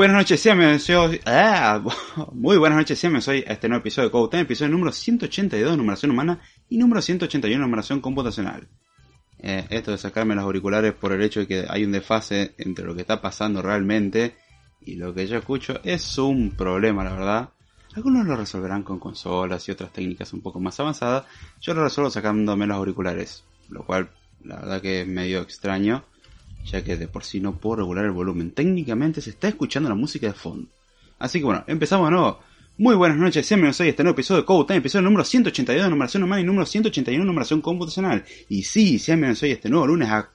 Buenas noches, sean bienvenidos. Ah, muy buenas noches, bienvenidos a este nuevo episodio de Code episodio número 182 de numeración humana y número 181 de numeración computacional. Eh, esto de sacarme los auriculares por el hecho de que hay un desfase entre lo que está pasando realmente y lo que yo escucho es un problema, la verdad. Algunos lo resolverán con consolas y otras técnicas un poco más avanzadas. Yo lo resuelvo sacándome los auriculares, lo cual la verdad que es medio extraño ya que de por sí no puedo regular el volumen. Técnicamente se está escuchando la música de fondo. Así que bueno, empezamos de nuevo. Muy buenas noches, bienvenidos a este nuevo episodio de Code Time, episodio número 182 de numeración humana y número 181 de numeración computacional. Y sí, sean bienvenidos hoy este nuevo lunes a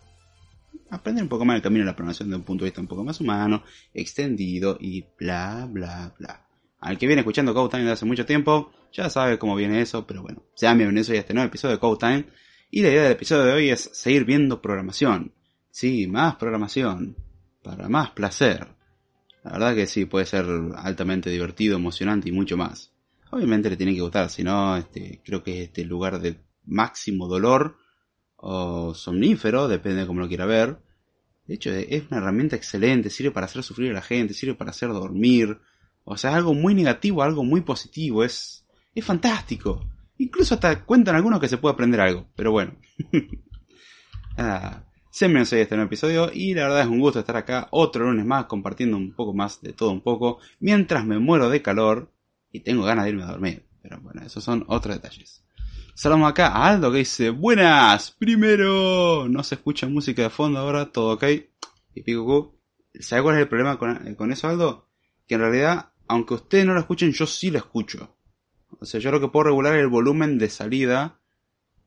aprender un poco más el camino de la programación de un punto de vista un poco más humano, extendido y bla bla bla. Al que viene escuchando Code Time desde hace mucho tiempo, ya sabe cómo viene eso, pero bueno, sean bienvenidos hoy a este nuevo episodio de Code Time. Y la idea del episodio de hoy es seguir viendo programación. Sí, más programación. Para más placer. La verdad que sí, puede ser altamente divertido, emocionante y mucho más. Obviamente le tiene que gustar, si no, este, creo que es este lugar de máximo dolor o somnífero, depende de cómo lo quiera ver. De hecho, es una herramienta excelente, sirve para hacer sufrir a la gente, sirve para hacer dormir. O sea, es algo muy negativo, algo muy positivo, es, es fantástico. Incluso hasta cuentan algunos que se puede aprender algo, pero bueno. se me a este nuevo episodio y la verdad es un gusto estar acá otro lunes más compartiendo un poco más de todo un poco mientras me muero de calor y tengo ganas de irme a dormir. Pero bueno, esos son otros detalles. Saludamos acá a Aldo que dice, buenas, primero, no se escucha música de fondo ahora, todo ok. Y pico ¿Sabe cuál es el problema con, con eso, Aldo? Que en realidad, aunque ustedes no lo escuchen, yo sí lo escucho. O sea, yo lo que puedo regular es el volumen de salida,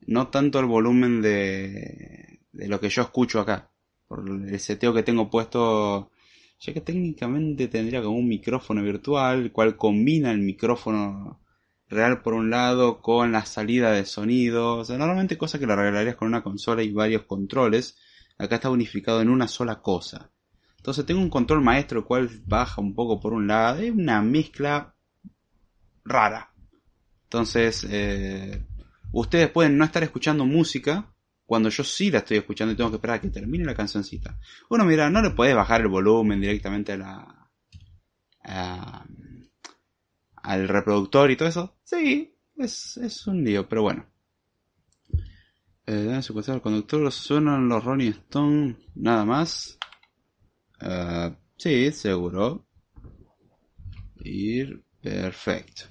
no tanto el volumen de, de lo que yo escucho acá. Por el seteo que tengo puesto, ya que técnicamente tendría como un micrófono virtual, el cual combina el micrófono real por un lado con la salida de sonido. O sea, normalmente cosas que lo arreglarías con una consola y varios controles. Acá está unificado en una sola cosa. Entonces tengo un control maestro el cual baja un poco por un lado. Es una mezcla rara. Entonces, eh, ustedes pueden no estar escuchando música, cuando yo sí la estoy escuchando y tengo que esperar a que termine la cancioncita. Bueno, mira, no le puedes bajar el volumen directamente a la. al reproductor y todo eso. Sí, es, un lío, pero bueno. Eh, secuestrar al conductor, suenan los Ronnie Stone, nada más. Uh, sí, seguro. Ir perfecto.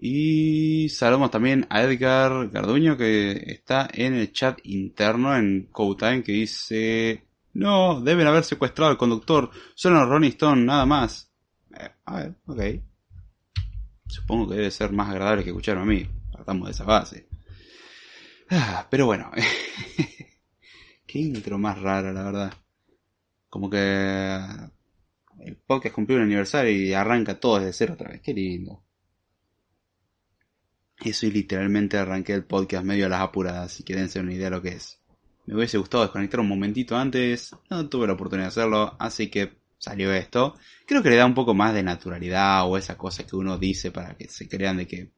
Y saludamos también a Edgar Garduño que está en el chat interno en Cowtime que dice... No, deben haber secuestrado al conductor. Son los Ronnie Stone, nada más. Eh, a ver, ok. Supongo que debe ser más agradable que escucharme a mí. Partamos de esa base. Ah, pero bueno. Qué intro más rara, la verdad. Como que el podcast cumplió un aniversario y arranca todo desde cero otra vez. Qué lindo. Eso y literalmente arranqué el podcast medio a las apuradas, si quieren hacer una idea de lo que es. Me hubiese gustado desconectar un momentito antes, no tuve la oportunidad de hacerlo, así que salió esto. Creo que le da un poco más de naturalidad o esa cosa que uno dice para que se crean de que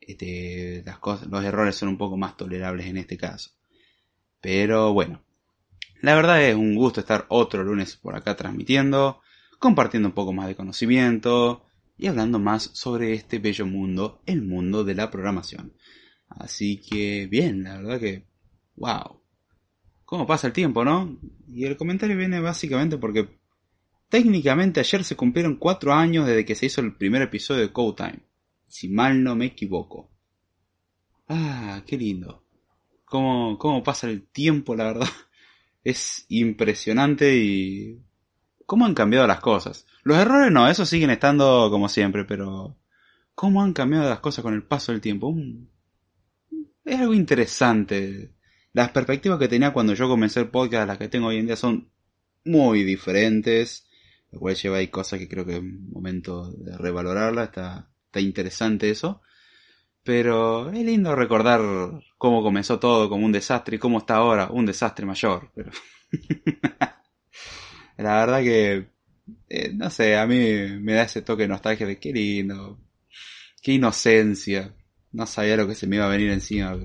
este, las cosas, los errores son un poco más tolerables en este caso. Pero bueno, la verdad es un gusto estar otro lunes por acá transmitiendo, compartiendo un poco más de conocimiento, y hablando más sobre este bello mundo, el mundo de la programación. Así que bien, la verdad que, wow. ¿Cómo pasa el tiempo, no? Y el comentario viene básicamente porque técnicamente ayer se cumplieron cuatro años desde que se hizo el primer episodio de Code Time. Si mal no me equivoco. Ah, qué lindo. Cómo, cómo pasa el tiempo, la verdad. Es impresionante y cómo han cambiado las cosas. Los errores no, esos siguen estando como siempre, pero cómo han cambiado las cosas con el paso del tiempo. Es algo interesante. Las perspectivas que tenía cuando yo comencé el podcast, las que tengo hoy en día, son muy diferentes. Lo cual lleva ahí cosas que creo que es momento de revalorarla. Está, está interesante eso. Pero es lindo recordar cómo comenzó todo como un desastre y cómo está ahora un desastre mayor. Pero... La verdad que, eh, no sé, a mí me da ese toque de nostalgia de qué lindo, qué inocencia. No sabía lo que se me iba a venir encima.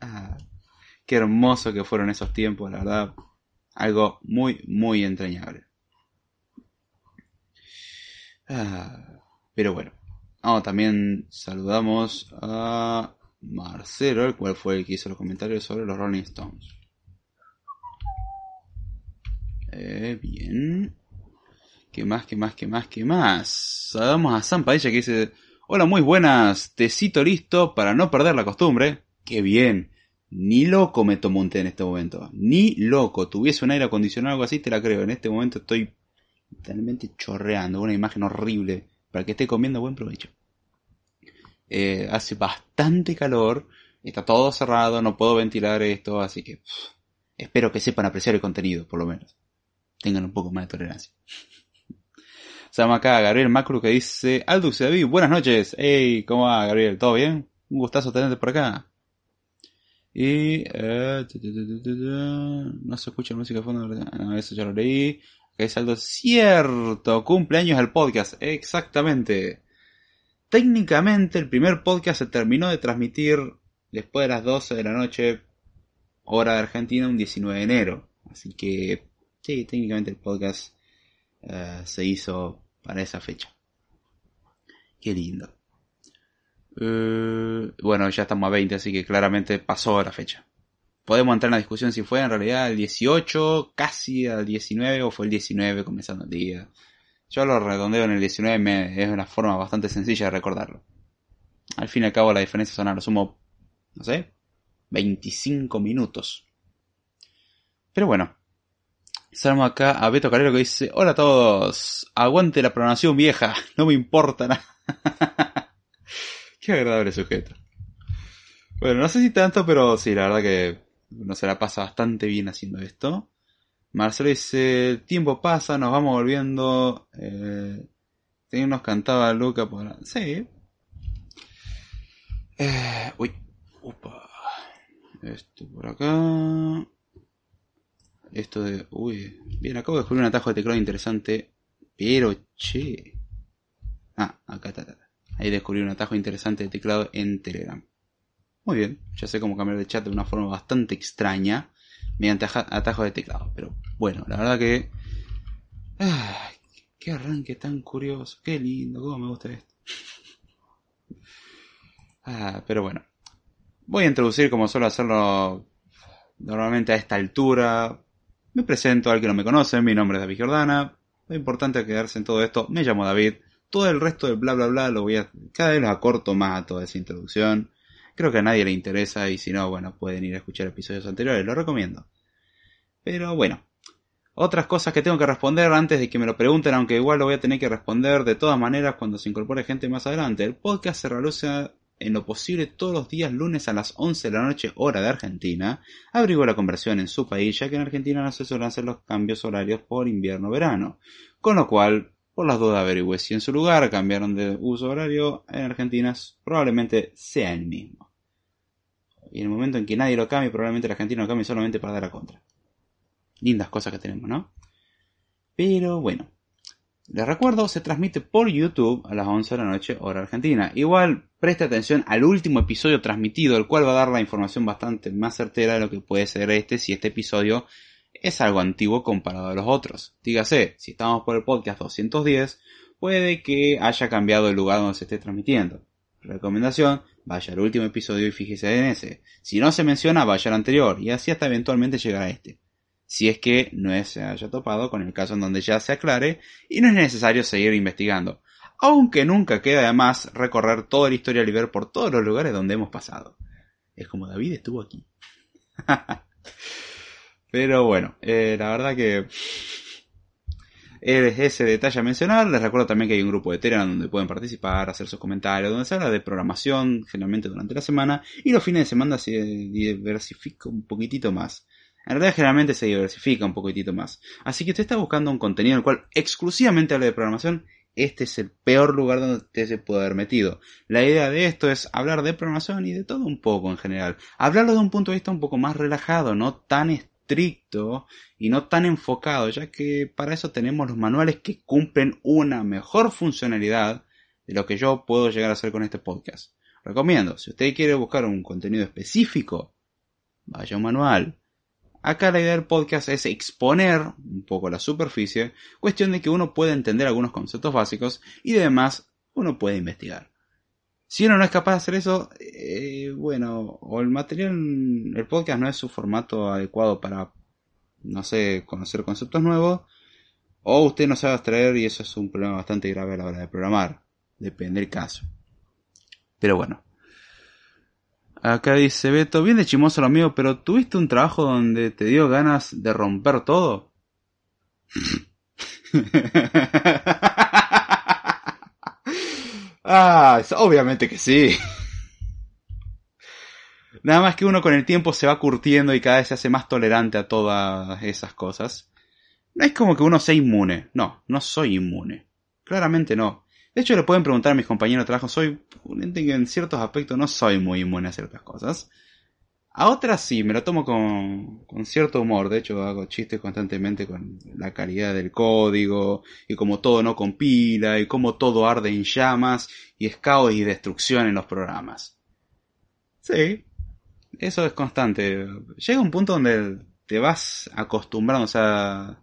Ah, qué hermoso que fueron esos tiempos, la verdad. Algo muy, muy entrañable. Ah, pero bueno. Oh, también saludamos a Marcelo, el cual fue el que hizo los comentarios sobre los Rolling Stones. Eh, bien. ¿Qué más, qué más, qué más, qué más? Saludamos a Sam Padilla que dice... Hola, muy buenas. Tecito listo para no perder la costumbre. Qué bien. Ni loco me tomo un té en este momento. Ni loco. Tuviese un aire acondicionado o algo así, te la creo. En este momento estoy totalmente chorreando. Una imagen horrible. Para que esté comiendo buen provecho. Eh, hace bastante calor. Está todo cerrado. No puedo ventilar esto. Así que espero que sepan apreciar el contenido, por lo menos. Tengan un poco más de tolerancia. Estamos acá Gabriel Macro que dice, Aldux David, buenas noches. Hey, ¿cómo va Gabriel? ¿Todo bien? Un gustazo tenerte por acá. Y... Eh, no se escucha música de fondo. No, eso ya lo leí. Que es algo cierto. Cumpleaños del podcast. Exactamente. Técnicamente el primer podcast se terminó de transmitir después de las 12 de la noche, hora de Argentina, un 19 de enero. Así que, sí, técnicamente el podcast uh, se hizo para esa fecha. Qué lindo. Uh, bueno, ya estamos a 20, así que claramente pasó la fecha. Podemos entrar en la discusión si fue en realidad el 18, casi al 19 o fue el 19 comenzando el día. Yo lo redondeo en el 19, es una forma bastante sencilla de recordarlo. Al fin y al cabo la diferencia son a lo sumo, no sé, 25 minutos. Pero bueno, Saludamos acá a Beto Calero que dice, hola a todos, aguante la programación vieja, no me importa nada. Qué agradable sujeto. Bueno, no sé si tanto, pero sí, la verdad que uno se la pasa bastante bien haciendo esto. Marcelo dice, el tiempo pasa, nos vamos volviendo. Eh, nos cantaba Luca por... Sí. Eh, uy. Upa. Esto por acá. Esto de... Uy, bien, acabo de descubrir un atajo de teclado interesante. Pero, che. Ah, acá está, Ahí descubrí un atajo interesante de teclado en Telegram. Muy bien, ya sé cómo cambiar de chat de una forma bastante extraña mediante atajo de teclado. Pero bueno, la verdad que... Ah, qué arranque tan curioso, qué lindo, cómo me gusta esto. Ah, pero bueno, voy a introducir como suelo hacerlo normalmente a esta altura, me presento al que no me conoce, mi nombre es David Jordana. Lo importante es quedarse en todo esto. Me llamo David. Todo el resto del bla bla bla lo voy a. Cada vez lo acorto más a toda esa introducción. Creo que a nadie le interesa y si no, bueno, pueden ir a escuchar episodios anteriores, lo recomiendo. Pero bueno, otras cosas que tengo que responder antes de que me lo pregunten, aunque igual lo voy a tener que responder de todas maneras cuando se incorpore gente más adelante. El podcast se realiza en lo posible todos los días lunes a las 11 de la noche hora de Argentina, abrigo la conversión en su país ya que en Argentina no se suelen hacer los cambios horarios por invierno-verano, con lo cual, por las dudas averigüe si en su lugar cambiaron de uso horario en Argentina probablemente sea el mismo. Y en el momento en que nadie lo cambie, probablemente el argentino lo cambie solamente para dar a contra. Lindas cosas que tenemos, ¿no? Pero bueno, les recuerdo, se transmite por YouTube a las 11 de la noche, hora argentina. Igual, preste atención al último episodio transmitido, el cual va a dar la información bastante más certera de lo que puede ser este, si este episodio es algo antiguo comparado a los otros. Dígase, si estamos por el podcast 210, puede que haya cambiado el lugar donde se esté transmitiendo. Recomendación, vaya al último episodio y fíjese en ese. Si no se menciona, vaya al anterior, y así hasta eventualmente llegar a este si es que no se haya topado con el caso en donde ya se aclare y no es necesario seguir investigando, aunque nunca queda de más recorrer toda la historia y ver por todos los lugares donde hemos pasado. Es como David estuvo aquí. Pero bueno, eh, la verdad que es ese detalle a mencionar. Les recuerdo también que hay un grupo de Telegram donde pueden participar, hacer sus comentarios, donde se habla de programación, generalmente durante la semana, y los fines de semana se diversifica un poquitito más. En realidad generalmente se diversifica un poquitito más. Así que usted está buscando un contenido en el cual exclusivamente hable de programación, este es el peor lugar donde usted se puede haber metido. La idea de esto es hablar de programación y de todo un poco en general. Hablarlo de un punto de vista un poco más relajado, no tan estricto y no tan enfocado, ya que para eso tenemos los manuales que cumplen una mejor funcionalidad de lo que yo puedo llegar a hacer con este podcast. Recomiendo, si usted quiere buscar un contenido específico, vaya a un manual, Acá la idea del podcast es exponer un poco la superficie, cuestión de que uno puede entender algunos conceptos básicos y demás uno puede investigar. Si uno no es capaz de hacer eso, eh, bueno, o el material, el podcast no es su formato adecuado para, no sé, conocer conceptos nuevos, o usted no sabe abstraer y eso es un problema bastante grave a la hora de programar. Depende del caso. Pero bueno. Acá dice Beto, bien de chimoso lo mío, pero ¿tuviste un trabajo donde te dio ganas de romper todo? ah, obviamente que sí. Nada más que uno con el tiempo se va curtiendo y cada vez se hace más tolerante a todas esas cosas. No es como que uno sea inmune. No, no soy inmune. Claramente no. De hecho, le pueden preguntar a mis compañeros de trabajo, soy un ente que en ciertos aspectos no soy muy inmune a ciertas cosas. A otras sí, me lo tomo con, con cierto humor. De hecho, hago chistes constantemente con la calidad del código y como todo no compila y como todo arde en llamas y es caos y destrucción en los programas. Sí, eso es constante. Llega un punto donde te vas acostumbrando, o sea...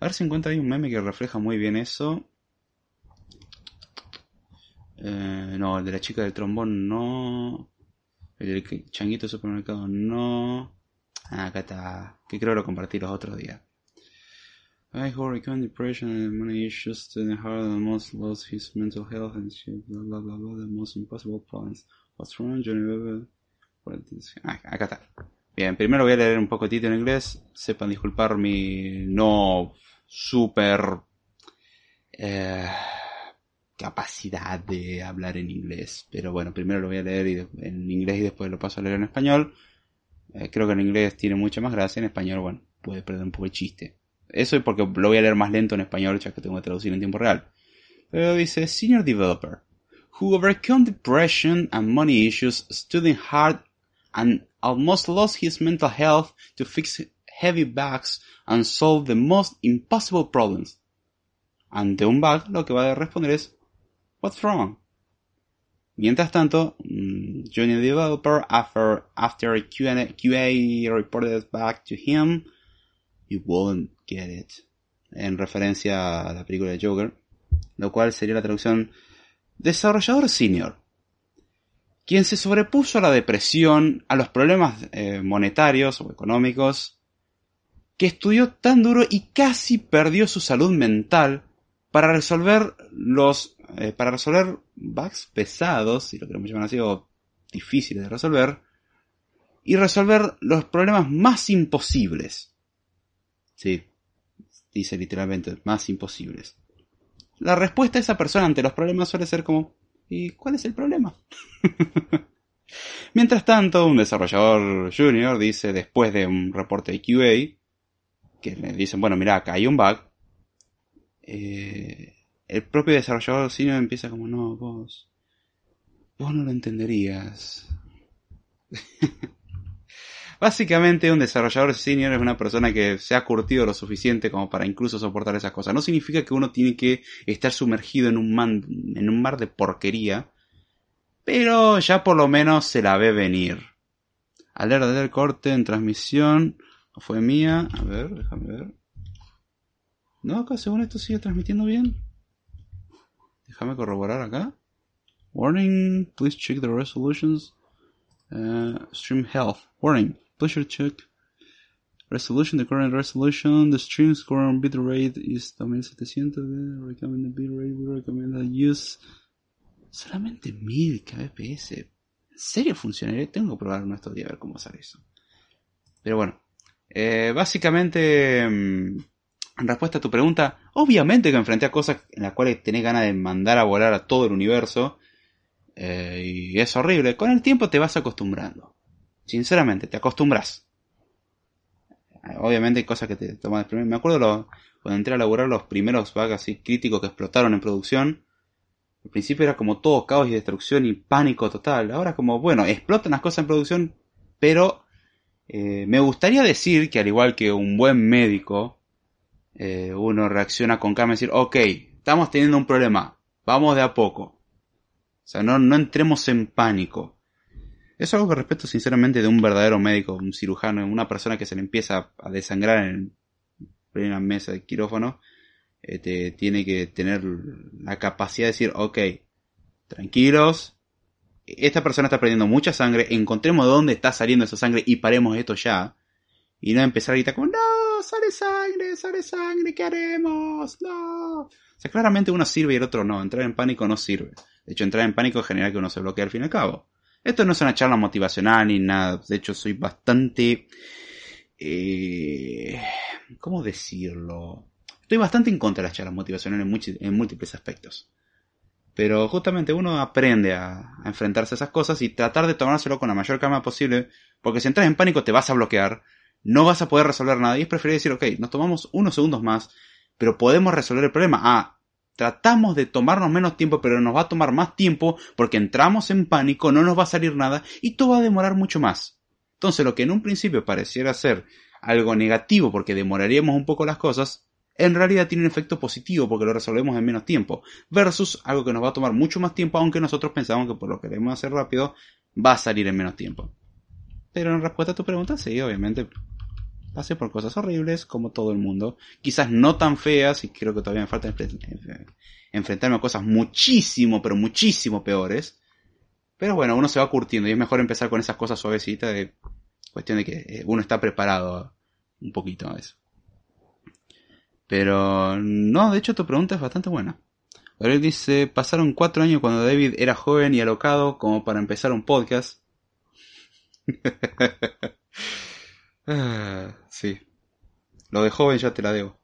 A ver si encuentro ahí un meme que refleja muy bien eso. Eh, no, el de la chica del trombón no. El del changuito del supermercado no. Ah, acá está. Que creo lo compartí los otros días. I recurrent depression and money issues to the heart and most lost his mental health and shit, blah blah blah blah, the most impossible plans. What's wrong, Johnny Ah, acá está. Bien, primero voy a leer un poco en inglés. Sepan disculpar mi no super eh, capacidad de hablar en inglés. Pero bueno, primero lo voy a leer en inglés y después lo paso a leer en español. Eh, creo que en inglés tiene mucha más gracia, en español, bueno, puede perder un poco el chiste. Eso es porque lo voy a leer más lento en español, ya que tengo que traducir en tiempo real. Pero dice, Senior Developer, who overcome depression and money issues, studying hard and almost lost his mental health to fix heavy bugs and solve the most impossible problems. Ante un bug, lo que va a responder es What's wrong? Mientras tanto, mm, Junior Developer, after, after QA, QA reported back to him, you won't get it. En referencia a la película de Joker, lo cual sería la traducción desarrollador senior, quien se sobrepuso a la depresión, a los problemas eh, monetarios o económicos, que estudió tan duro y casi perdió su salud mental para resolver los eh, para resolver bugs pesados, si lo queremos llamar así, o difíciles de resolver, y resolver los problemas más imposibles. Sí, dice literalmente, más imposibles. La respuesta de esa persona ante los problemas suele ser como, ¿y cuál es el problema? Mientras tanto, un desarrollador junior dice, después de un reporte de QA, que le dicen, bueno, mira, acá hay un bug, eh, el propio desarrollador senior empieza como, no, vos, vos no lo entenderías. Básicamente un desarrollador senior es una persona que se ha curtido lo suficiente como para incluso soportar esas cosas. No significa que uno tiene que estar sumergido en un, man, en un mar de porquería, pero ya por lo menos se la ve venir. Alerta del corte en transmisión. Fue mía. A ver, déjame ver. No, acá según esto sigue transmitiendo bien. Déjame corroborar acá. Warning, please check the resolutions. Uh, stream health. Warning, please check resolution, the current resolution, the stream score bitrate is 2700. Recommended bitrate, we recommend the use. Solamente 1000 kbps. ¿En serio funcionaría? Tengo que probar uno estos días a ver cómo sale eso. Pero bueno, eh, básicamente. Mm, en respuesta a tu pregunta, obviamente que enfrenté a cosas en las cuales tenés ganas de mandar a volar a todo el universo. Eh, y es horrible. Con el tiempo te vas acostumbrando. Sinceramente, te acostumbras. Obviamente hay cosas que te toman Me acuerdo cuando entré a laburar los primeros bugs así críticos que explotaron en producción. Al principio era como todo caos y destrucción y pánico total. Ahora como, bueno, explotan las cosas en producción, pero eh, me gustaría decir que al igual que un buen médico, eh, uno reacciona con calma y decir, ok, estamos teniendo un problema, vamos de a poco. O sea, no, no entremos en pánico. Es algo que respeto sinceramente de un verdadero médico, un cirujano, una persona que se le empieza a desangrar en plena mesa de quirófano. Este, tiene que tener la capacidad de decir, ok, tranquilos, esta persona está perdiendo mucha sangre, encontremos dónde está saliendo esa sangre y paremos esto ya. Y no empezar a gritar como, no, sale sangre, sale sangre, ¿qué haremos? No. O sea, claramente uno sirve y el otro no. Entrar en pánico no sirve. De hecho, entrar en pánico genera que uno se bloquee al fin y al cabo. Esto no es una charla motivacional ni nada. De hecho, soy bastante... Eh, ¿Cómo decirlo? Estoy bastante en contra de las charlas motivacionales en, múltiples aspectos. Pero justamente uno aprende a, a, enfrentarse a esas cosas y tratar de tomárselo con la mayor calma posible, porque si entras en pánico te vas a bloquear, no vas a poder resolver nada. Y es preferible decir, ok, nos tomamos unos segundos más, pero podemos resolver el problema. Ah, tratamos de tomarnos menos tiempo, pero nos va a tomar más tiempo porque entramos en pánico, no nos va a salir nada y todo va a demorar mucho más. Entonces, lo que en un principio pareciera ser algo negativo porque demoraríamos un poco las cosas, en realidad tiene un efecto positivo porque lo resolvemos en menos tiempo, versus algo que nos va a tomar mucho más tiempo, aunque nosotros pensamos que por lo que queremos hacer rápido, va a salir en menos tiempo. Pero en respuesta a tu pregunta, sí, obviamente pasé por cosas horribles, como todo el mundo. Quizás no tan feas, y creo que todavía me falta enfrentarme a cosas muchísimo, pero muchísimo peores. Pero bueno, uno se va curtiendo y es mejor empezar con esas cosas suavecitas de cuestión de que eh, uno está preparado un poquito a eso. Pero no, de hecho tu pregunta es bastante buena. Gabriel dice, pasaron cuatro años cuando David era joven y alocado como para empezar un podcast. Ah, sí. Lo de joven ya te la debo.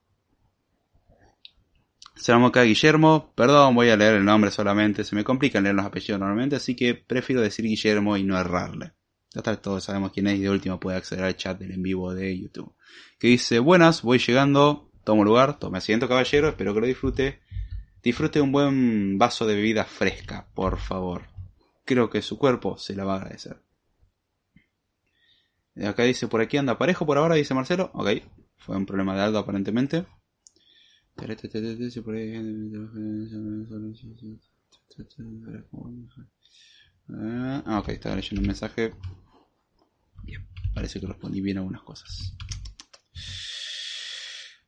Se llama acá Guillermo. Perdón, voy a leer el nombre solamente. Se me complican leer los apellidos normalmente, así que prefiero decir Guillermo y no errarle. Ya tal, todos sabemos quién es y de último puede acceder al chat del en vivo de YouTube. Que dice, buenas, voy llegando, tomo lugar, tome asiento caballero, espero que lo disfrute. Disfrute un buen vaso de bebida fresca, por favor. Creo que su cuerpo se la va a agradecer. Acá dice, por aquí anda parejo por ahora, dice Marcelo. Ok, fue un problema de Aldo aparentemente. Ah, ok, estaba leyendo un mensaje. Bien, parece que respondí bien algunas cosas.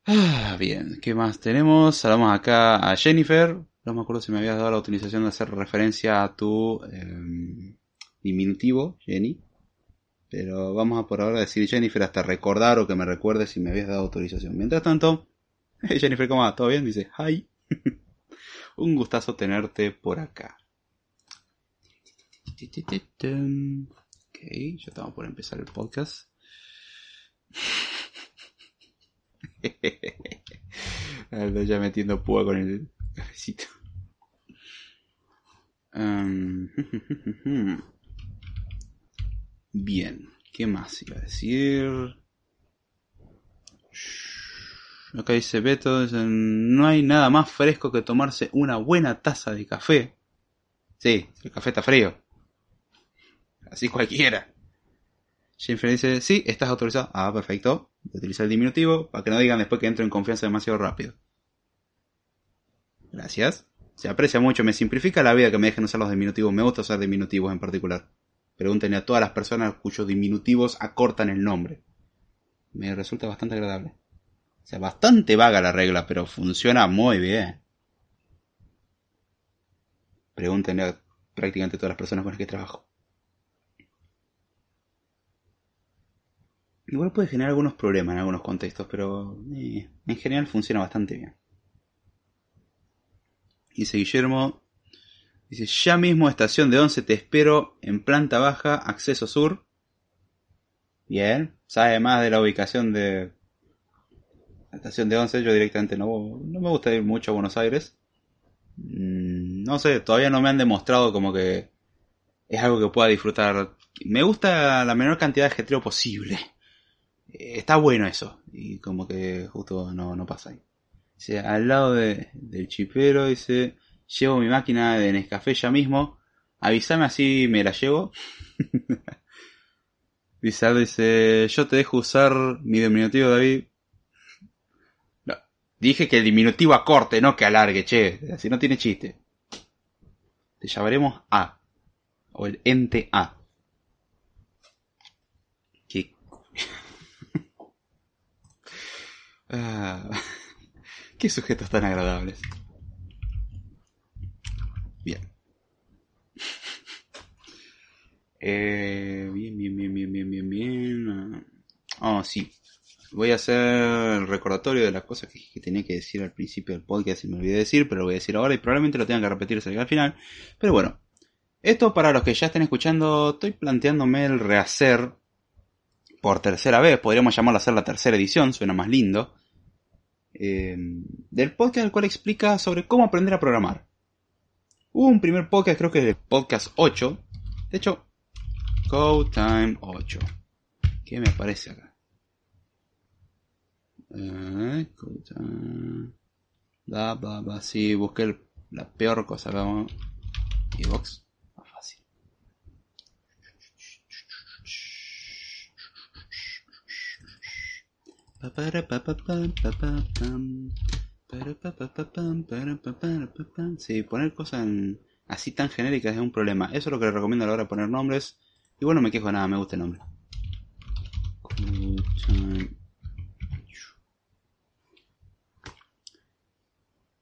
Ah, bien, ¿qué más tenemos? Saludamos acá a Jennifer. No me acuerdo si me habías dado la autorización de hacer referencia a tu eh, diminutivo, Jenny. Pero vamos a por ahora decir Jennifer hasta recordar o que me recuerde si me habías dado autorización. Mientras tanto, Jennifer, ¿cómo va? ¿Todo bien? Dice, hi. Un gustazo tenerte por acá. Ok, ya estamos por empezar el podcast. ya metiendo púa con el cafecito. Bien, ¿qué más iba a decir? Acá dice Beto, no hay nada más fresco que tomarse una buena taza de café. Sí, el café está frío. Así cualquiera. Jennifer dice, sí, estás autorizado. Ah, perfecto. Voy a utilizar el diminutivo para que no digan después que entro en confianza demasiado rápido. Gracias. Se aprecia mucho, me simplifica la vida que me dejen usar los diminutivos. Me gusta usar diminutivos en particular. Pregúntenle a todas las personas cuyos diminutivos acortan el nombre. Me resulta bastante agradable. O sea, bastante vaga la regla, pero funciona muy bien. Pregúntenle a prácticamente todas las personas con las que trabajo. Igual puede generar algunos problemas en algunos contextos, pero eh, en general funciona bastante bien. Dice Guillermo, Dice, ya mismo estación de 11, te espero en planta baja, acceso sur. Bien, sabe más de la ubicación de la estación de 11, yo directamente no, no me gusta ir mucho a Buenos Aires. Mm, no sé, todavía no me han demostrado como que es algo que pueda disfrutar. Me gusta la menor cantidad de ajetreo posible. Está bueno eso. Y como que justo no, no pasa ahí. Dice, al lado de, del chipero, dice, Llevo mi máquina de Nescafé ya mismo. Avísame así me la llevo. Bizar dice, yo te dejo usar mi diminutivo, David. No, dije que el diminutivo acorte, no que alargue, che. Así no tiene chiste. Te llamaremos A. O el ente A. Que... Ah, qué sujetos tan agradables. Eh, bien, bien, bien, bien, bien, bien, bien. Oh, sí. Voy a hacer el recordatorio de las cosas que, tenía que decir al principio del podcast y me olvidé de decir, pero lo voy a decir ahora y probablemente lo tenga que repetir al final. Pero bueno, esto para los que ya estén escuchando, estoy planteándome el rehacer por tercera vez, podríamos llamarlo hacer la tercera edición, suena más lindo, eh, del podcast el cual explica sobre cómo aprender a programar. Hubo un primer podcast, creo que es el podcast 8, de hecho, Code Time 8. ¿Qué me aparece acá? Eh, code time. Bla, bla. Sí, busqué la peor cosa. Vamos. Y box. Más fácil. Sí, poner cosas así tan genéricas es un problema. Eso es lo que le recomiendo a la hora de poner nombres. Y bueno, me quejo nada, me gusta el nombre.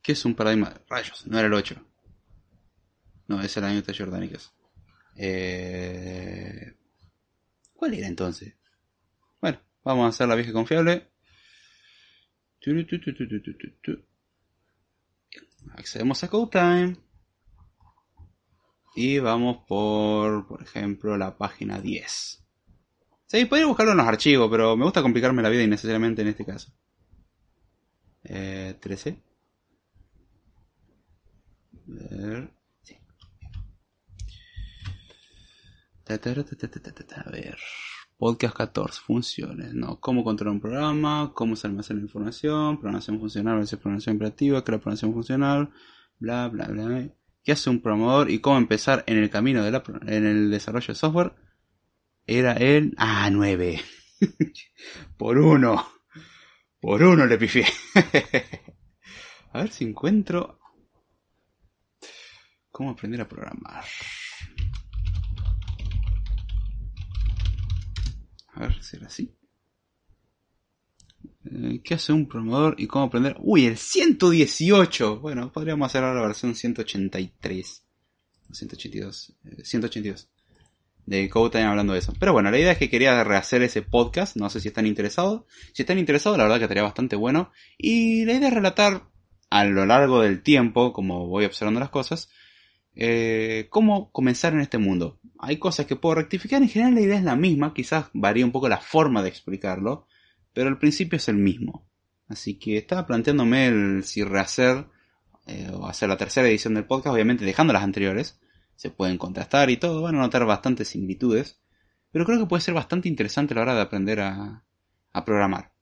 ¿Qué es un paradigma? Rayos, no era el 8. No, ese era la minuta jordánicas. Eh... ¿Cuál era entonces? Bueno, vamos a hacer la vieja confiable. Accedemos a CodeTime. Y vamos por, por ejemplo, la página 10. Sí, podría buscarlo en los archivos, pero me gusta complicarme la vida innecesariamente en este caso. Eh, 13. A ver. Podcast 14. Funciones. No. Cómo controlar un programa. Cómo se almacena la información. Programación funcional versus programación operativa. La programación funcional. Bla, bla, bla qué hace un programador y cómo empezar en el camino de la, en el desarrollo de software era el ah 9 por uno. Por uno le pifié. A ver si encuentro cómo aprender a programar. A ver si era así ¿Qué hace un programador y cómo aprender? Uy, el 118. Bueno, podríamos hacer ahora la versión 183. 182. 182. De Code hablando de eso. Pero bueno, la idea es que quería rehacer ese podcast. No sé si están interesados. Si están interesados, la verdad que estaría bastante bueno. Y la idea es relatar a lo largo del tiempo, como voy observando las cosas, eh, cómo comenzar en este mundo. Hay cosas que puedo rectificar. En general la idea es la misma. Quizás varía un poco la forma de explicarlo pero el principio es el mismo. Así que estaba planteándome el si rehacer eh, o hacer la tercera edición del podcast, obviamente dejando las anteriores. Se pueden contrastar y todo, van a notar bastantes similitudes. Pero creo que puede ser bastante interesante a la hora de aprender a, programar.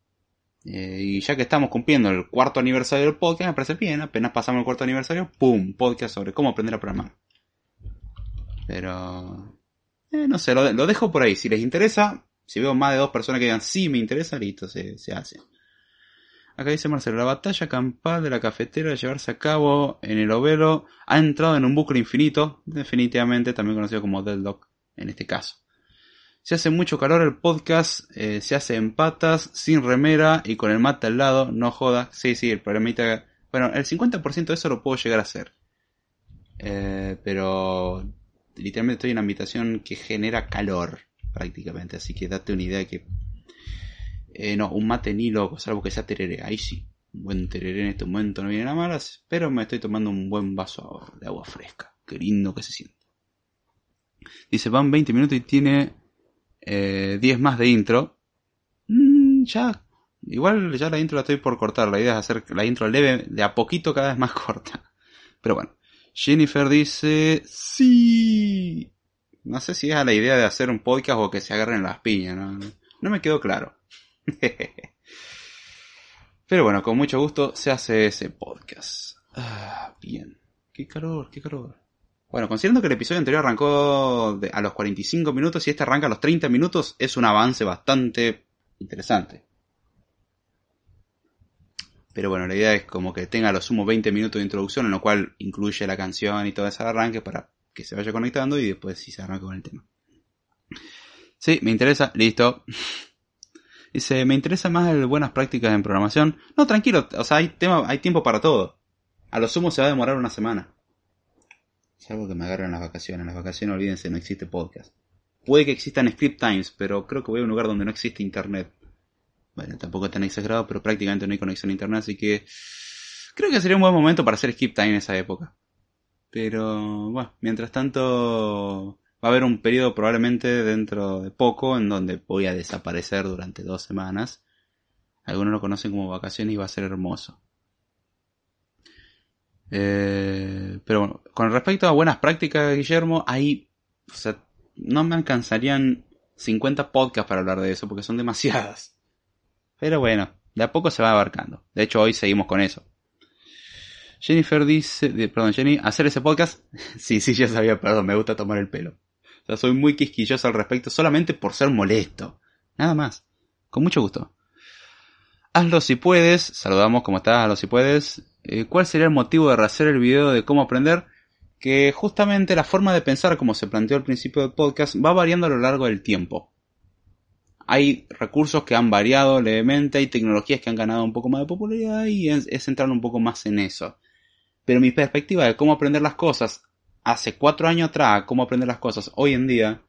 Eh, y ya que estamos cumpliendo el cuarto aniversario del podcast, me parece bien, apenas pasamos el cuarto aniversario, ¡pum! Podcast sobre cómo aprender a programar. Pero... Eh, no sé, lo dejo por ahí. Si les interesa, si veo más de dos personas que digan sí me interesa, listo, se, hace. Acá dice Marcelo, la batalla campal de la cafetera de llevarse a cabo en el ovelo ha entrado en un bucle infinito, definitivamente también conocido como Deadlock en este caso. Se hace mucho calor el podcast, eh, se hace en patas, sin remera y con el mate al lado, no joda. Sí, sí, el problemita... Bueno, el 50% de eso lo puedo llegar a hacer. Eh, pero literalmente estoy en una habitación que genera calor prácticamente. Así que date una idea de que. Eh, no, un mate ni loco, salvo que sea tereré. Ahí sí. Un buen tereré en este momento no viene a malas. Pero me estoy tomando un buen vaso de agua fresca. Qué lindo que se siente. Dice, van 20 minutos y tiene eh, 10 más de intro. Mm, ya. Igual ya la intro la estoy por cortar. La idea es hacer la intro leve de a poquito cada vez más corta. Pero bueno. Jennifer dice, sí. No sé si es a la idea de hacer un podcast o que se agarren las piñas, no, no me quedó claro. Pero bueno, con mucho gusto se hace ese podcast. Ah, bien. Qué calor, qué calor. Bueno, considerando que el episodio anterior arrancó a los 45 minutos y este arranca a los 30 minutos, es un avance bastante interesante. Pero bueno, la idea es como que tenga a lo sumo 20 minutos de introducción, en lo cual incluye la canción y todo ese arranque para que se vaya conectando y después si se arranca con el tema. Sí, me interesa, listo. Dice, me interesa más el buenas prácticas en programación. No, tranquilo, o sea, hay, tema, hay tiempo para todo. A lo sumo se va a demorar una semana. Salvo que me agarren las vacaciones. Las vacaciones, olvídense, no existe podcast. Puede que existan script times, pero creo que voy a un lugar donde no existe internet. Bueno, tampoco tan exagerado, pero prácticamente no hay conexión a internet, así que creo que sería un buen momento para hacer skip time en esa época. Pero, bueno, mientras tanto, va a haber un periodo probablemente dentro de poco en donde voy a desaparecer durante dos semanas. Algunos lo conocen como vacaciones y va a ser hermoso. Eh, pero bueno, con respecto a buenas prácticas, Guillermo, ahí, o sea, no me alcanzarían 50 podcasts para hablar de eso porque son demasiadas. Pero bueno, de a poco se va abarcando. De hecho, hoy seguimos con eso. Jennifer dice, perdón, Jenny, hacer ese podcast. sí, sí, ya sabía, perdón, me gusta tomar el pelo. O sea, soy muy quisquilloso al respecto solamente por ser molesto. Nada más. Con mucho gusto. Hazlo si puedes. Saludamos, ¿cómo estás? Hazlo si puedes. Eh, ¿Cuál sería el motivo de rehacer el video de cómo aprender? Que justamente la forma de pensar, como se planteó al principio del podcast, va variando a lo largo del tiempo. Hay recursos que han variado levemente, hay tecnologías que han ganado un poco más de popularidad y es, es entrar un poco más en eso. Pero mi perspectiva de cómo aprender las cosas hace cuatro años atrás, cómo aprender las cosas hoy en día,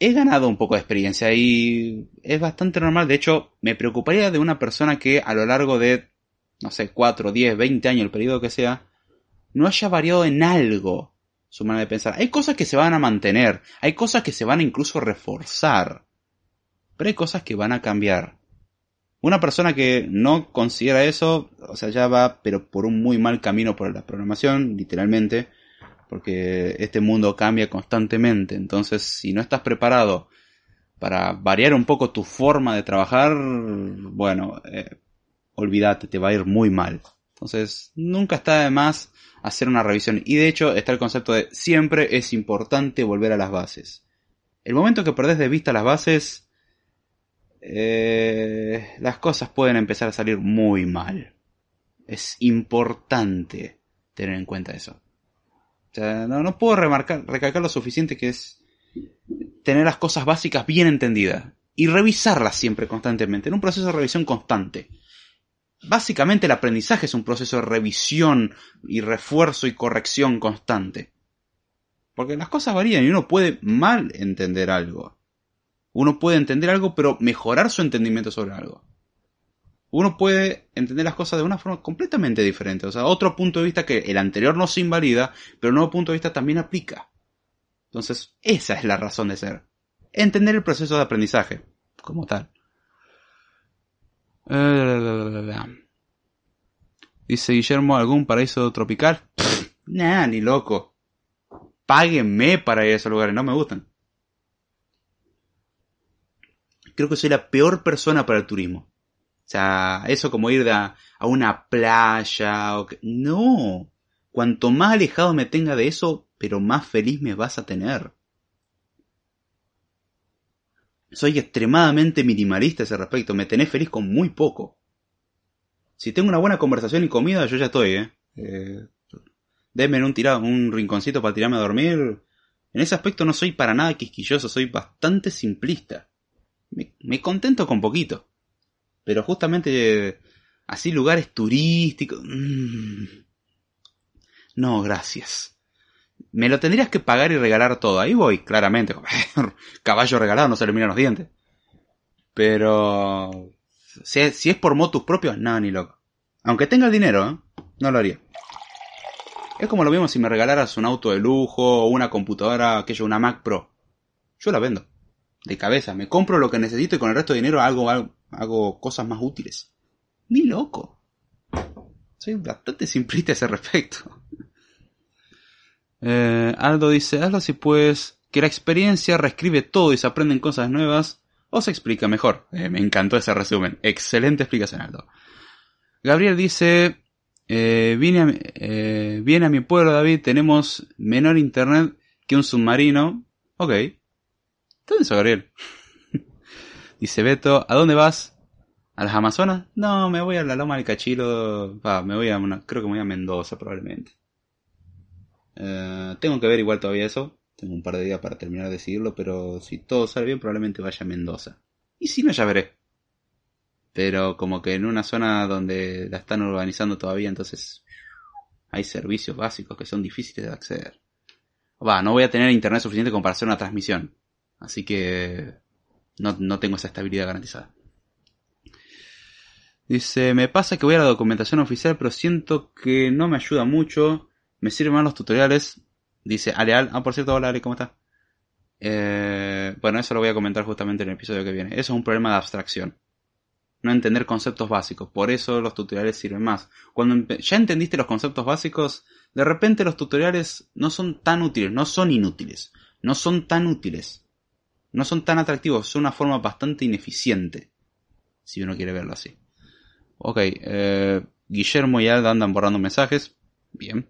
he ganado un poco de experiencia y es bastante normal. De hecho, me preocuparía de una persona que a lo largo de, no sé, 4, 10, 20 años, el periodo que sea, no haya variado en algo su manera de pensar. Hay cosas que se van a mantener, hay cosas que se van a incluso reforzar, pero hay cosas que van a cambiar. Una persona que no considera eso, o sea, ya va, pero por un muy mal camino por la programación, literalmente, porque este mundo cambia constantemente. Entonces, si no estás preparado para variar un poco tu forma de trabajar, bueno, eh, olvídate, te va a ir muy mal. Entonces, nunca está de más hacer una revisión. Y de hecho, está el concepto de siempre es importante volver a las bases. El momento que perdés de vista las bases, eh, las cosas pueden empezar a salir muy mal. Es importante tener en cuenta eso. O sea, no, puedo remarcar, recalcar lo suficiente que es tener las cosas básicas bien entendidas y revisarlas siempre constantemente, en un proceso de revisión constante. Básicamente el aprendizaje es un proceso de revisión y refuerzo y corrección constante. Porque las cosas varían y uno puede mal entender algo. Uno puede entender algo, pero mejorar su entendimiento sobre algo. Uno puede entender las cosas de una forma completamente diferente. O sea, otro punto de vista que el anterior no se invalida, pero un nuevo punto de vista también aplica. Entonces, esa es la razón de ser. Entender el proceso de aprendizaje, como tal. Dice Guillermo, ¿algún paraíso tropical? nah, ni loco. Páguenme para ir a esos lugares, no me gustan creo que soy la peor persona para el turismo. Sea, eso como ir a, una playa. O No. Cuanto más alejado me tenga de eso, pero más feliz me vas a tener. Soy extremadamente minimalista a ese respecto. Me tenés feliz con muy poco. Si tengo una buena conversación y comida, yo ya estoy, ¿eh? eh denme un, un rinconcito para tirarme a dormir. En ese aspecto no soy para nada quisquilloso, soy bastante simplista me, contento con poquito. Pero justamente así lugares turísticos... Mm, no, gracias. Me lo tendrías que pagar y regalar todo. Ahí voy, claramente. Caballo regalado, no se le miran los dientes. Pero... Si es, si es por motus propios, nada, ni loco. Aunque tenga el dinero, ¿eh? no lo haría. Es como lo mismo si me regalaras un auto de lujo o una computadora, aquello, una Mac Pro. Yo la vendo de cabeza. Me compro lo que necesito y con el resto de dinero hago, hago, cosas más útiles. Ni loco. Soy bastante simplista a ese respecto. Eh, Aldo dice, hazlo si puedes, que la experiencia reescribe todo y se aprenden cosas nuevas, o se explica mejor. Eh, me encantó ese resumen. Excelente explicación, Aldo. Gabriel dice, eh, viene, a, eh, viene a mi pueblo, David, tenemos menor internet que un submarino. Ok. ¿Dónde eso, Gabriel? Dice Beto, ¿a dónde vas? ¿A las Amazonas? No, me voy a la Loma del Cachilo. me voy a una, creo que me voy a Mendoza probablemente. Eh, tengo que ver igual todavía eso. Tengo un par de días para terminar de decidirlo, pero si todo sale bien probablemente vaya a Mendoza. Y si no, ya veré. Pero como que en una zona donde la están urbanizando todavía, entonces hay servicios básicos que son difíciles de acceder. Va, no voy a tener internet suficiente como para hacer una transmisión. Así que no, no tengo esa estabilidad garantizada. Dice, me pasa que voy a la documentación oficial, pero siento que no me ayuda mucho. Me sirven más los tutoriales. Dice Aleal. Ah, por cierto, hola Ale, ¿cómo estás? Eh, bueno, eso lo voy a comentar justamente en el episodio que viene. Eso es un problema de abstracción. No entender conceptos básicos. Por eso los tutoriales sirven más. Cuando ya entendiste los conceptos básicos, de repente los tutoriales no son tan útiles, no son inútiles. No son tan útiles. No son tan atractivos. Son una forma bastante ineficiente. Si uno quiere verlo así. Ok, eh, Guillermo y Alda andan borrando mensajes. Bien.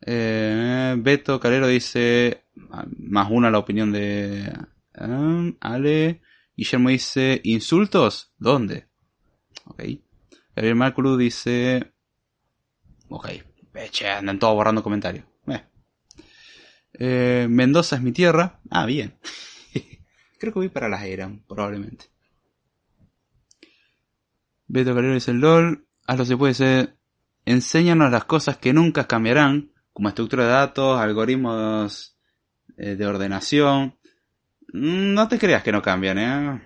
Eh, Beto Calero dice, más una la opinión de um, Ale. Guillermo dice, ¿insultos? ¿Dónde? Ok. Gabriel Marculu dice, ok, che, andan todos borrando comentarios. Eh, Mendoza es mi tierra. Ah, bien. Creo que voy para las eran, probablemente. Beto Calero dice LOL. Hazlo se puede ser. Enséñanos las cosas que nunca cambiarán, como estructura de datos, algoritmos eh, de ordenación. Mm, no te creas que no cambian, ¿eh?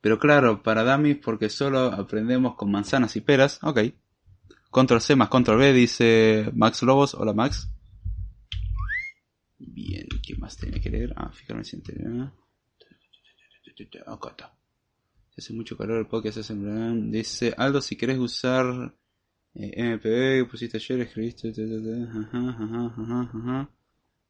Pero claro, para dummies porque solo aprendemos con manzanas y peras. Ok. Control C más Control B dice Max Lobos. Hola Max. Bien, ¿qué más tiene que leer? Ah, fijarme si Acá está hace mucho calor el podcast en Dice, Aldo, si querés usar eh, MPB que pusiste ayer, escribiste...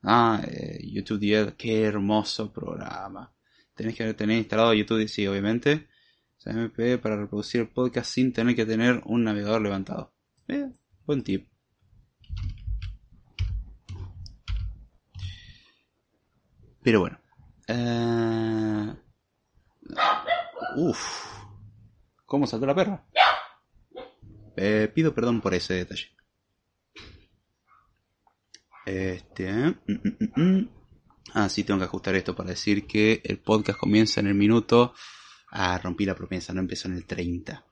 Ah, eh, YouTube 10, qué hermoso programa. Tenés que tener instalado YouTube, sí, obviamente. O sea, MPB para reproducir el podcast sin tener que tener un navegador levantado. Buen tip. Pero bueno. Eh... Uf. ¿Cómo saltó la perra? Eh, pido perdón por ese detalle. Este. Mm, mm, mm, ah, sí, tengo que ajustar esto para decir que el podcast comienza en el minuto. Ah, rompí la promesa, no empezó en el 30.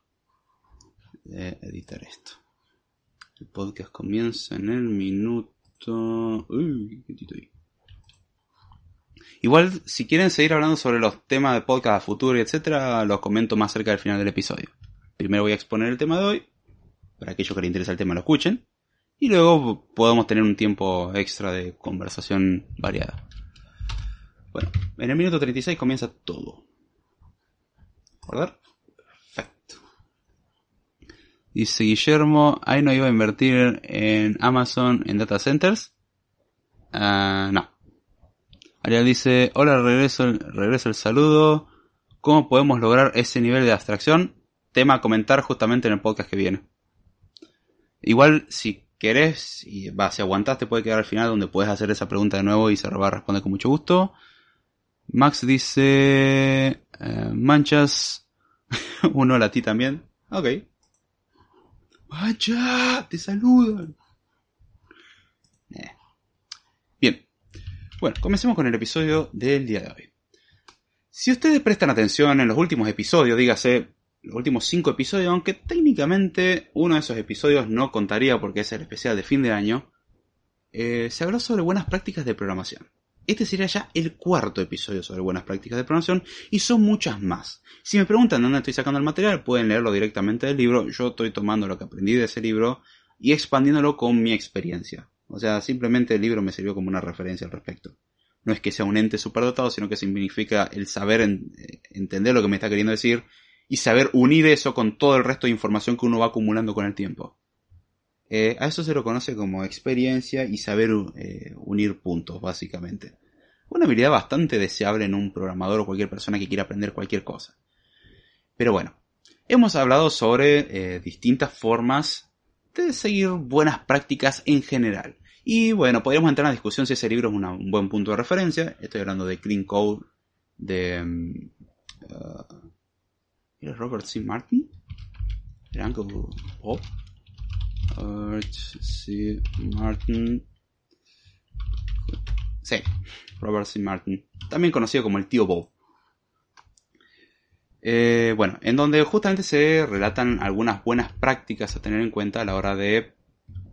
De editar esto. El podcast comienza en el minuto. Uy, qué ahí. Igual, si quieren seguir hablando sobre los temas de podcast a futuro y etcétera, los comento más cerca del final del episodio. Primero voy a exponer el tema de hoy, para aquellos que les interesa el tema lo escuchen, y luego podemos tener un tiempo extra de conversación variada. Bueno, en el minuto 36 comienza todo. ¿Recordar? Perfecto. Dice Guillermo, ¿ahí no iba a invertir en Amazon en data centers? Ah, no. Ariel dice, hola, regreso, regreso el saludo. ¿Cómo podemos lograr ese nivel de abstracción? Tema a comentar justamente en el podcast que viene. Igual, si querés, y va, si aguantás, te puede quedar al final donde puedes hacer esa pregunta de nuevo y se va a responder con mucho gusto. Max dice, eh, manchas, uno a ti también. Ok. Mancha, te saludan. Eh. Bueno, comencemos con el episodio del día de hoy. Si ustedes prestan atención en los últimos episodios, dígase los últimos cinco episodios, aunque técnicamente uno de esos episodios no contaría porque es el especial de fin de año, eh, se habló sobre buenas prácticas de programación. Este sería ya el cuarto episodio sobre buenas prácticas de programación y son muchas más. Si me preguntan dónde estoy sacando el material, pueden leerlo directamente del libro. Yo estoy tomando lo que aprendí de ese libro y expandiéndolo con mi experiencia. O sea, simplemente el libro me sirvió como una referencia al respecto. No es que sea un ente superdotado, sino que significa el saber eh, entender lo que me está queriendo decir y saber unir eso con todo el resto de información que uno va acumulando con el tiempo. Eh, a eso se lo conoce como experiencia y saber eh, unir puntos, básicamente. Una habilidad bastante deseable en un programador o cualquier persona que quiera aprender cualquier cosa. Pero bueno, hemos hablado sobre distintas formas de seguir buenas prácticas en general. Y bueno, podríamos entrar en la discusión si ese libro es un buen punto de referencia. Estoy hablando de Clean Code de mm, uh, Robert C. Martin. ¿Era Bob? Robert C. Martin. Sí, Robert C. Martin. También conocido como el tío Bob. Eh, bueno, en donde justamente se relatan algunas buenas prácticas a tener en cuenta a la hora de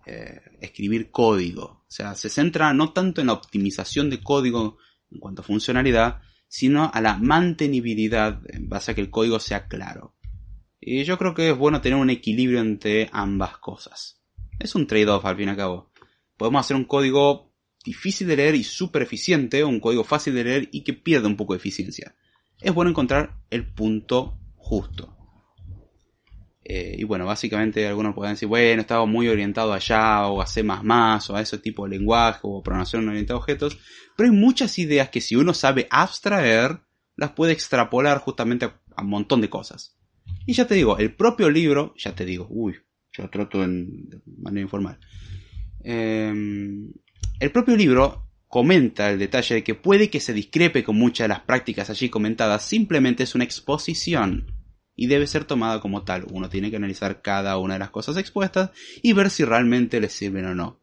eh, escribir código. O sea, se centra no tanto en la optimización de código en cuanto a funcionalidad, sino a la mantenibilidad en base a que el código sea claro. Y yo creo que es bueno tener un equilibrio entre ambas cosas. Es un trade-off al fin y al cabo. Podemos hacer un código difícil de leer y súper eficiente, un código fácil de leer y que pierda un poco de eficiencia. Es bueno encontrar el punto justo. Eh, y bueno, básicamente algunos pueden decir, bueno, estaba muy orientado allá, o a C++, o a ese tipo de lenguaje, o programación orientada a objetos. Pero hay muchas ideas que si uno sabe abstraer, las puede extrapolar justamente a, un montón de cosas. Y ya te digo, el propio libro, ya te digo, uy, yo trato en, de manera informal. Em, el propio libro comenta el detalle de que puede que se discrepe con muchas de las prácticas allí comentadas, simplemente es una exposición y debe ser tomada como tal. Uno tiene que analizar cada una de las cosas expuestas y ver si realmente le sirven o no.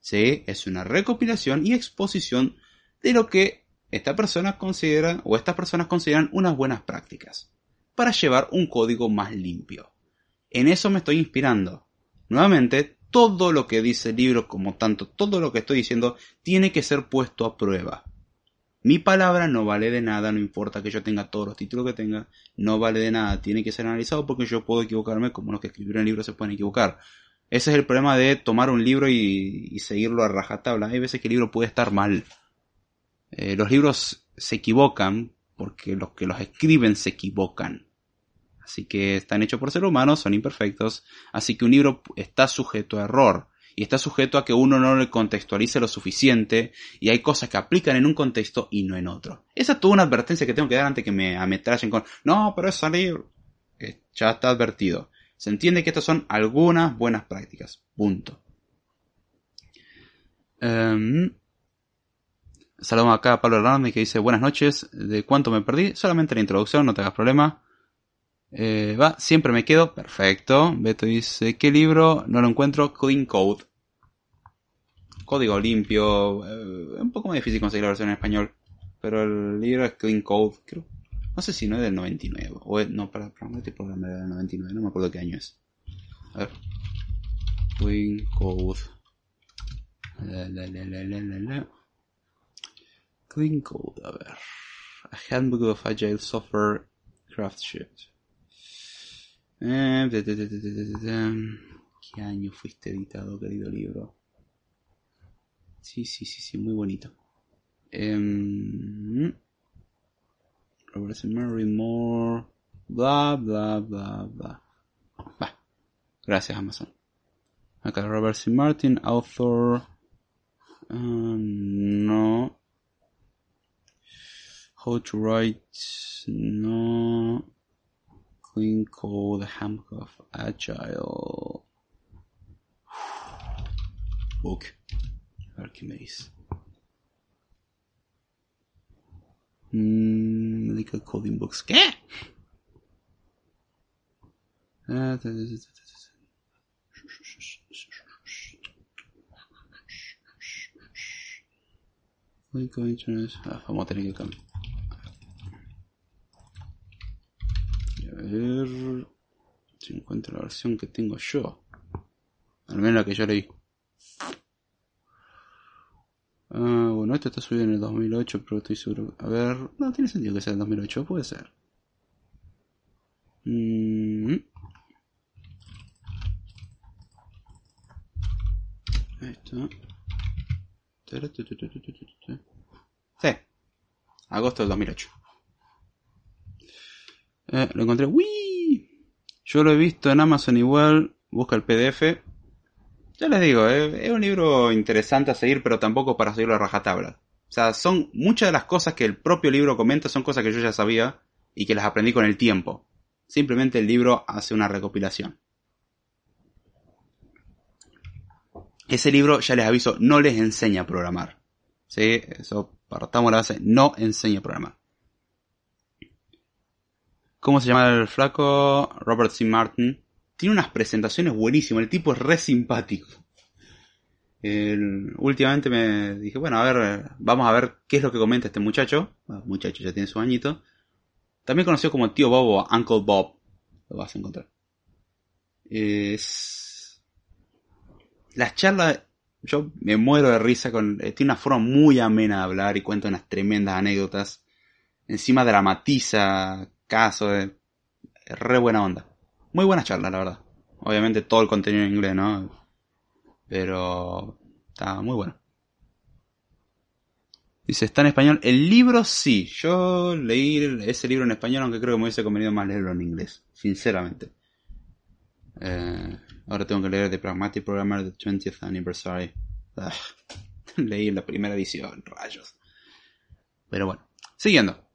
Sí, es una recopilación y exposición de lo que esta persona considera o estas personas consideran unas buenas prácticas para llevar un código más limpio. En eso me estoy inspirando. Nuevamente, todo lo que dice el libro, como tanto todo lo que estoy diciendo, tiene que ser puesto a prueba. Mi palabra no vale de nada, no importa que yo tenga todos los títulos que tenga, no vale de nada, tiene que ser analizado porque yo puedo equivocarme como los que escribieron el libro se pueden equivocar. Ese es el problema de tomar un libro y, seguirlo a rajatabla. Hay veces que el libro puede estar mal. Eh, los libros se equivocan porque los que los escriben se equivocan. Así que están hechos por seres humanos, son imperfectos. Así que un libro está sujeto a error y está sujeto a que uno no le contextualice lo suficiente y hay cosas que aplican en un contexto y no en otro. Esa es toda una advertencia que tengo que dar antes que me ametrallen con, no, pero es salir. Eh, ya está advertido. Se entiende que estas son algunas buenas prácticas. Punto. Um, Saludamos acá a Pablo Hernández que dice buenas noches. ¿De cuánto me perdí? Solamente la introducción, no te hagas problema. Eh, va, siempre me quedo. Perfecto. Beto dice, ¿qué libro? No lo encuentro. Clean Code. Código limpio. Eh, un poco más difícil conseguir la versión en español. Pero el libro es Clean Code. Creo. No sé si no es del 99. O no, para, para programa era del 99. No me acuerdo qué año es. A ver. Clean Code. Clean Code. A ver. A Handbook of Agile Software Craftsmanship. Eh, ¿Qué año fuiste editado, querido libro? Sí, sí, sí, sí, muy bonito. Eh, Robert Mary Moore, bla, bla, bla, bla. Bah. Gracias, Amazon. Acá Robert C. Martin, author. Uh, no. How to write. No. Clean Code Handbook of Agile. Book. A ver qué me dice. Mm, medical Coding Books. ¿Qué? vamos a tener que a ver si encuentro la versión que tengo yo. Al menos la que yo leí. Ah, bueno, esto está subido en el 2008, pero estoy seguro. A ver, no tiene sentido que sea el 2008, puede ser. Mm. Está. Sí, agosto del 2008. Eh, lo encontré. ¡Uy! Yo lo he visto en Amazon igual. Busca el PDF. Ya les digo, eh, es un libro interesante a seguir, pero tampoco para seguirlo a rajatabla. O sea, son muchas de las cosas que el propio libro comenta, son cosas que yo ya sabía y que las aprendí con el tiempo. Simplemente el libro hace una recopilación. Ese libro, ya les aviso, no les enseña a programar. ¿Sí? Eso partamos la base, no enseña a programar. ¿Cómo se llama el flaco? Robert C. Martin. Tiene unas presentaciones buenísimas, el tipo es re simpático. últimamente me dije, bueno, a ver, vamos a ver qué es lo que comenta este muchacho. muchacho ya tiene su añito. También conocido como Tío Bob o Uncle Bob. Lo vas a encontrar. Es... Las charlas, yo me muero de risa con... eh, Tiene una forma muy amena de hablar y cuenta unas tremendas anécdotas. Encima dramatiza casos. Es re buena onda. Muy buena charla, la verdad. Obviamente todo el contenido en inglés, ¿no? Pero está muy bueno. Dice, está en español. El libro sí. Yo leí ese libro en español, aunque creo que me hubiese convenido más leerlo en inglés. Sinceramente. Eh, ahora tengo que leer The Pragmatic Programmer The 20th Anniversary. Ah, leí la primera edición, rayos. Pero bueno, siguiendo.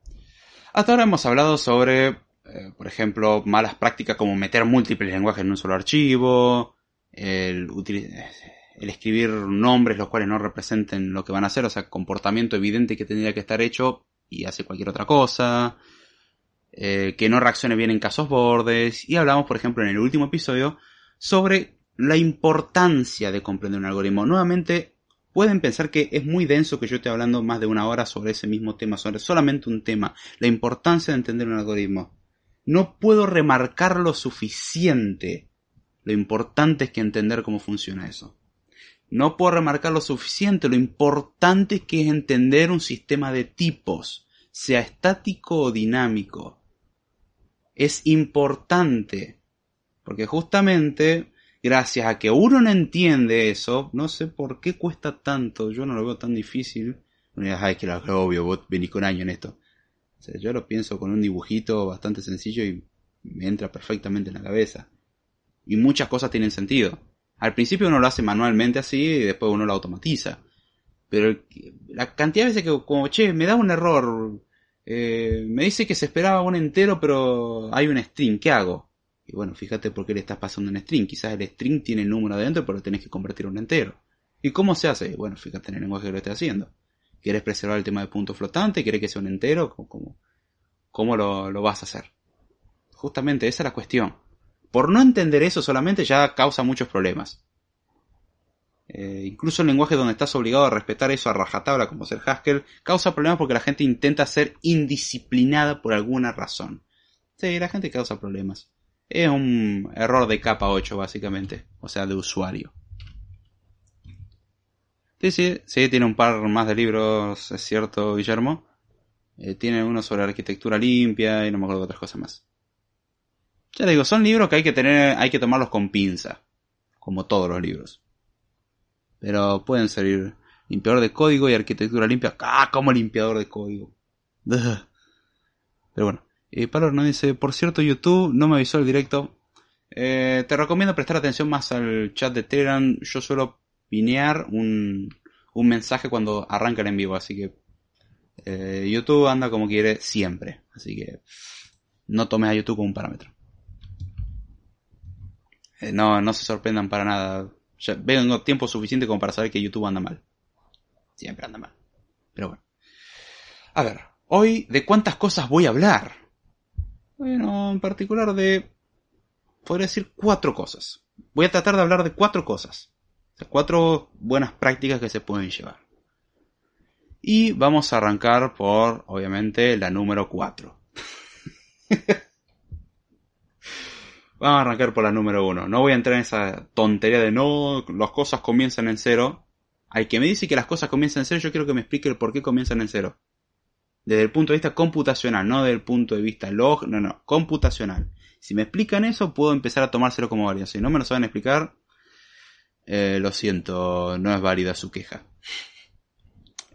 Hasta ahora hemos hablado sobre, eh, por ejemplo, malas prácticas como meter múltiples lenguajes en un solo archivo, el, el escribir nombres los cuales no representen lo que van a hacer, o sea, comportamiento evidente que tendría que estar hecho y hace cualquier otra cosa, eh, que no reaccione bien en casos bordes, y hablamos, por ejemplo, en el último episodio sobre la importancia de comprender un algoritmo. Nuevamente, pueden pensar que es muy denso que yo esté hablando más de una hora sobre ese mismo tema, sobre solamente un tema, la importancia de entender un algoritmo. No puedo remarcar lo suficiente lo importante es que entender cómo funciona eso. No puedo remarcar lo suficiente lo importante que es entender un sistema de tipos, sea estático o dinámico. Es importante, porque justamente gracias a que uno no entiende eso, no sé por qué cuesta tanto, yo no lo veo tan difícil. Dirá, "Ay, que lo obvio, vos venís con años en esto. Yo lo pienso con un dibujito bastante sencillo y me entra perfectamente en la cabeza. Y muchas cosas tienen sentido. Al principio uno lo hace manualmente así y después uno lo automatiza. Pero la cantidad de veces que como, che, me da un error, eh, me dice que se esperaba un entero pero hay un string, ¿qué hago? Y bueno, fíjate por qué le estás pasando un string. Quizás el string tiene el número adentro pero lo tenés que convertir en un entero. ¿Y cómo se hace? Bueno, fíjate en el lenguaje que lo esté haciendo. ¿Quieres preservar el tema de punto flotante? ¿Quieres que sea un entero? ¿Cómo, lo vas a hacer? Justamente esa es la cuestión. Por no entender eso solamente ya causa muchos problemas. Eh, incluso el lenguaje donde estás obligado a respetar eso a rajatabla como ser Haskell causa problemas porque la gente intenta ser indisciplinada por alguna razón. Sí, la gente causa problemas. Es un error de capa 8 básicamente, o sea, de usuario. Sí, sí, sí, tiene un par más de libros, es cierto, Guillermo. Eh, tiene uno sobre arquitectura limpia y no me acuerdo de otras cosas más. Ya le digo, son libros que hay que tener, hay que tomarlos con pinza, como todos los libros. Pero pueden servir limpiador de código y arquitectura limpia. ¡Ah, como limpiador de código! Pero bueno, eh, Pablo nos dice, por cierto, YouTube no me avisó el directo. Eh, te recomiendo prestar atención más al chat de Telegram. Yo suelo pinear un, un mensaje cuando arranca el en vivo, así que eh, YouTube anda como quiere siempre. Así que no tomes a YouTube como un parámetro. Eh, no, no se sorprendan para nada. Ya vengo tiempo suficiente como para saber que YouTube anda mal. Siempre anda mal. Pero bueno. A ver, hoy de cuántas cosas voy a hablar. Bueno, en particular de... Podría decir cuatro cosas. Voy a tratar de hablar de cuatro cosas. O sea, cuatro buenas prácticas que se pueden llevar. Y vamos a arrancar por, obviamente, la número cuatro. Vamos a arrancar por la número uno. No voy a entrar en esa tontería de no, las cosas comienzan en cero. Al que me dice que las cosas comienzan en cero, yo quiero que me explique el por qué comienzan en cero. Desde el punto de vista computacional, no desde el punto de vista log, no, no, computacional. Si me explican eso, puedo empezar a tomárselo como válido. Si no me lo saben explicar, eh, lo siento, no es válida su queja.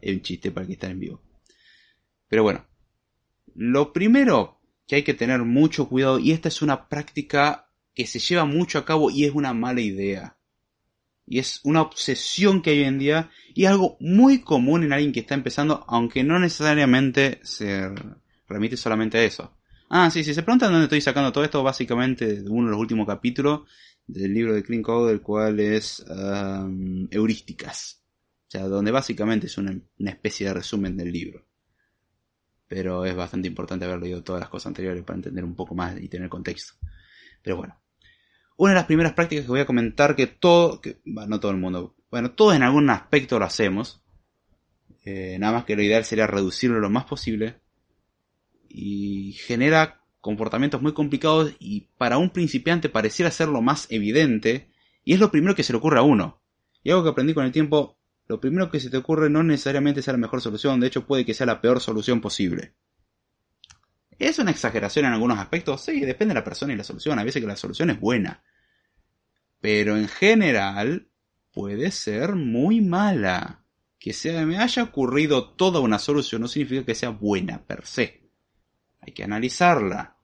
Es un chiste para que está en vivo. Pero bueno, lo primero que hay que tener mucho cuidado, y esta es una práctica que se lleva mucho a cabo y es una mala idea. Y es una obsesión que hay hoy en día y algo muy común en alguien que está empezando, aunque no necesariamente se remite solamente a eso. Ah, sí, si se preguntan dónde estoy sacando todo esto, básicamente de uno de los últimos capítulos del libro de Clean Code, el cual es um, Heurísticas. O sea, donde básicamente es una, una especie de resumen del libro pero es bastante importante haber leído todas las cosas anteriores para entender un poco más y tener contexto. Pero bueno, una de las primeras prácticas que voy a comentar que todo, bueno, no todo el mundo, bueno, todos en algún aspecto lo hacemos, eh, nada más que lo ideal sería reducirlo lo más posible, y genera comportamientos muy complicados y para un principiante pareciera ser lo más evidente y es lo primero que se le ocurre a uno. Y algo que aprendí con el tiempo, lo primero que se te ocurre no necesariamente sea la mejor solución, de hecho puede que sea la peor solución posible. ¿Es una exageración en algunos aspectos? Sí, depende de la persona y la solución. A veces que la solución es buena. Pero en general puede ser muy mala. Que se me haya ocurrido toda una solución no significa que sea buena per se. Hay que analizarla.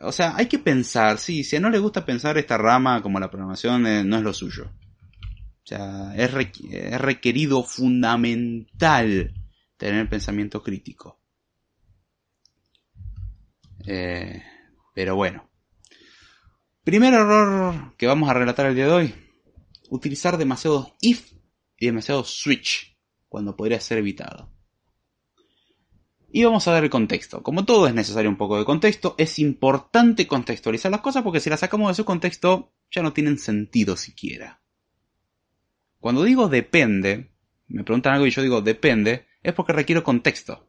O sea, hay que pensar, sí, si no le gusta pensar esta rama como la programación eh, no es lo suyo. O sea, es, es requerido fundamental tener pensamiento crítico. Eh, pero bueno. Primer error que vamos a relatar el día de hoy. Utilizar demasiado if y demasiado switch cuando podría ser evitado. Y vamos a ver el contexto. Como todo es necesario un poco de contexto, es importante contextualizar las cosas porque si las sacamos de su contexto ya no tienen sentido siquiera. Cuando digo depende, me preguntan algo y yo digo depende, es porque requiero contexto.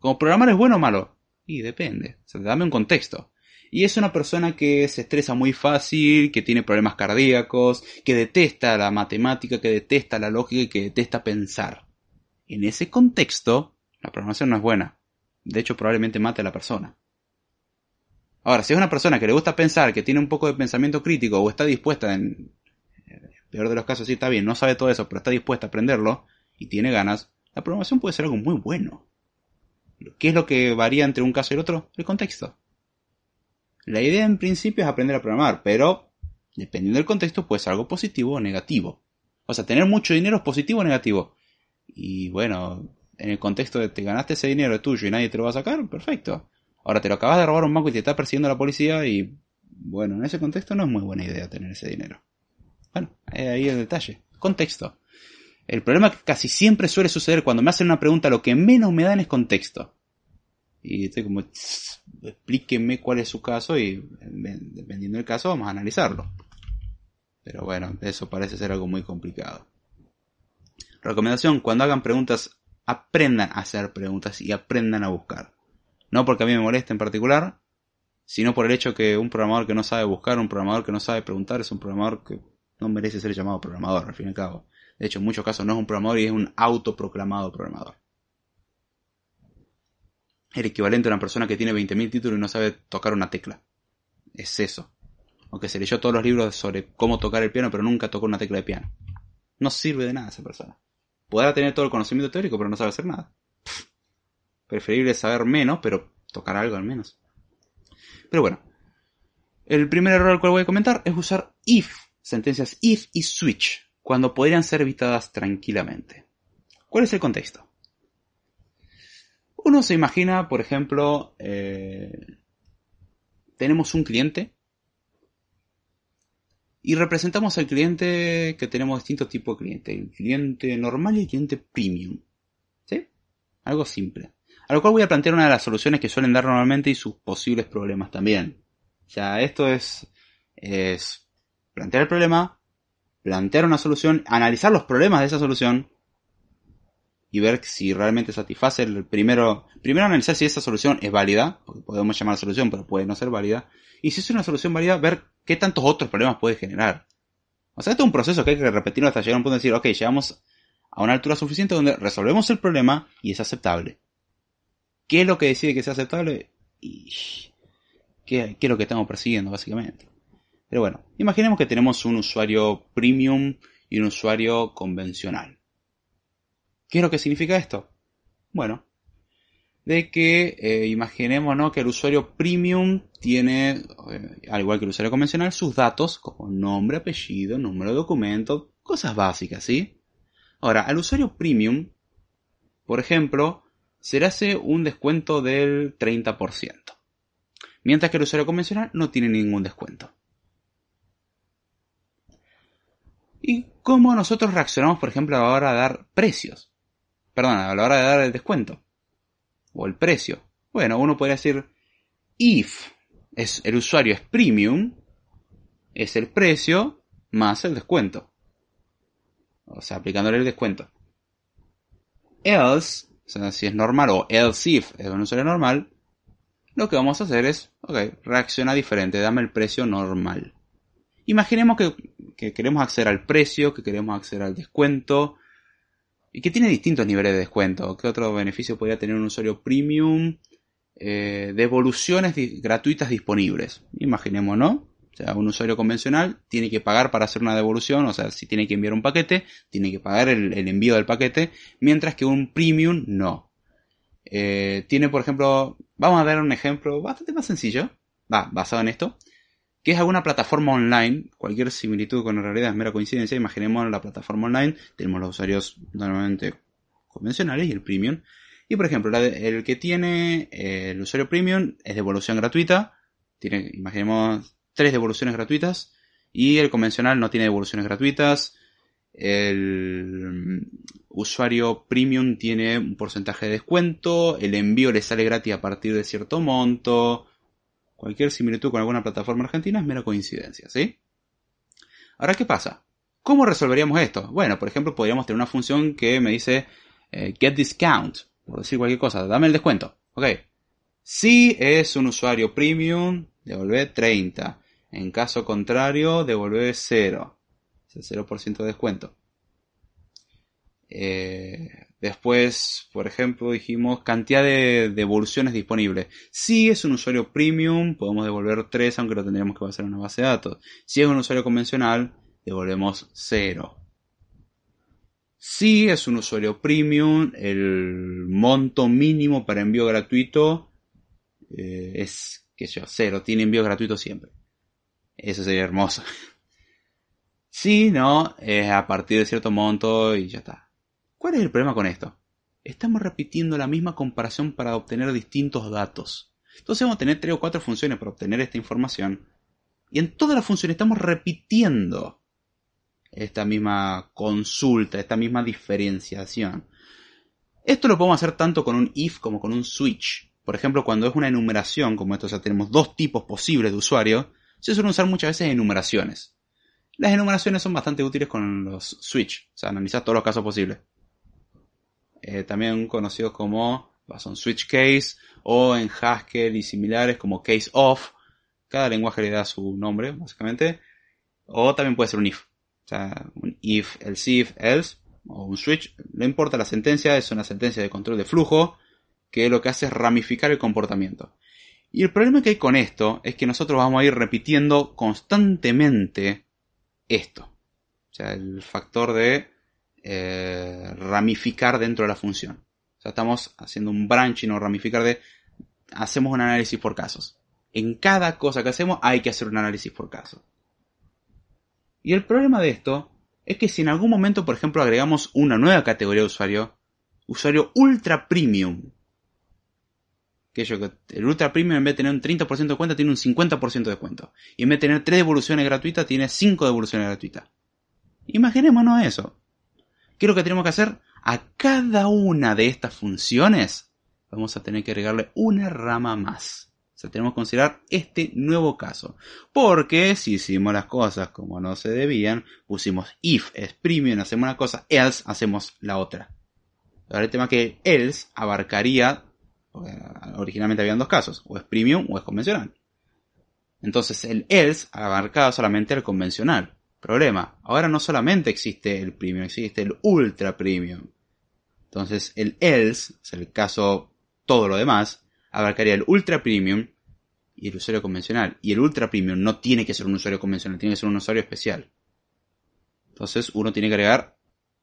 Como programar es bueno o malo, y depende. Dame un contexto. Y es una persona que se estresa muy fácil, que tiene problemas cardíacos, que detesta la matemática, que detesta la lógica y que detesta pensar. En ese contexto, la programación no es buena. De hecho, probablemente mate a la persona. Ahora, si es una persona que le gusta pensar, que tiene un poco de pensamiento crítico o está dispuesta, en peor de los casos, sí está bien, no sabe todo eso, pero está dispuesta a aprenderlo y tiene ganas, la programación puede ser algo muy bueno. ¿Qué es lo que varía entre un caso y el otro? El contexto. La idea en principio es aprender a programar, pero dependiendo del contexto puede ser algo positivo o negativo. O sea, tener mucho dinero es positivo o negativo. Y bueno, en el contexto de te ganaste ese dinero es tuyo y nadie te lo va a sacar, perfecto. Ahora te lo acabas de robar un banco y te está persiguiendo la policía y bueno, en ese contexto no es muy buena idea tener ese dinero. Bueno, ahí el detalle. Contexto. El problema que casi siempre suele suceder cuando me hacen una pregunta, lo que menos me dan es contexto. Y estoy como, explíqueme cuál es su caso y dependiendo del caso vamos a analizarlo. Pero bueno, eso parece ser algo muy complicado. Recomendación, cuando hagan preguntas, aprendan a hacer preguntas y aprendan a buscar. No porque a mí me moleste en particular, sino por el hecho que un programador que no sabe buscar, un programador que no sabe preguntar, es un programador que no merece ser llamado programador, al fin y al cabo. De hecho, en muchos casos no es un programador y es un autoproclamado programador. El equivalente a una persona que tiene 20.000 títulos y no sabe tocar una tecla. Es eso. Aunque se leyó todos los libros sobre cómo tocar el piano, pero nunca tocó una tecla de piano. No sirve de nada esa persona. Podrá tener todo el conocimiento teórico, pero no sabe hacer nada. Preferible saber menos, pero tocar algo al menos. Pero bueno. El primer error al cual voy a comentar es usar if, sentencias if y switch cuando podrían ser evitadas tranquilamente. ¿Cuál es el contexto? Uno se imagina, por ejemplo, eh, tenemos un cliente y representamos al cliente que tenemos distintos tipos de cliente. El cliente normal y el cliente premium. ¿Sí? Algo simple. A lo cual voy a plantear una de las soluciones que suelen dar normalmente y sus posibles problemas también. Sea, esto es, es plantear el problema, plantear una solución, analizar los problemas de esa solución y ver si realmente satisface el primero, primero analizar si esa solución es válida, porque podemos llamar solución, pero puede no ser válida, y si es una solución válida, ver qué tantos otros problemas puede generar. O sea, esto es un proceso que hay que repetirlo hasta llegar a un punto de decir, ok, llegamos a una altura suficiente donde resolvemos el problema y es aceptable. ¿Qué es lo que decide que sea aceptable? Y ¿qué, qué es lo que estamos persiguiendo, básicamente? Pero bueno, imaginemos que tenemos un usuario premium y un usuario convencional. ¿Qué es lo que significa esto? Bueno, de que eh, imaginemos que el usuario premium tiene, eh, al igual que el usuario convencional, sus datos como nombre, apellido, número de documento, cosas básicas, ¿sí? Ahora, al usuario premium, por ejemplo, se le hace un descuento del 30%, mientras que el usuario convencional no tiene ningún descuento. ¿Y cómo nosotros reaccionamos, por ejemplo, a la hora de dar precios? Perdón, a la hora de dar el descuento. O el precio. Bueno, uno podría decir, if es, el usuario es premium, es el precio más el descuento. O sea, aplicándole el descuento. Else, o sea, si es normal, o else if es un usuario normal, lo que vamos a hacer es, ok, reacciona diferente, dame el precio normal. Imaginemos que, queremos acceder al precio, que queremos acceder al descuento, y que tiene distintos niveles de descuento. ¿Qué otro beneficio podría tener un usuario premium? Eh, devoluciones gratuitas disponibles. Imaginemos, ¿no? O sea, un usuario convencional tiene que pagar para hacer una devolución, o sea, si tiene que enviar un paquete, tiene que pagar el, envío del paquete, mientras que un premium no. Eh, tiene, por ejemplo, vamos a dar un ejemplo bastante más sencillo, va, basado en esto, que es alguna plataforma online, cualquier similitud con la realidad es mera coincidencia, imaginemos la plataforma online, tenemos los usuarios normalmente convencionales y el premium, y por ejemplo, el que tiene eh, el usuario premium es devolución gratuita, tiene, imaginemos tres devoluciones gratuitas y el convencional no tiene devoluciones gratuitas. El usuario premium tiene un porcentaje de descuento, el envío le sale gratis a partir de cierto monto. Cualquier similitud con alguna plataforma argentina es mera coincidencia, ¿sí? Ahora, ¿qué pasa? ¿Cómo resolveríamos esto? Bueno, por ejemplo, podríamos tener una función que me dice eh, get discount, por decir cualquier cosa, dame el descuento. Ok. Si es un usuario premium, devolve 30. En caso contrario, devolver 0. Es el 0% de descuento. Eh, después, por ejemplo, dijimos cantidad de devoluciones disponibles. Si es un usuario premium, podemos devolver 3, aunque lo tendríamos que pasar en una base de datos. Si es un usuario convencional, devolvemos 0. Si es un usuario premium, el monto mínimo para envío gratuito eh, es, sé yo, 0. Tiene envío gratuito siempre. Eso sería hermoso. Si no, es a partir de cierto monto y ya está. ¿Cuál es el problema con esto? Estamos repitiendo la misma comparación para obtener distintos datos. Entonces vamos a tener tres o cuatro funciones para obtener esta información. Y en todas las funciones estamos repitiendo esta misma consulta, esta misma diferenciación. Esto lo podemos hacer tanto con un if como con un switch. Por ejemplo, cuando es una enumeración, como esto, o sea, tenemos dos tipos posibles de usuario, se suelen usar muchas veces enumeraciones. Las enumeraciones son bastante útiles con los switch, o sea, analizar todos los casos posibles. Eh, también conocidos como son switch case o en Haskell y similares como case of. Cada lenguaje le da su nombre, básicamente. O también puede ser un if. O sea, un if, else if, else, o un switch. No importa la sentencia, es una sentencia de control de flujo que lo que hace es ramificar el comportamiento. Y el problema que hay con esto es que nosotros vamos a ir repitiendo constantemente esto. O sea, el factor de eh, ramificar dentro de la función. O sea, estamos haciendo un branching o ramificar de... Hacemos un análisis por casos. En cada cosa que hacemos hay que hacer un análisis por caso. Y el problema de esto es que si en algún momento, por ejemplo, agregamos una nueva categoría de usuario, usuario ultra premium, que el Ultra Premium en vez de tener un 30% de cuenta tiene un 50% de cuenta. Y en vez de tener 3 devoluciones gratuitas tiene 5 devoluciones gratuitas. Imaginémonos eso. ¿Qué es lo que tenemos que hacer? A cada una de estas funciones vamos a tener que agregarle una rama más. O sea, tenemos que considerar este nuevo caso. Porque si hicimos las cosas como no se debían, pusimos if es premium, hacemos una cosa, else hacemos la otra. Ahora el tema que else abarcaría originalmente habían dos casos, o es premium o es convencional. Entonces el else abarcaba solamente el convencional. Problema, ahora no solamente existe el premium, existe el ultra premium. Entonces el else, es el caso todo lo demás, abarcaría el ultra premium y el usuario convencional. Y el ultra premium no tiene que ser un usuario convencional, tiene que ser un usuario especial. Entonces uno tiene que agregar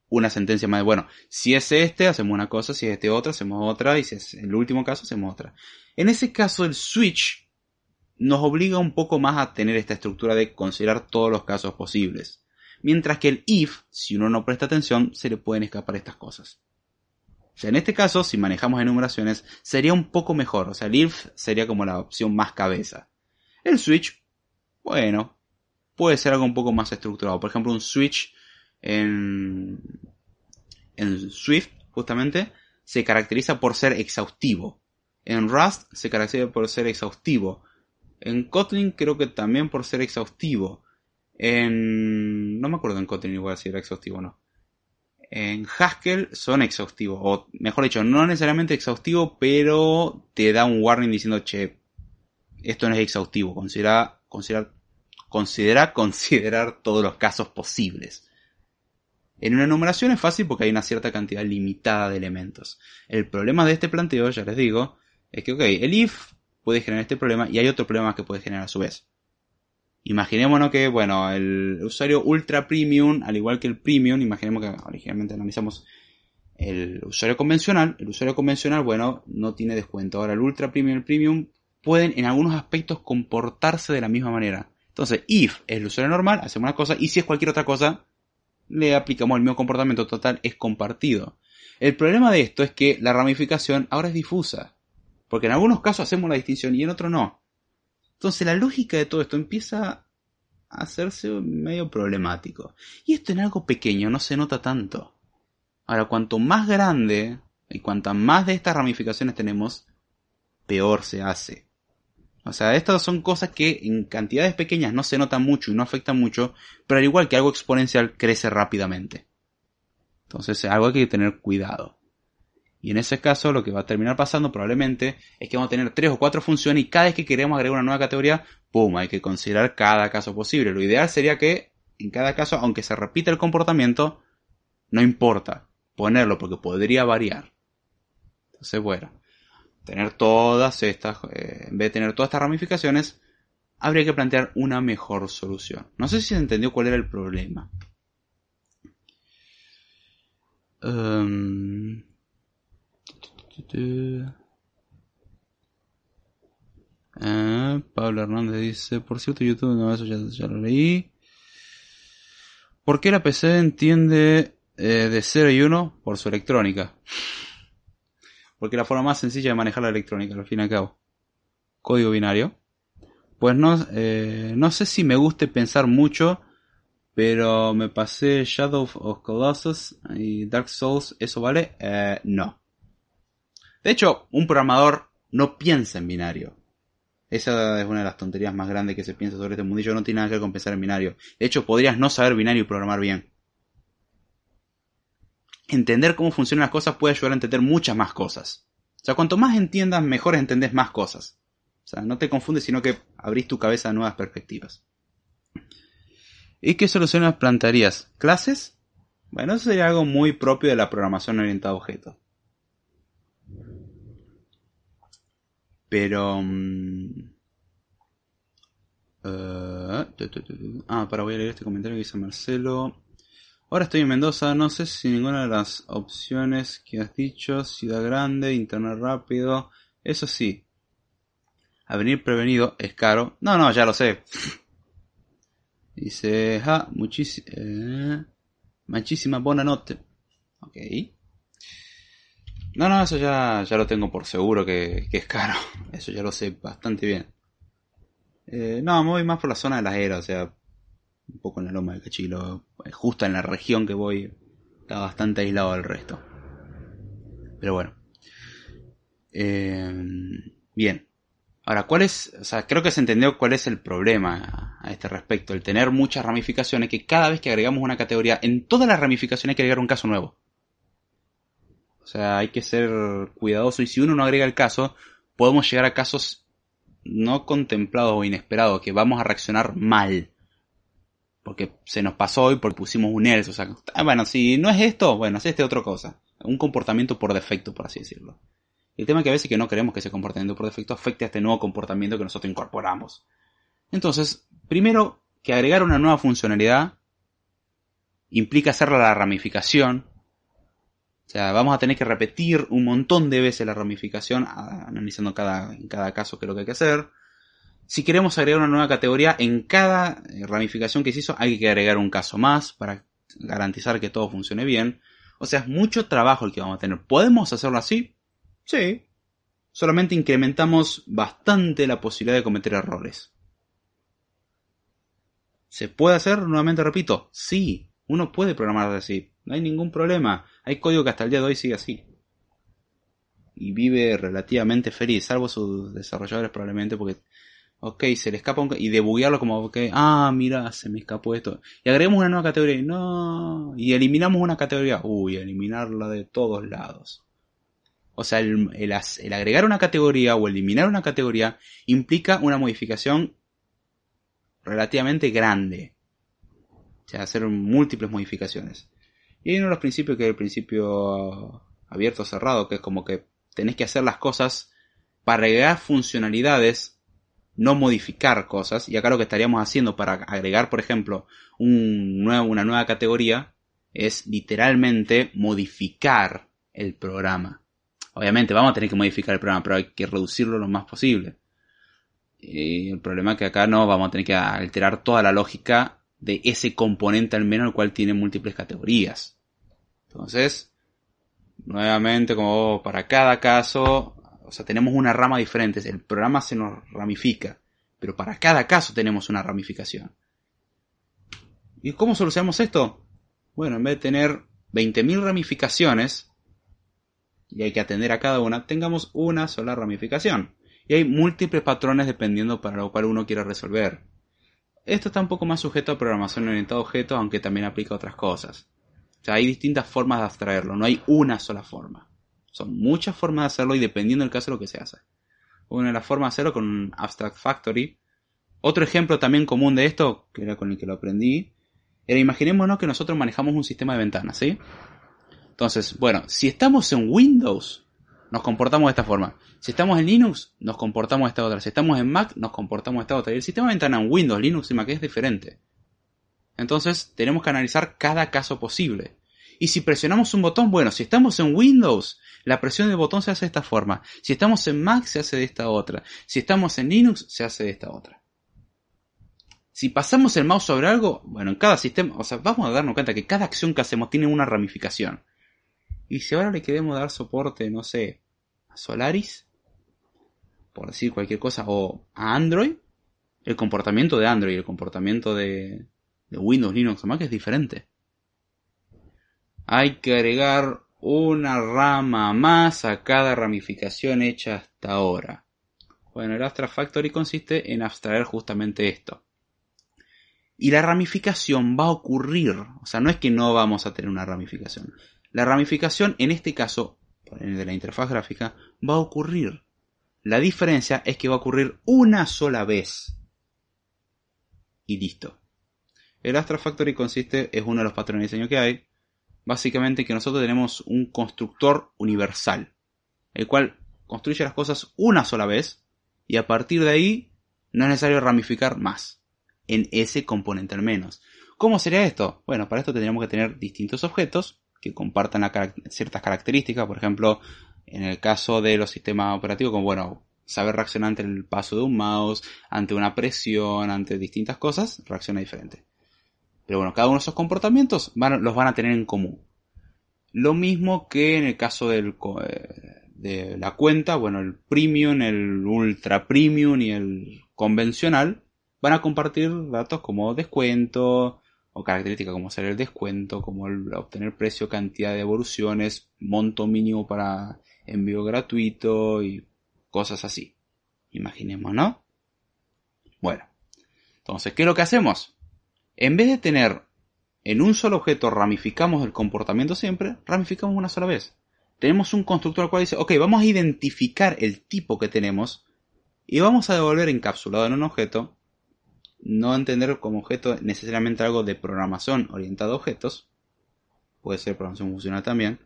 una sentencia más de, bueno, si es este, hacemos una cosa, si es este otra, hacemos otra, y si es el último caso, hacemos otra. En ese caso, el switch nos obliga un poco más a tener esta estructura de considerar todos los casos posibles. Mientras que el if, si uno no presta atención, se le pueden escapar estas cosas. O en este caso, si manejamos enumeraciones, sería un poco mejor. O sea, el if sería como la opción más cabeza. El switch, bueno, puede ser algo un poco más estructurado. Por ejemplo, un switch en, en Swift, justamente, se caracteriza por ser exhaustivo. En Rust se caracteriza por ser exhaustivo. En Kotlin creo que también por ser exhaustivo. En... No me acuerdo en Kotlin igual si era exhaustivo o no. En Haskell son exhaustivos. O mejor dicho, no necesariamente exhaustivo, pero te da un warning diciendo, che, esto no es exhaustivo, considera, considera, considera considerar todos los casos posibles. En una enumeración es fácil porque hay una cierta cantidad limitada de elementos. El problema de este planteo, ya les digo, es que, ok, el if puede generar este problema y hay otro problema que puede generar a su vez. Imaginémonos que, bueno, el usuario ultra premium, al igual que el premium, imaginemos que originalmente analizamos el usuario convencional. El usuario convencional, bueno, no tiene descuento. Ahora el ultra premium y el premium pueden en algunos aspectos comportarse de la misma manera. Entonces, if es el usuario normal, hacemos una cosa, y si es cualquier otra cosa, le aplicamos el mismo comportamiento total, es compartido. El problema de esto es que la ramificación ahora es difusa. Porque en algunos casos hacemos la distinción y en otros no. Entonces la lógica de todo esto empieza a hacerse medio problemático. Y esto en algo pequeño no se nota tanto. Ahora, cuanto más grande y cuantas más de estas ramificaciones tenemos, peor se hace. O sea, estas son cosas que en cantidades pequeñas no se notan mucho y no afectan mucho, pero al igual que algo exponencial crece rápidamente. Entonces es algo hay que tener cuidado. Y en ese caso lo que va a terminar pasando probablemente es que vamos a tener tres o cuatro funciones y cada vez que queremos agregar una nueva categoría, ¡pum! Hay que considerar cada caso posible. Lo ideal sería que en cada caso, aunque se repita el comportamiento, no importa ponerlo porque podría variar. Entonces, bueno, tener todas estas, eh, en vez de tener todas estas ramificaciones, habría que plantear una mejor solución. No sé si se entendió cuál era el problema. Um, Pablo Hernández dice, por cierto, YouTube, no, eso ya, ya lo leí. ¿Por qué la PC entiende eh, de 0 y 1 por su electrónica. Porque la forma más sencilla de manejar la electrónica, al fin y al cabo. Código binario. Pues no, eh, no sé si me guste pensar mucho, pero me pasé Shadow of Colossus y Dark Souls, ¿eso vale? Eh, no. De hecho, un programador no piensa en binario. Esa es una de las tonterías más grandes que se piensa sobre este mundillo. No tiene nada que ver con pensar en binario. De hecho, podrías no saber binario y programar bien entender cómo funcionan las cosas puede ayudar a entender muchas más cosas. O sea, cuanto más entiendas, mejor entendés más cosas. O sea, no te confundes, sino que abrís tu cabeza a nuevas perspectivas. ¿Y qué soluciones plantearías? ¿Clases? Bueno, eso sería algo muy propio de la programación orientada a objetos. Pero... Mm, eh, ah, para voy a leer este comentario que dice Marcelo. Ahora estoy en Mendoza, no sé si ninguna de las opciones que has dicho, ciudad grande, internet rápido, eso sí. A venir prevenido es caro. No, no, ya lo sé. Dice, ja, muchísima, eh, muchísima buena noche. Ok. No, no, eso ya, ya lo tengo por seguro que, que es caro. Eso ya lo sé bastante bien. Eh, no, me voy más por la zona de las eras, o sea, un poco en la loma de Cachilo, justo en la región que voy, está bastante aislado del resto. Pero bueno. Eh, bien. Ahora, ¿cuál es? O sea, creo que se entendió cuál es el problema a, este respecto. El tener muchas ramificaciones, que cada vez que agregamos una categoría, en todas las ramificaciones hay que agregar un caso nuevo. Sea, hay que ser cuidadoso y si uno no agrega el caso, podemos llegar a casos no contemplados o inesperados, que vamos a reaccionar mal porque se nos pasó y porque pusimos un else. O sea, ah, bueno, si no es esto, bueno, es este otra cosa. Un comportamiento por defecto, por así decirlo. El tema es que a veces que no queremos que ese comportamiento por defecto afecte a este nuevo comportamiento que nosotros incorporamos. Entonces, primero, que agregar una nueva funcionalidad implica hacerla la ramificación. O sea, vamos a tener que repetir un montón de veces la ramificación, analizando cada, en cada caso qué es lo que hay que hacer. Si queremos agregar una nueva categoría, en cada eh, ramificación que se hizo hay que agregar un caso más para garantizar que todo funcione bien. O sea, es mucho trabajo el que vamos a tener. ¿Podemos hacerlo así? Sí. Solamente incrementamos bastante la posibilidad de cometer errores. ¿Se puede hacer? Nuevamente repito, sí. Uno puede programar así. No hay ningún problema. Hay código que hasta el día de hoy sigue así. Y vive relativamente feliz, salvo sus desarrolladores probablemente porque Ok, se le escapa un... Y debuguearlo como que, ah, mira, se me escapó esto. Y agregamos una nueva categoría. No. Y eliminamos una categoría. Uy, eliminarla de todos lados. O sea, el, el agregar una categoría o eliminar una categoría implica una modificación relativamente grande. O sea, hacer múltiples modificaciones. Y hay uno de los principios que es el principio abierto cerrado, que es como que tenés que hacer las cosas para agregar funcionalidades, no modificar cosas. Y acá lo que estaríamos haciendo para agregar, por ejemplo, un una nueva categoría es literalmente modificar el programa. Obviamente vamos a tener que modificar el programa, pero hay que reducirlo lo más posible. Y el problema es que acá no vamos a tener que alterar toda la lógica de ese componente al menos el cual tiene múltiples categorías. Entonces, nuevamente como para cada caso, o sea, tenemos una rama diferente, el programa se nos ramifica, pero para cada caso tenemos una ramificación. ¿Y cómo solucionamos esto? Bueno, en vez de tener 20.000 ramificaciones, y hay que atender a cada una, tengamos una sola ramificación. Y hay múltiples patrones dependiendo para lo cual uno quiera resolver. Esto está un poco más sujeto a programación orientada a objetos, aunque también aplica a otras cosas. O sea, hay distintas formas de abstraerlo, no hay una sola forma. Son muchas formas de hacerlo y dependiendo del caso lo que se hace. Una de las formas de hacerlo con un Abstract Factory. Otro ejemplo también común de esto, que era con el que lo aprendí, era imaginémonos que nosotros manejamos un sistema de ventanas, ¿sí? Entonces, bueno, si estamos en Windows, nos comportamos de esta forma. Si estamos en Linux, nos comportamos de esta otra. Si estamos en Mac, nos comportamos de esta otra. Y el sistema de ventana en Windows, Linux y Mac es diferente. Entonces, tenemos que analizar cada caso posible. Y si presionamos un botón, bueno, si estamos en Windows, la presión del botón se hace de esta forma. Si estamos en Mac, se hace de esta otra. Si estamos en Linux, se hace de esta otra. Si pasamos el mouse sobre algo, bueno, en cada sistema, o sea, vamos a darnos cuenta que cada acción que hacemos tiene una ramificación. Y si ahora le queremos dar soporte, no sé, a Solaris, por decir cualquier cosa, o a Android, el comportamiento de Android y el comportamiento de, de Windows, Linux o Mac es diferente. Hay que agregar una rama más a cada ramificación hecha hasta ahora. Bueno, el Abstract Factory consiste en abstraer justamente esto. Y la ramificación va a ocurrir, o sea, no es que no vamos a tener una ramificación. La ramificación, en este caso, de la interfaz gráfica, va a ocurrir. La diferencia es que va a ocurrir una sola vez. Y listo. El Abstract Factory consiste, es uno de los patrones de diseño que hay, básicamente que nosotros tenemos un constructor universal, el cual construye las cosas una sola vez, y a partir de ahí no es necesario ramificar más, en ese componente al menos. ¿Cómo sería esto? Bueno, para esto tendríamos que tener distintos objetos que compartan ciertas características, por ejemplo, en el caso de los sistemas operativos, como bueno, saber reaccionar ante el paso de un mouse, ante una presión, ante distintas cosas, reacciona diferente. Pero bueno, cada uno de esos comportamientos van, los van a tener en común. Lo mismo que en el caso del, de la cuenta, bueno, el premium, el ultra premium y el convencional van a compartir datos como descuento o características como ser el descuento, como obtener precio, cantidad de evoluciones, monto mínimo para envío gratuito y cosas así. Imaginemos, ¿no? Bueno, entonces, ¿qué es lo que hacemos? En vez de tener en un solo objeto ramificamos el comportamiento siempre, ramificamos una sola vez. Tenemos un constructor al cual dice, ok, vamos a identificar el tipo que tenemos y vamos a devolver encapsulado en un objeto, no entender como objeto necesariamente algo de programación orientada a objetos, puede ser programación funcional también,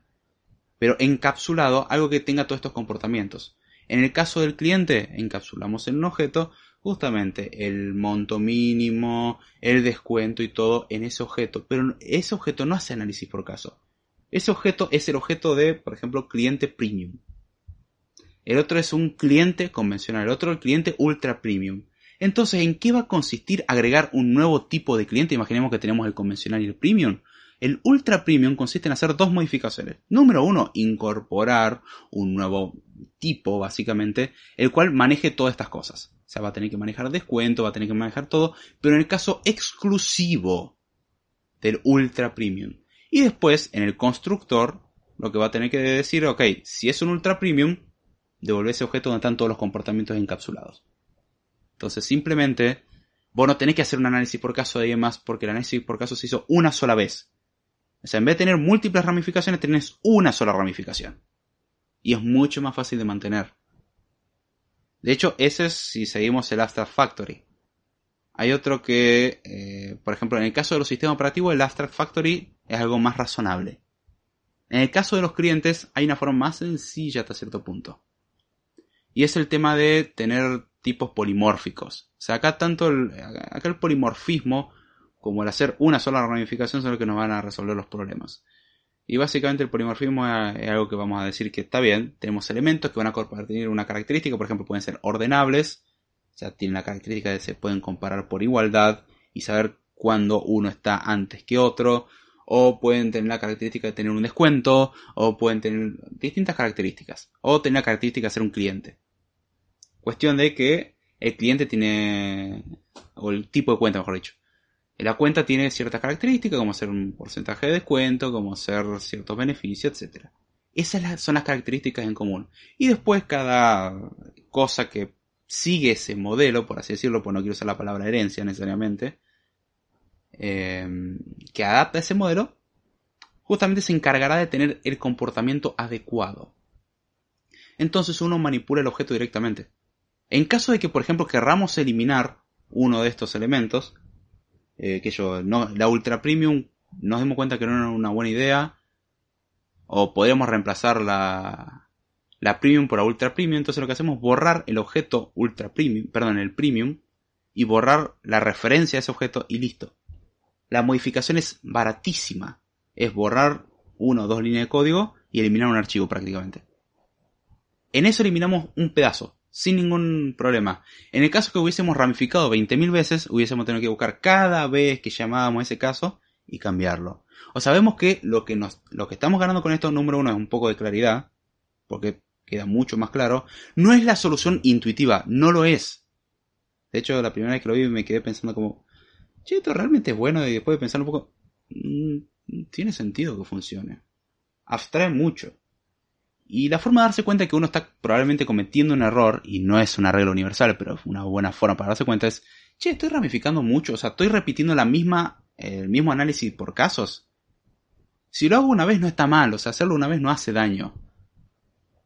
pero encapsulado algo que tenga todos estos comportamientos. En el caso del cliente, encapsulamos en un objeto justamente el monto mínimo, el descuento y todo en ese objeto. Pero ese objeto no hace análisis por caso. Ese objeto es el objeto de, por ejemplo, cliente premium. El otro es un cliente convencional, el otro el cliente ultra premium. Entonces, ¿en qué va a consistir agregar un nuevo tipo de cliente? Imaginemos que tenemos el convencional y el premium. El Ultra Premium consiste en hacer dos modificaciones. Número uno, incorporar un nuevo tipo, básicamente, el cual maneje todas estas cosas. O sea, va a tener que manejar descuento, va a tener que manejar todo, pero en el caso exclusivo del Ultra Premium. Y después, en el constructor, lo que va a tener que decir, ok, si es un Ultra Premium, devuelve ese objeto donde están todos los comportamientos encapsulados. Entonces, simplemente, vos no tenés que hacer un análisis por caso de más porque el análisis por caso se hizo una sola vez. O sea, en vez de tener múltiples ramificaciones, tenés una sola ramificación. y es mucho más fácil de mantener. De hecho, ese es si seguimos el Abstract Factory. Hay otro que, eh, por ejemplo, en el caso de los sistemas operativos, el Abstract Factory es algo más razonable. En el caso de los clientes, hay una forma más sencilla hasta cierto punto. Y es el tema de tener tipos polimórficos. O sea, acá tanto el, polimorfismo como el hacer una sola ramificación son los que nos van a resolver los problemas. Y básicamente el polimorfismo es algo que vamos a decir que está bien. Tenemos elementos que van a tener una característica, por ejemplo, pueden ser ordenables, o sea, tienen la característica de que se pueden comparar por igualdad y saber cuándo uno está antes que otro, o pueden tener la característica de tener un descuento, o pueden tener distintas características, o tener la característica de ser un cliente. Cuestión de que el cliente tiene, o el tipo de cuenta, mejor dicho. La cuenta tiene ciertas características, como ser un porcentaje de descuento, como ser ciertos beneficios, etc. Esas son las características en común. Y después cada cosa que sigue ese modelo, por así decirlo, pues no quiero usar la palabra herencia necesariamente, eh, que adapta ese modelo, justamente se encargará de tener el comportamiento adecuado. Entonces uno manipula el objeto directamente. En caso de que, por ejemplo, querramos eliminar uno de estos elementos, eh, que yo, no, la Ultra Premium, nos dimos cuenta que no era una buena idea, o podríamos reemplazar la, la Premium por la Ultra Premium, entonces lo que hacemos es borrar el objeto Ultra Premium, perdón, el Premium, y borrar la referencia a ese objeto y listo. La modificación es baratísima. Es borrar una o dos líneas de código y eliminar un archivo prácticamente. En eso eliminamos un pedazo, sin ningún problema. En el caso que hubiésemos ramificado 20.000 veces, hubiésemos tenido que buscar cada vez que llamábamos ese caso y cambiarlo. O sabemos que lo que, lo que estamos ganando con esto, número uno, es un poco de claridad, porque queda mucho más claro. No es la solución intuitiva, no lo es. De hecho, la primera vez que lo vi me quedé pensando como, che, esto realmente es bueno y después de pensar un poco, mm, tiene sentido que funcione. Abstrae mucho. Y la forma de darse cuenta que uno está probablemente cometiendo un error, y no es una regla universal, pero una buena forma para darse cuenta es, che, estoy ramificando mucho, o sea, estoy repitiendo la misma, el mismo análisis por casos. Si lo hago una vez no está mal, o sea, hacerlo una vez no hace daño.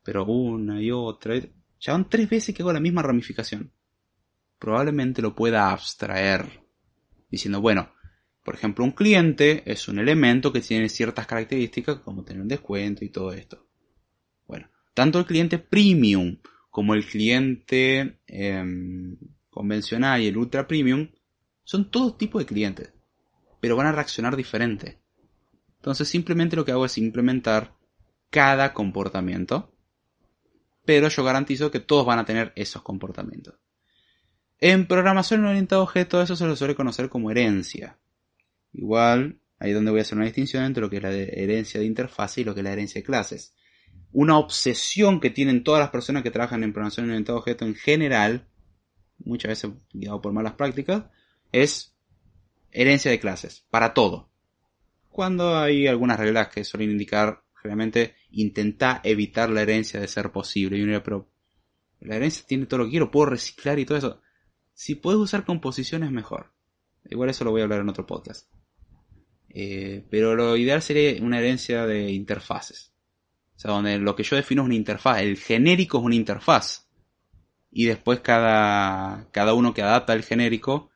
Pero una y otra, ya van tres veces que hago la misma ramificación. Probablemente lo pueda abstraer, diciendo, bueno, por ejemplo, un cliente es un elemento que tiene ciertas características como tener un descuento y todo esto. Tanto el cliente premium como el cliente em, convencional y el ultra premium son todos tipos de clientes, pero van a reaccionar diferente. Entonces simplemente lo que hago es implementar cada comportamiento, pero yo garantizo que todos van a tener esos comportamientos. En programación orientada a objetos eso se lo suele conocer como herencia. Igual, ahí es donde voy a hacer una distinción entre lo que es la herencia de interfaz y lo que es la herencia de clases una obsesión que tienen todas las personas que trabajan en programación orientada a objeto en general, muchas veces guiado por malas prácticas, es herencia de clases, para todo. Cuando hay algunas reglas que suelen indicar, generalmente, intenta evitar la herencia de ser posible. Y uno pero la herencia tiene todo lo que quiero, puedo reciclar y todo eso. Si puedes usar composiciones, mejor. Igual eso lo voy a hablar en otro podcast. Eh, pero lo ideal sería una herencia de interfaces. O sea, donde lo que yo defino es una interfaz. El genérico es una interfaz. Y después cada, cada uno que adapta el genérico,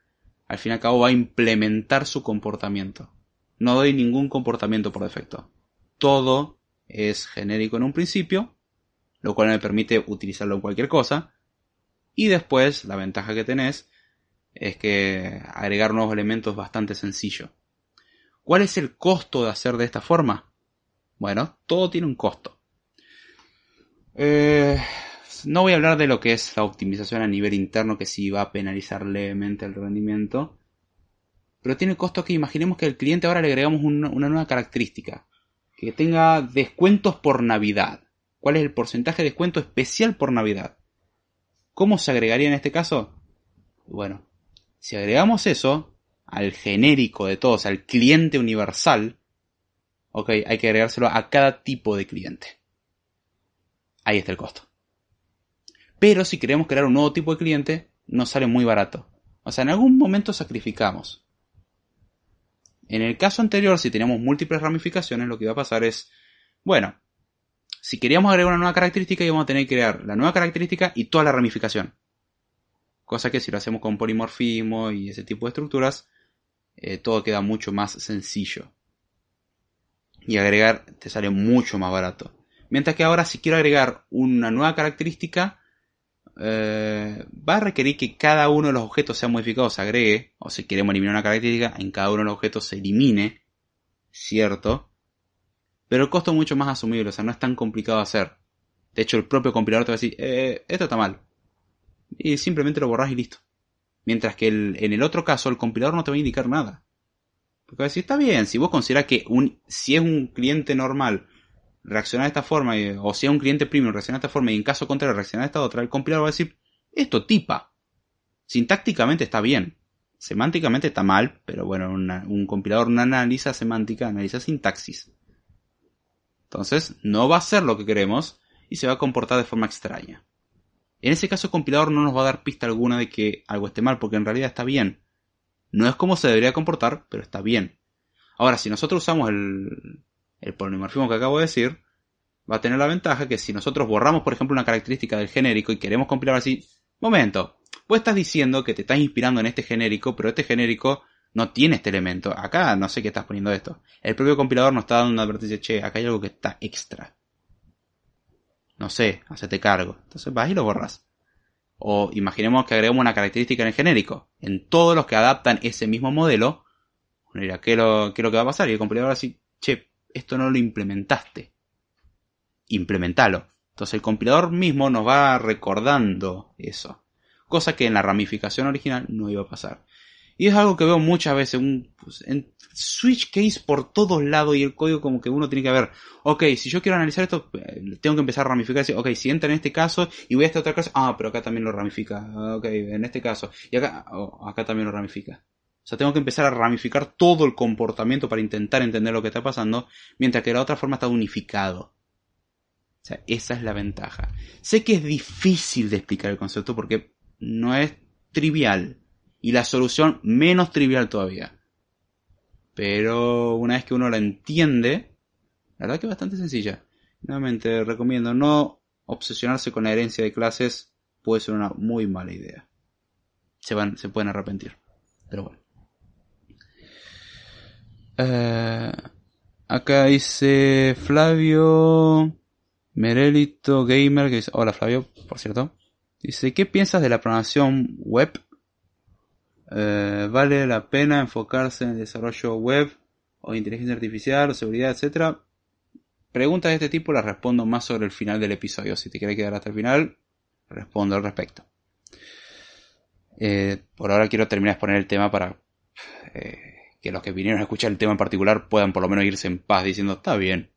al fin y al cabo va a implementar su comportamiento. No doy ningún comportamiento por defecto. Todo es genérico en un principio, lo cual me permite utilizarlo en cualquier cosa. Y después, la ventaja que tenés es que agregar nuevos elementos es bastante sencillo. ¿Cuál es el costo de hacer de esta forma? Bueno, todo tiene un costo. Eh, no voy a hablar de lo que es la optimización a nivel interno, que sí va a penalizar levemente el rendimiento. Pero tiene costo que imaginemos que al cliente ahora le agregamos una, nueva característica. Que tenga descuentos por Navidad. ¿Cuál es el porcentaje de descuento especial por Navidad? ¿Cómo se agregaría en este caso? Bueno, si agregamos eso al genérico de todos, al cliente universal, Ok, hay que agregárselo a cada tipo de cliente. Ahí está el costo. Pero si queremos crear un nuevo tipo de cliente, nos sale muy barato. O sea, en algún momento sacrificamos. En el caso anterior, si teníamos múltiples ramificaciones, lo que iba a pasar es, bueno, si queríamos agregar una nueva característica íbamos a tener que crear la nueva característica y toda la ramificación. Cosa que si lo hacemos con polimorfismo y ese tipo de estructuras, eh, todo queda mucho más sencillo. Y agregar te sale mucho más barato. Mientras que ahora si quiero agregar una nueva característica, eh, va a requerir que cada uno de los objetos sea modificado se agregue, o si queremos eliminar una característica, en cada uno de los objetos se elimine, cierto, pero el costo es mucho más asumible, o sea, no es tan complicado de hacer. De hecho, el propio compilador te va a decir, eh, esto está mal. Y simplemente lo borras y listo. Mientras que en el otro caso, el compilador no te va a indicar nada. Porque decir, está bien, si vos consideras que un, si es un cliente normal, reacciona de esta forma, o si es un cliente premium, reacciona de esta forma, y en caso contrario, reacciona de esta otra, el compilador va a decir, esto tipa. Sintácticamente está bien. Semánticamente está mal, pero bueno, un compilador no analiza semántica, analiza sintaxis. Entonces, no va a ser lo que queremos y se va a comportar de forma extraña. En ese caso, el compilador no nos va a dar pista alguna de que algo esté mal, porque en realidad está bien. No es como se debería comportar, pero está bien. Ahora, si nosotros usamos el, el polimorfismo que acabo de decir, va a tener la ventaja que si nosotros borramos, por ejemplo, una característica del genérico y queremos compilar así, momento, vos estás diciendo que te estás inspirando en este genérico, pero este genérico no tiene este elemento. Acá no sé qué estás poniendo esto. El propio compilador nos está dando una advertencia, che, acá hay algo que está extra. No sé, hacete cargo. Entonces vas y lo borras. O imaginemos que agregamos una característica en el genérico. En todos los que adaptan ese mismo modelo, uno dirá, ¿qué lo, qué es lo que va a pasar? Y el compilador así, che, esto no lo implementaste. Implementalo. Entonces el compilador mismo nos va recordando eso. Cosa que en la ramificación original no iba a pasar. Y es algo que veo muchas veces, un, pues, en switch case por todos lados y el código como que uno tiene que ver, ok, si yo quiero analizar esto, eh, tengo que empezar a ramificar, ok, si entra en este caso y voy a esta otra caso, ah, pero acá también lo ramifica, ok, en este caso, y acá, oh, acá también lo ramifica. O sea, tengo que empezar a ramificar todo el comportamiento para intentar entender lo que está pasando, mientras que la otra forma está unificado. O sea, esa es la ventaja. Sé que es difícil de explicar el concepto porque no es trivial y la solución menos trivial todavía. Pero una vez que uno la entiende, la verdad que es bastante sencilla. Nuevamente recomiendo no obsesionarse con la herencia de clases, puede ser una muy mala idea. Se, van, se pueden arrepentir. Pero bueno. Eh, acá dice Flavio Merelito Gamer, que dice, hola Flavio, por cierto. Dice, ¿qué piensas de la programación web eh, vale la pena enfocarse en el desarrollo web o inteligencia artificial o seguridad, etcétera. Preguntas de este tipo las respondo más sobre el final del episodio. Si te quieres quedar hasta el final, respondo al respecto. Eh, por ahora quiero terminar de exponer el tema para eh, que los que vinieron a escuchar el tema en particular puedan por lo menos irse en paz diciendo, está bien,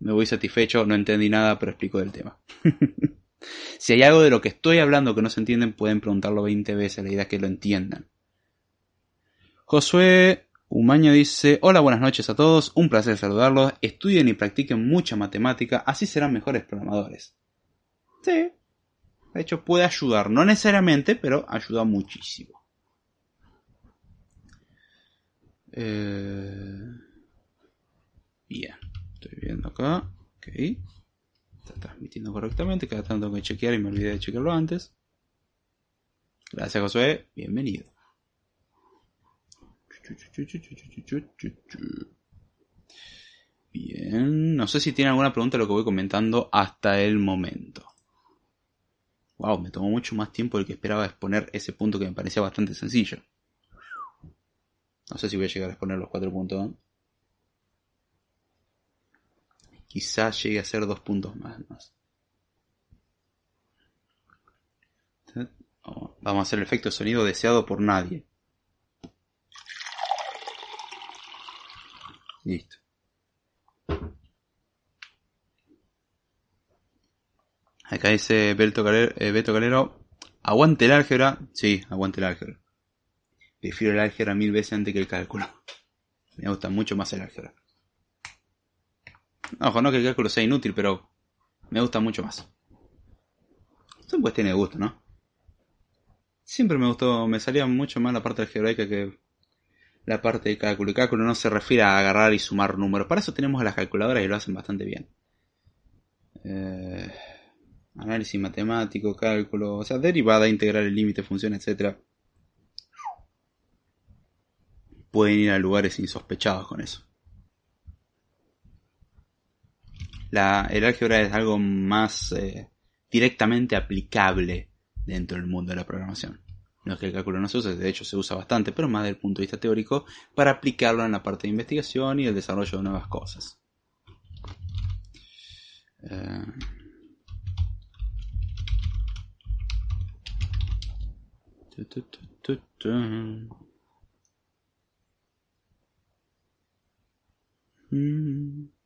me voy satisfecho, no entendí nada, pero explico del tema. si hay algo de lo que estoy hablando que no se entienden, pueden preguntarlo 20 veces, la idea es que lo entiendan. Josué Umaño dice, hola, buenas noches a todos, un placer saludarlos, estudien y practiquen mucha matemática, así serán mejores programadores. Sí, de hecho puede ayudar, no necesariamente, pero ayuda muchísimo. Eh... Bien, estoy viendo acá, ok, está transmitiendo correctamente, cada tanto que chequear y me olvidé de chequearlo antes. Gracias Josué, bienvenido. Bien, no sé si tiene alguna pregunta de lo que voy comentando hasta el momento. Wow, me tomó mucho más tiempo del que esperaba exponer ese punto que me parecía bastante sencillo. No sé si voy a llegar a exponer los cuatro puntos. Quizás llegue a ser dos puntos más. Vamos a hacer el efecto de sonido deseado por nadie. Listo. Acá dice Beto Calero, eh, Beto aguante el álgebra. Sí, aguante el álgebra. Prefiero el álgebra mil veces antes que el cálculo. Me gusta mucho más el álgebra. Ojo, no que el cálculo sea inútil, pero me gusta mucho más. Esto pues tiene gusto, ¿no? Siempre me gustó, me salía mucho más la parte algebraica que la parte de cálculo. Y cálculo no se refiere a agarrar y sumar números. Para eso tenemos a las calculadoras y lo hacen bastante bien. eh, análisis matemático, cálculo, o sea, derivada, integrar el límite, función, etc. Pueden ir a lugares insospechados con eso. La, el álgebra es algo más eh, directamente aplicable dentro del mundo de la programación. Es que el cálculo no se use, de hecho se usa bastante, pero más desde el punto de vista teórico para aplicarlo en la parte de investigación y el desarrollo de nuevas cosas. Eh, mm.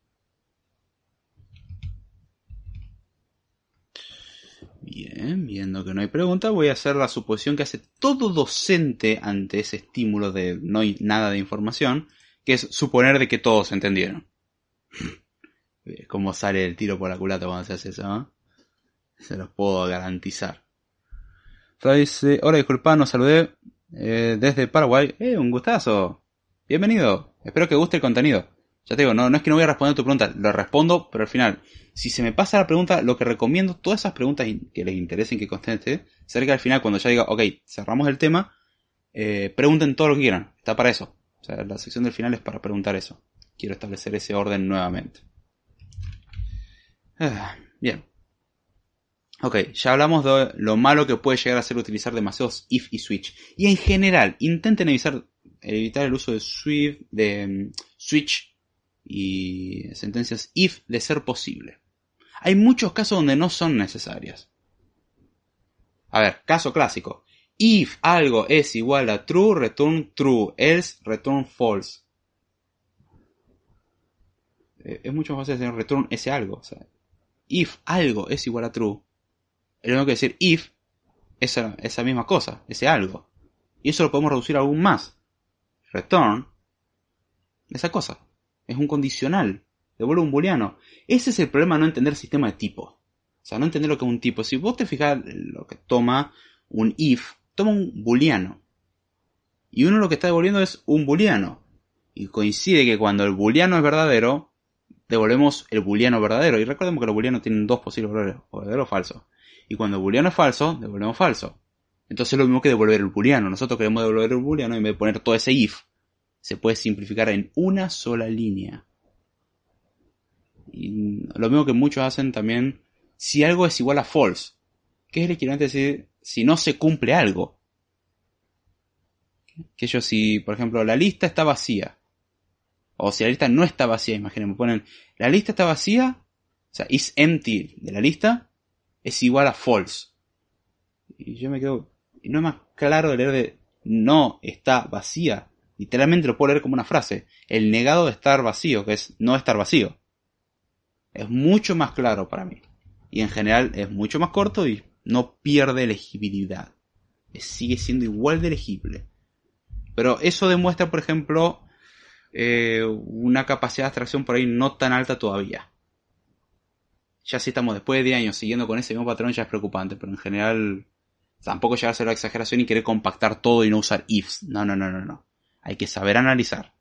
Bien, viendo que no hay pregunta, voy a hacer la suposición que hace todo docente ante ese estímulo de no hay nada de información, que es suponer de que todos entendieron. Cómo sale el tiro por la culata cuando se hace eso, Se los puedo garantizar. Hola disculpa, nos saludé eh, desde Paraguay. Eh, un gustazo. Bienvenido. Espero que guste el contenido. Ya te digo, no, es que no voy a responder tu pregunta, lo respondo, pero al final, si se me pasa la pregunta, lo que recomiendo, todas esas preguntas que les interesen que conteste, que al final, cuando ya diga, ok, cerramos el tema, eh, pregunten todo lo que quieran. Está para eso. O sea, la sección del final es para preguntar eso. Quiero establecer ese orden nuevamente. Ah, bien. Ok, ya hablamos de lo malo que puede llegar a ser utilizar demasiados if y switch. Y en general, intenten evitar, evitar el uso de Swift, de mm, switch y sentencias if de ser posible. Hay muchos casos donde no son necesarias. A ver, caso clásico. If algo es igual a true, return true, else, return false. Eh, es mucho más fácil decir return ese algo. if algo es igual a true, es lo mismo que decir if esa, esa misma cosa, ese algo. Y eso lo podemos reducir aún más. Return esa cosa. Es un condicional. Devuelve un booleano. Ese es el problema no entender el sistema de tipos. O sea, no entender lo que es un tipo. Si vos te fijas lo que toma un if, toma un booleano. Y uno lo que está devolviendo es un booleano. Y coincide que cuando el booleano es verdadero, devolvemos el booleano verdadero. Y recordemos que los booleanos tienen dos posibles valores, verdadero o falso. Y cuando el booleano es falso, devolvemos falso. Entonces es lo mismo que devolver el booleano. Nosotros queremos devolver el booleano y en vez de poner todo ese if, se puede simplificar en una sola línea. Y lo mismo que muchos hacen también, si algo es igual a false, ¿qué es el equivalente a decir si no se cumple algo? Que yo si, por ejemplo, la lista está vacía, o si la lista no está vacía, imagínense, ponen, la lista está vacía, o sea, is empty de la lista, es igual a false. Y yo me quedo, y no es más claro de leer de no está vacía. Literalmente lo puedo leer como una frase. El negado de estar vacío, que es no estar vacío. Es mucho más claro para mí. Y en general es mucho más corto y no pierde legibilidad. Sigue siendo igual de legible. Pero eso demuestra, por ejemplo, eh, una capacidad de abstracción por ahí no tan alta todavía. Ya si estamos después de 10 años siguiendo con ese mismo patrón ya es preocupante, pero en general tampoco llega a la exageración y querer compactar todo y no usar ifs. No, no, no, no, no. Hay que saber analizar.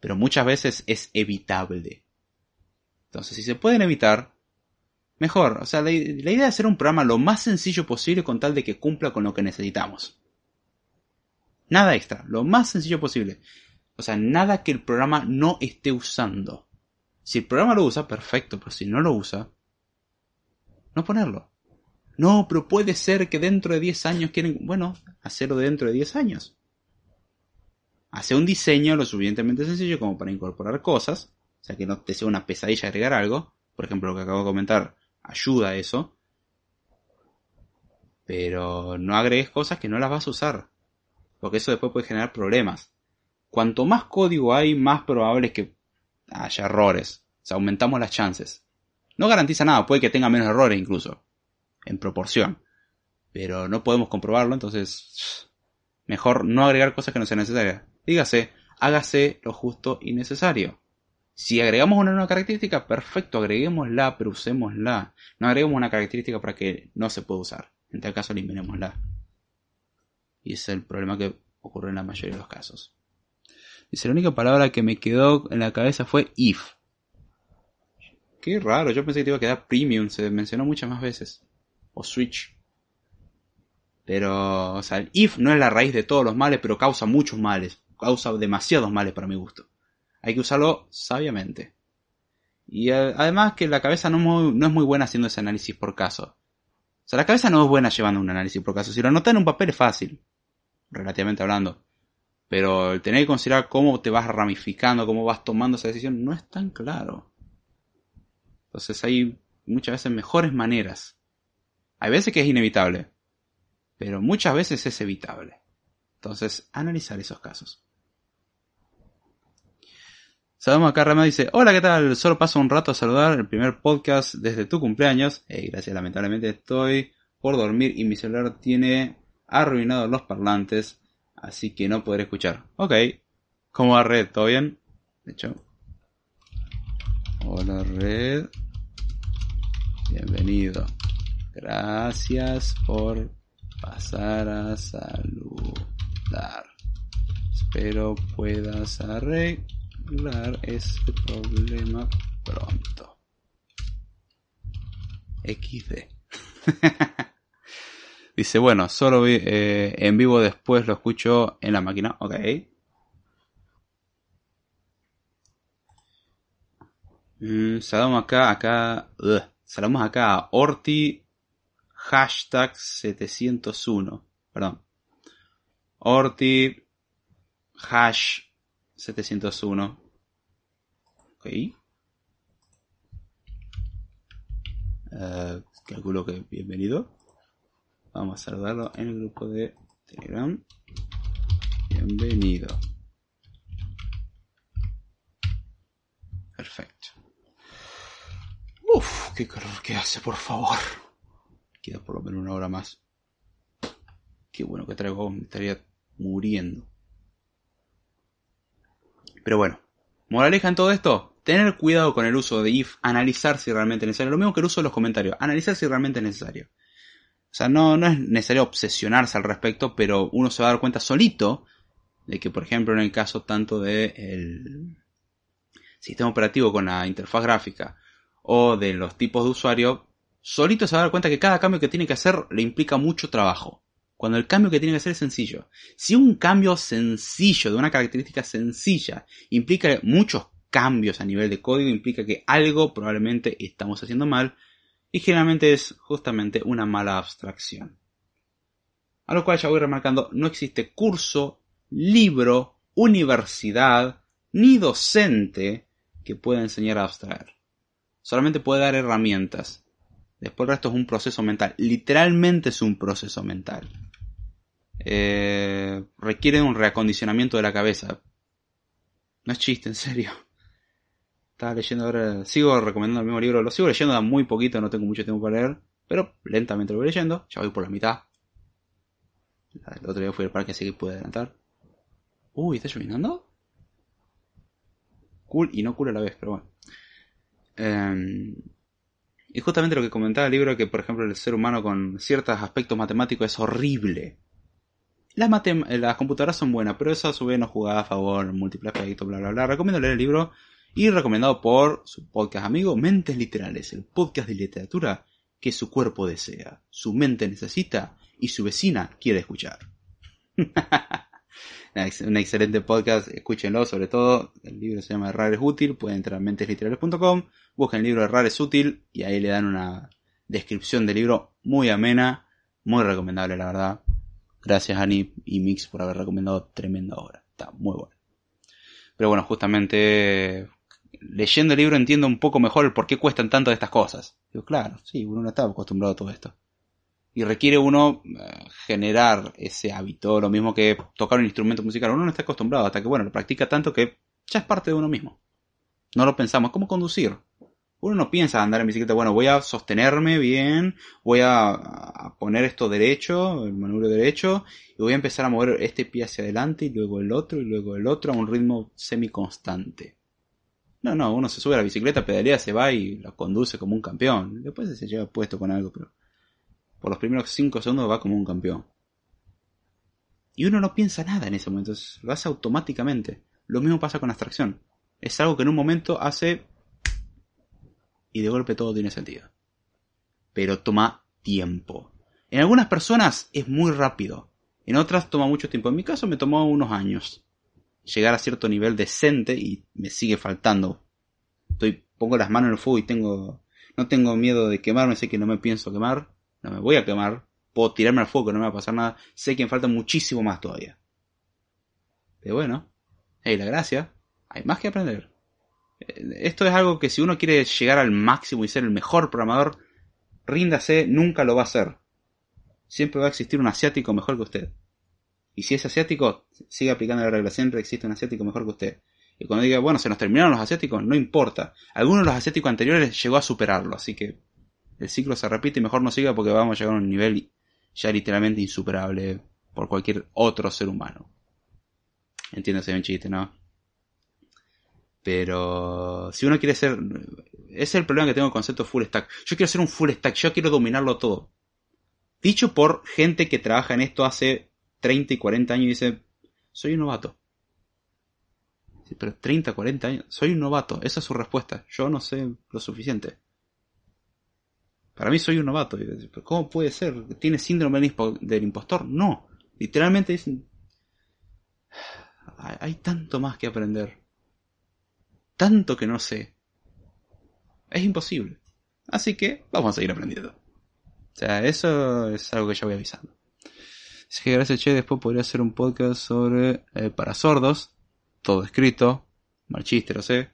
Pero muchas veces es evitable. Entonces, si se pueden evitar, mejor. O sea, la, idea es hacer un programa lo más sencillo posible con tal de que cumpla con lo que necesitamos. Nada extra, lo más sencillo posible. O sea, nada que el programa no esté usando. Si el programa lo usa, perfecto, pero si no lo usa, no ponerlo. No, pero puede ser que dentro de 10 años quieren, bueno, hacerlo dentro de 10 años hace un diseño lo suficientemente sencillo como para incorporar cosas, o sea que no te sea una pesadilla agregar algo, por ejemplo lo que acabo de comentar ayuda a eso, pero no agregues cosas que no las vas a usar, porque eso después puede generar problemas. Cuanto más código hay, más probable es que haya errores, o sea, aumentamos las chances. No garantiza nada, puede que tenga menos errores incluso, en proporción, pero no podemos comprobarlo, entonces mejor no agregar cosas que no sean necesarias. Dígase, hágase lo justo y necesario. Si agregamos una nueva característica, perfecto, agreguémosla, pero usémosla. No agreguemos una característica para que no se pueda usar. En tal caso, eliminémosla. Y ese es el problema que ocurre en la mayoría de los casos. Dice, la única palabra que me quedó en la cabeza fue if. Qué raro, yo pensé que te iba a quedar premium, se mencionó muchas más veces. O switch. Pero, o sea, el if no es la raíz de todos los males, pero causa muchos males. Causa demasiados males para mi gusto. Hay que usarlo sabiamente. Y además que la cabeza no, no es muy buena haciendo ese análisis por caso. O sea, la cabeza no es buena llevando un análisis por caso. Si lo anotas en un papel es fácil, relativamente hablando. Pero el tener que considerar cómo te vas ramificando, cómo vas tomando esa decisión, no es tan claro. Entonces hay muchas veces mejores maneras. Hay veces que es inevitable, pero muchas veces es evitable. Entonces, analizar esos casos. Sabemos acá Rama dice, hola, ¿qué tal? Solo paso un rato a saludar el primer podcast desde tu cumpleaños. Hey, gracias, lamentablemente estoy por dormir y mi celular tiene arruinado los parlantes, así que no podré escuchar. Ok, ¿cómo va Red? ¿Todo bien? De hecho, Hola Red. Bienvenido. Gracias por pasar a saludar. Espero puedas arreglar este problema pronto. XD. Dice, bueno, solo eh, en vivo después lo escucho en la máquina. Ok. Mm, saludamos acá, acá, saludamos acá a Orti hashtag 701, perdón. Orti hash 701. Ok. Uh, calculo que bienvenido. Vamos a saludarlo en el grupo de Telegram. Bienvenido. Perfecto. Uf, qué calor que hace, por favor. Queda por lo menos una hora más. Qué bueno que traigo, me estaría muriendo. Pero bueno, moraleja en todo esto, tener cuidado con el uso de if, analizar si realmente es necesario. Lo mismo que el uso de los comentarios, analizar si realmente es necesario. O sea, no, no es necesario obsesionarse al respecto, pero uno se va a dar cuenta solito de que, por ejemplo, en el caso tanto del el sistema operativo con la interfaz gráfica o de los tipos de usuario, solito se va a dar cuenta que cada cambio que tiene que hacer le implica mucho trabajo. Cuando el cambio que tiene que hacer es sencillo. Si un cambio sencillo, de una característica sencilla, implica muchos cambios a nivel de código, implica que algo probablemente estamos haciendo mal y generalmente es justamente una mala abstracción. A lo cual ya voy remarcando, no existe curso, libro, universidad, ni docente que pueda enseñar a abstraer. Solamente puede dar herramientas. Después el resto es un proceso mental. Literalmente es un proceso mental. Eh, requiere un reacondicionamiento de la cabeza. No es chiste, en serio. Estaba leyendo ahora, sigo recomendando el mismo libro, lo sigo leyendo da muy poquito, no tengo mucho tiempo para leer, pero lentamente lo voy leyendo, ya voy por la mitad. El otro día fui al parque así que pude adelantar. Uy, ¿está lloviendo? Cool y no cool a la vez, pero bueno. Eh, y justamente lo que comentaba el libro, que por ejemplo el ser humano con ciertos aspectos matemáticos es horrible. Las, las computadoras son buenas, pero eso a su vez no jugaba a favor, múltiples aspectos, bla bla bla. Recomiendo leer el libro y recomendado por su podcast amigo Mentes Literales, el podcast de literatura que su cuerpo desea, su mente necesita y su vecina quiere escuchar. un excelente podcast, escúchenlo, sobre todo, el libro se llama Errar es útil, pueden entrar a mentesliterales.com, busquen el libro Errar es útil y ahí le dan una descripción del libro muy amena, muy recomendable la verdad. Gracias Ani y Mix por haber recomendado tremenda obra, está muy bueno. Pero bueno, justamente leyendo el libro entiendo un poco mejor el por qué cuestan tanto de estas cosas. Digo, claro, sí, uno no estaba acostumbrado a todo esto y requiere uno eh, generar ese hábito, lo mismo que tocar un instrumento musical. Uno no está acostumbrado hasta que, bueno, lo practica tanto que ya es parte de uno mismo. No lo pensamos, como conducir. Uno no piensa andar en bicicleta, bueno, voy a sostenerme bien, voy a, poner esto derecho, el manubrio derecho, y voy a empezar a mover este pie hacia adelante y luego el otro y luego el otro a un ritmo semi-constante. No, no, uno se sube a la bicicleta, pedalea, se va y lo conduce como un campeón. Después se lleva puesto con algo, pero por los primeros 5 segundos va como un campeón. Y uno no piensa nada en ese momento, lo hace automáticamente. Lo mismo pasa con abstracción. Es algo que en un momento hace y de golpe todo tiene sentido. Pero toma tiempo. En algunas personas es muy rápido, en otras toma mucho tiempo. En mi caso me tomó unos años llegar a cierto nivel decente y me sigue faltando. Pongo las manos en el fuego y tengo, no tengo miedo de quemarme, sé que no me pienso quemar, no me voy a quemar, puedo tirarme al fuego, no me va a pasar nada, sé que me falta muchísimo más todavía. Pero bueno, hey, la gracia, hay más que aprender. Eh, esto es algo que si uno quiere llegar al máximo y ser el mejor programador, ríndase, nunca lo va a hacer. Siempre va a existir un asiático mejor que usted. Y si es asiático, sigue aplicando la regla. Siempre existe un asiático mejor que usted. Y cuando diga, bueno, se nos terminaron los asiáticos, no importa. Alguno de los asiáticos anteriores llegó a superarlo. Así que el ciclo se repite y mejor no siga porque vamos a llegar a un nivel ya literalmente insuperable por cualquier otro ser humano. Entiéndase un chiste, ¿no? Pero si uno quiere ser... Ese es el problema que tengo con el concepto full stack. Yo quiero ser un full stack, yo quiero dominarlo todo. Dicho por gente que trabaja en esto hace 30 y 40 años y dice, soy un novato. pero 30, 40 años, soy un novato. Esa es su respuesta. Yo no sé lo suficiente. Para mí soy un novato. ¿Cómo puede ser? ¿Tiene síndrome del impostor? No. Literalmente dicen... Hay tanto más que aprender. Tanto que no sé. Es imposible. Así que vamos a seguir aprendiendo. O sea, eso es algo que ya voy avisando. Que gracias, Che. Después podría hacer un podcast sobre eh, para sordos. Todo escrito. Mal chiste, lo sé.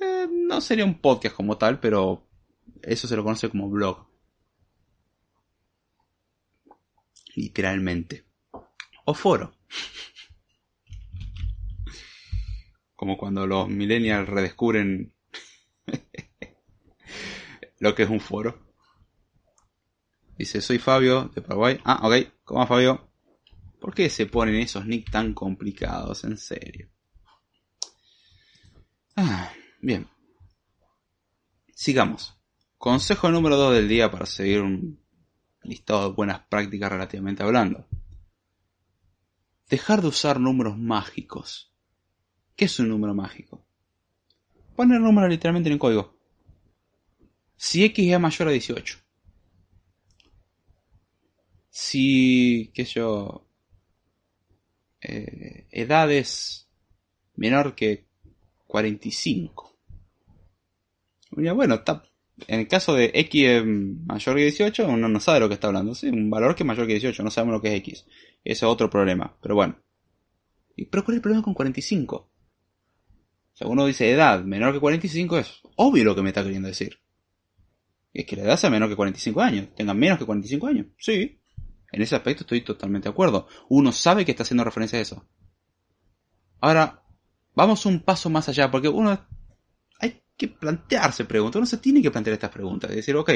Eh, no sería un podcast como tal, pero eso se lo conoce como blog. Literalmente. O foro. Como cuando los millennials redescubren lo que es un foro. Dice, soy Fabio de Paraguay. Ah, ok. ¿Cómo va Fabio? ¿Por qué se ponen esos nick tan complicados? En serio. Ah, bien. Sigamos. Consejo número 2 del día para seguir un listado de buenas prácticas relativamente hablando. Dejar de usar números mágicos. ¿Qué es un número mágico? Poner el número literalmente en el código. Si X es mayor a 18 si, qué sé yo, eh, edades menor que 45. Bueno, está, en el caso de X mayor que 18, uno no sabe lo que está hablando. ¿sí? Un valor que es mayor que 18, no sabemos lo que es X. Ese es otro problema, pero bueno. ¿Pero cuál es el problema con 45? O sea, uno dice edad menor que 45, es obvio lo que me está queriendo decir. Es que la edad sea menor que 45 años. Tengan menos que 45 años. Sí. En ese aspecto estoy totalmente de acuerdo. Uno sabe que está haciendo referencia a eso. Ahora, vamos un paso más allá, porque uno hay que plantearse preguntas. Uno se tiene que plantear estas preguntas. Es decir, ok,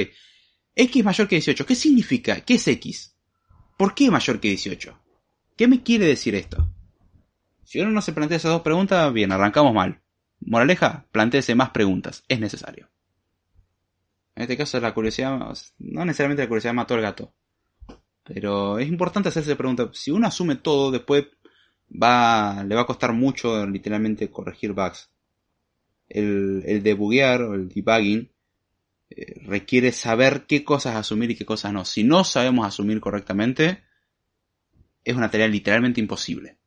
X mayor que 18, ¿qué significa? ¿Qué es X? ¿Por qué mayor que 18? ¿Qué me quiere decir esto? Si uno no se plantea esas dos preguntas, bien, arrancamos mal. Moraleja, planteese más preguntas. Es necesario. En este caso, la curiosidad, no necesariamente la curiosidad mató al gato. Pero es importante hacerse pregunta. Si uno asume todo, después va, le va a costar mucho literalmente corregir bugs. El, el debuguear o el debugging eh, requiere saber qué cosas asumir y qué cosas no. Si no sabemos asumir correctamente, es una tarea literalmente imposible.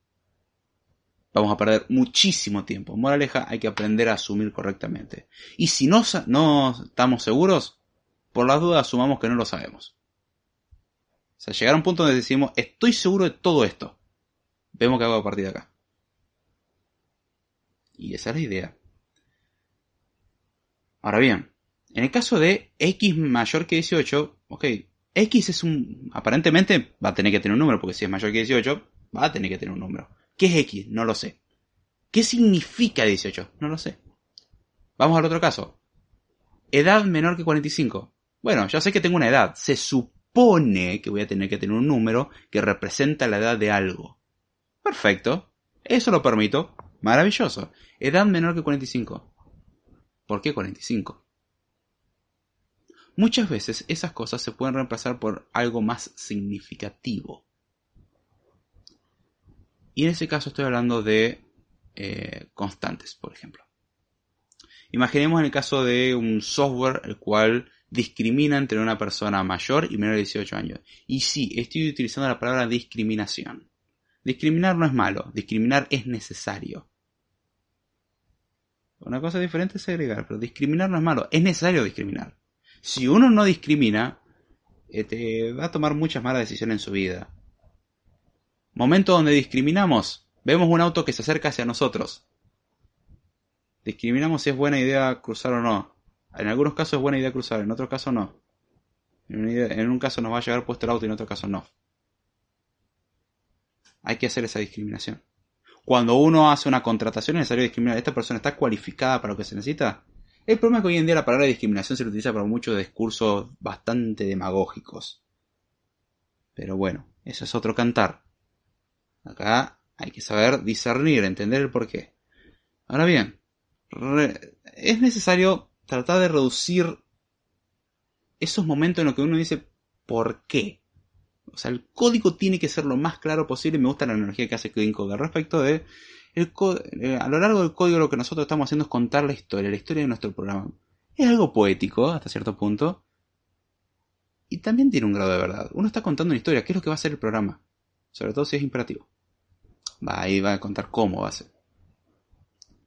Vamos a perder muchísimo tiempo. Moraleja, hay que aprender a asumir correctamente. Y si no, no estamos seguros, por las dudas asumamos que no lo sabemos. O sea, llegar a un punto donde decimos, estoy seguro de todo esto. Vemos que hago a partir de acá. Y esa es la idea. Ahora bien, en el caso de x mayor que 18, ok, x es un... aparentemente va a tener que tener un número, porque si es mayor que 18, va a tener que tener un número. ¿Qué es x? No lo sé. ¿Qué significa 18? No lo sé. Vamos al otro caso. Edad menor que 45. Bueno, ya sé que tengo una edad. Se supone supone que voy a tener que tener un número que representa la edad de algo. Perfecto. Eso lo permito. Maravilloso. Edad menor que 45. ¿Por qué 45? Muchas veces esas cosas se pueden reemplazar por algo más significativo. Y en ese caso estoy hablando de eh, constantes, por ejemplo. Imaginemos en el caso de un software el cual discrimina entre una persona mayor y menor de 18 años. Y sí, estoy utilizando la palabra discriminación. Discriminar no es malo, discriminar es necesario. Una cosa diferente es segregar, pero discriminar no es malo, es necesario discriminar. Si uno no discrimina, te este, va a tomar muchas malas decisiones en su vida. Momento donde discriminamos, vemos un auto que se acerca hacia nosotros. Discriminamos si es buena idea cruzar o no. En algunos casos es buena idea cruzar, en otros casos no. En un caso nos va a llegar puesto el auto y en otro caso no. Hay que hacer esa discriminación. Cuando uno hace una contratación es necesario discriminar. ¿Esta persona está cualificada para lo que se necesita? El problema es que hoy en día la palabra discriminación se utiliza para muchos discursos bastante demagógicos. Pero bueno, eso es otro cantar. Acá hay que saber discernir, entender el porqué. Ahora bien, es necesario tratar de reducir esos momentos en los que uno dice ¿por qué? O sea, el código tiene que ser lo más claro posible. Me gusta la analogía que hace Code respecto de eh, a lo largo del código lo que nosotros estamos haciendo es contar la historia, la historia de nuestro programa. Es algo poético hasta cierto punto. Y también tiene un grado de verdad. Uno está contando una historia, ¿qué es lo que va a ser el programa? Sobre todo si es imperativo. Va, ahí va a contar cómo va a ser.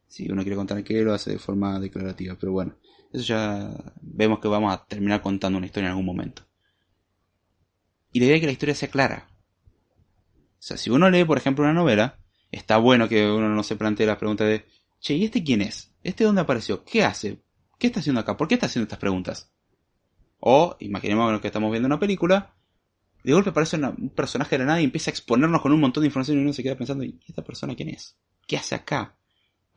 Si uno quiere contar qué, lo hace de forma declarativa. Pero bueno, eso ya vemos que vamos a terminar contando una historia en algún momento. Y la idea es que la historia sea clara. O sea, si uno lee, por ejemplo, una novela, está bueno que uno no se plantee la pregunta de, che, ¿y este quién es? ¿Este dónde apareció? ¿Qué hace? ¿Qué está haciendo acá? ¿Por qué está haciendo estas preguntas? O, imaginemos que estamos viendo una película, de golpe aparece un personaje de la nada y empieza a exponernos con un montón de información y uno se queda pensando, ¿y esta persona quién es? ¿Qué hace acá?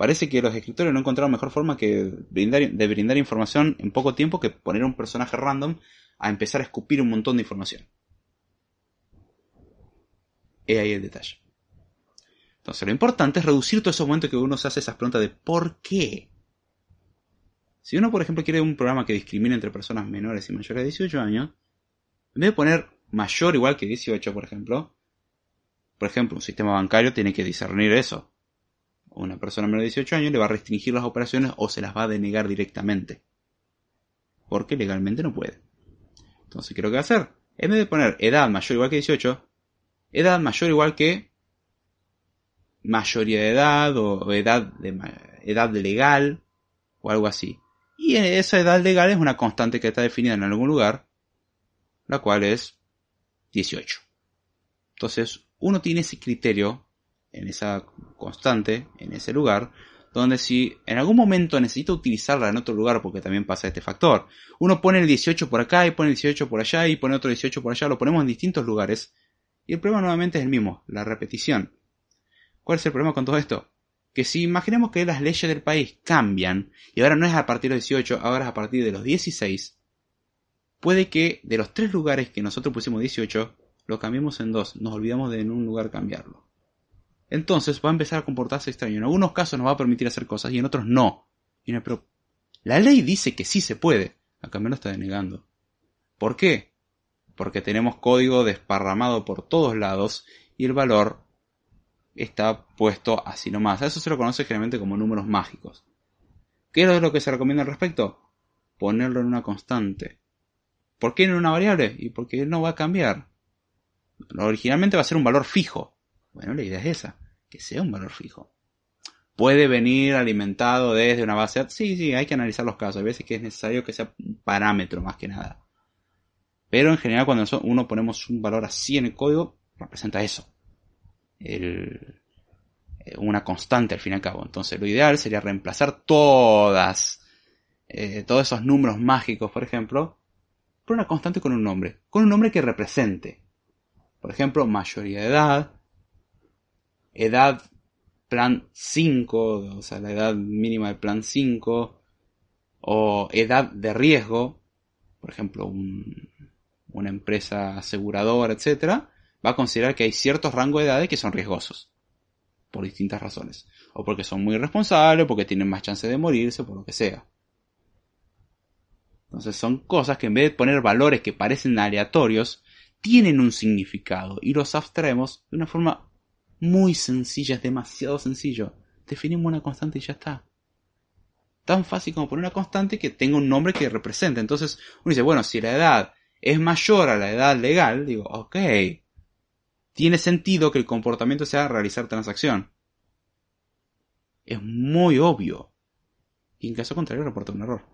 Parece que los escritores no encontraron mejor forma que brindar, de brindar información en poco tiempo que poner un personaje random a empezar a escupir un montón de información. He ahí el detalle. Entonces, lo importante es reducir todos esos momentos que uno se hace esas preguntas de ¿por qué? Si uno, por ejemplo, quiere un programa que discrimine entre personas menores y mayores de 18 años, en vez de poner mayor igual que 18, por ejemplo, por ejemplo, un sistema bancario tiene que discernir eso. Una persona menor de 18 años le va a restringir las operaciones o se las va a denegar directamente. Porque legalmente no puede. Entonces, ¿qué es lo que va a hacer? En vez de poner edad mayor igual que 18, edad mayor igual que mayoría de edad o edad, de, edad legal o algo así. Y esa edad legal es una constante que está definida en algún lugar, la cual es 18. Entonces, uno tiene ese criterio en esa constante, en ese lugar, donde si en algún momento necesita utilizarla en otro lugar, porque también pasa este factor, uno pone el 18 por acá y pone el 18 por allá y pone otro 18 por allá, lo ponemos en distintos lugares, y el problema nuevamente es el mismo, la repetición. ¿Cuál es el problema con todo esto? Que si imaginemos que las leyes del país cambian, y ahora no es a partir de los 18, ahora es a partir de los 16, puede que de los tres lugares que nosotros pusimos 18, lo cambiemos en dos, nos olvidamos de en un lugar cambiarlo. Entonces va a empezar a comportarse extraño. En algunos casos nos va a permitir hacer cosas y en otros no. Y pero la ley dice que sí se puede. Acá me lo está denegando. ¿Por qué? Porque tenemos código desparramado por todos lados y el valor está puesto así nomás. Eso se lo conoce generalmente como números mágicos. ¿Qué es lo que se recomienda al respecto? Ponerlo en una constante. ¿Por qué en una variable? Y porque no va a cambiar. Originalmente va a ser un valor fijo. Bueno, la idea es esa, que sea un valor fijo. Puede venir alimentado desde una base. Sí, sí, hay que analizar los casos. Hay veces que es necesario que sea un parámetro más que nada. Pero en general cuando uno ponemos un valor así en el código, representa eso. Eh, una constante al fin y al cabo. Entonces lo ideal sería reemplazar todas, eh, todos esos números mágicos, por ejemplo, por una constante con un nombre. Con un nombre que represente. Por ejemplo, mayoría de edad, edad plan 5, o sea, la edad mínima de plan 5, o edad de riesgo, por ejemplo, un, una empresa aseguradora, etcétera, va a considerar que hay ciertos rangos de edades que son riesgosos. Por distintas razones. O porque son muy responsables, porque tienen más chance de morirse, por lo que sea. Entonces son cosas que en vez de poner valores que parecen aleatorios, tienen un significado y los abstraemos de una forma muy sencilla, es demasiado sencillo. Definimos una constante y ya está. tan fácil como poner una constante que tenga un nombre que represente. Entonces uno dice, bueno, si la edad es mayor a la edad legal, digo, ok, tiene sentido que el comportamiento sea realizar transacción. Es muy obvio. Y en caso contrario reporta un error.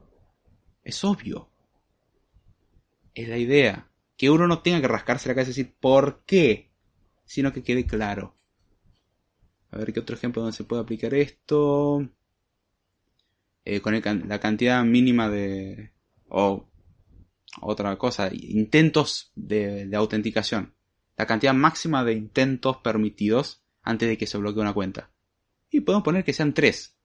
Es obvio. Es la idea. Que uno no tenga que rascarse la cabeza y decir por qué, sino que quede claro. A ver qué otro ejemplo donde se puede aplicar esto. Eh, con la cantidad mínima de... o otra cosa, intentos de, autenticación. La cantidad máxima de intentos permitidos antes de que se bloquee una cuenta. Y podemos poner que sean 3.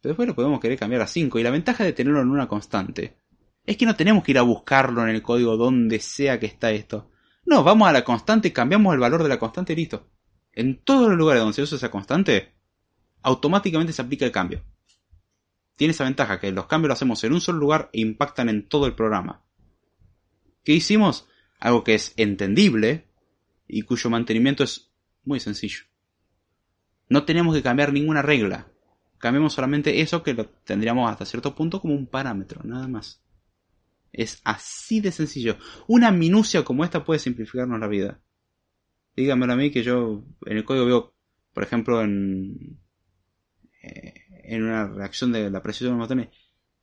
Pero después lo podemos querer cambiar a 5. Y la ventaja de tenerlo en una constante es que no tenemos que ir a buscarlo en el código donde sea que está esto. No, vamos a la constante, cambiamos el valor de la constante y listo. En todos los lugares donde se usa esa constante, automáticamente se aplica el cambio tiene esa ventaja que los cambios los hacemos en un solo lugar e impactan en todo el programa. ¿Qué hicimos? Algo que es entendible y cuyo mantenimiento es muy sencillo. No tenemos que cambiar ninguna regla. Cambiamos solamente eso que lo tendríamos hasta cierto punto como un parámetro, nada más. Es así de sencillo. Una minucia como esta puede simplificarnos la vida. Dígamelo a mí que yo en el código veo, por ejemplo, en, eh, en una reacción de la precisión de los botones.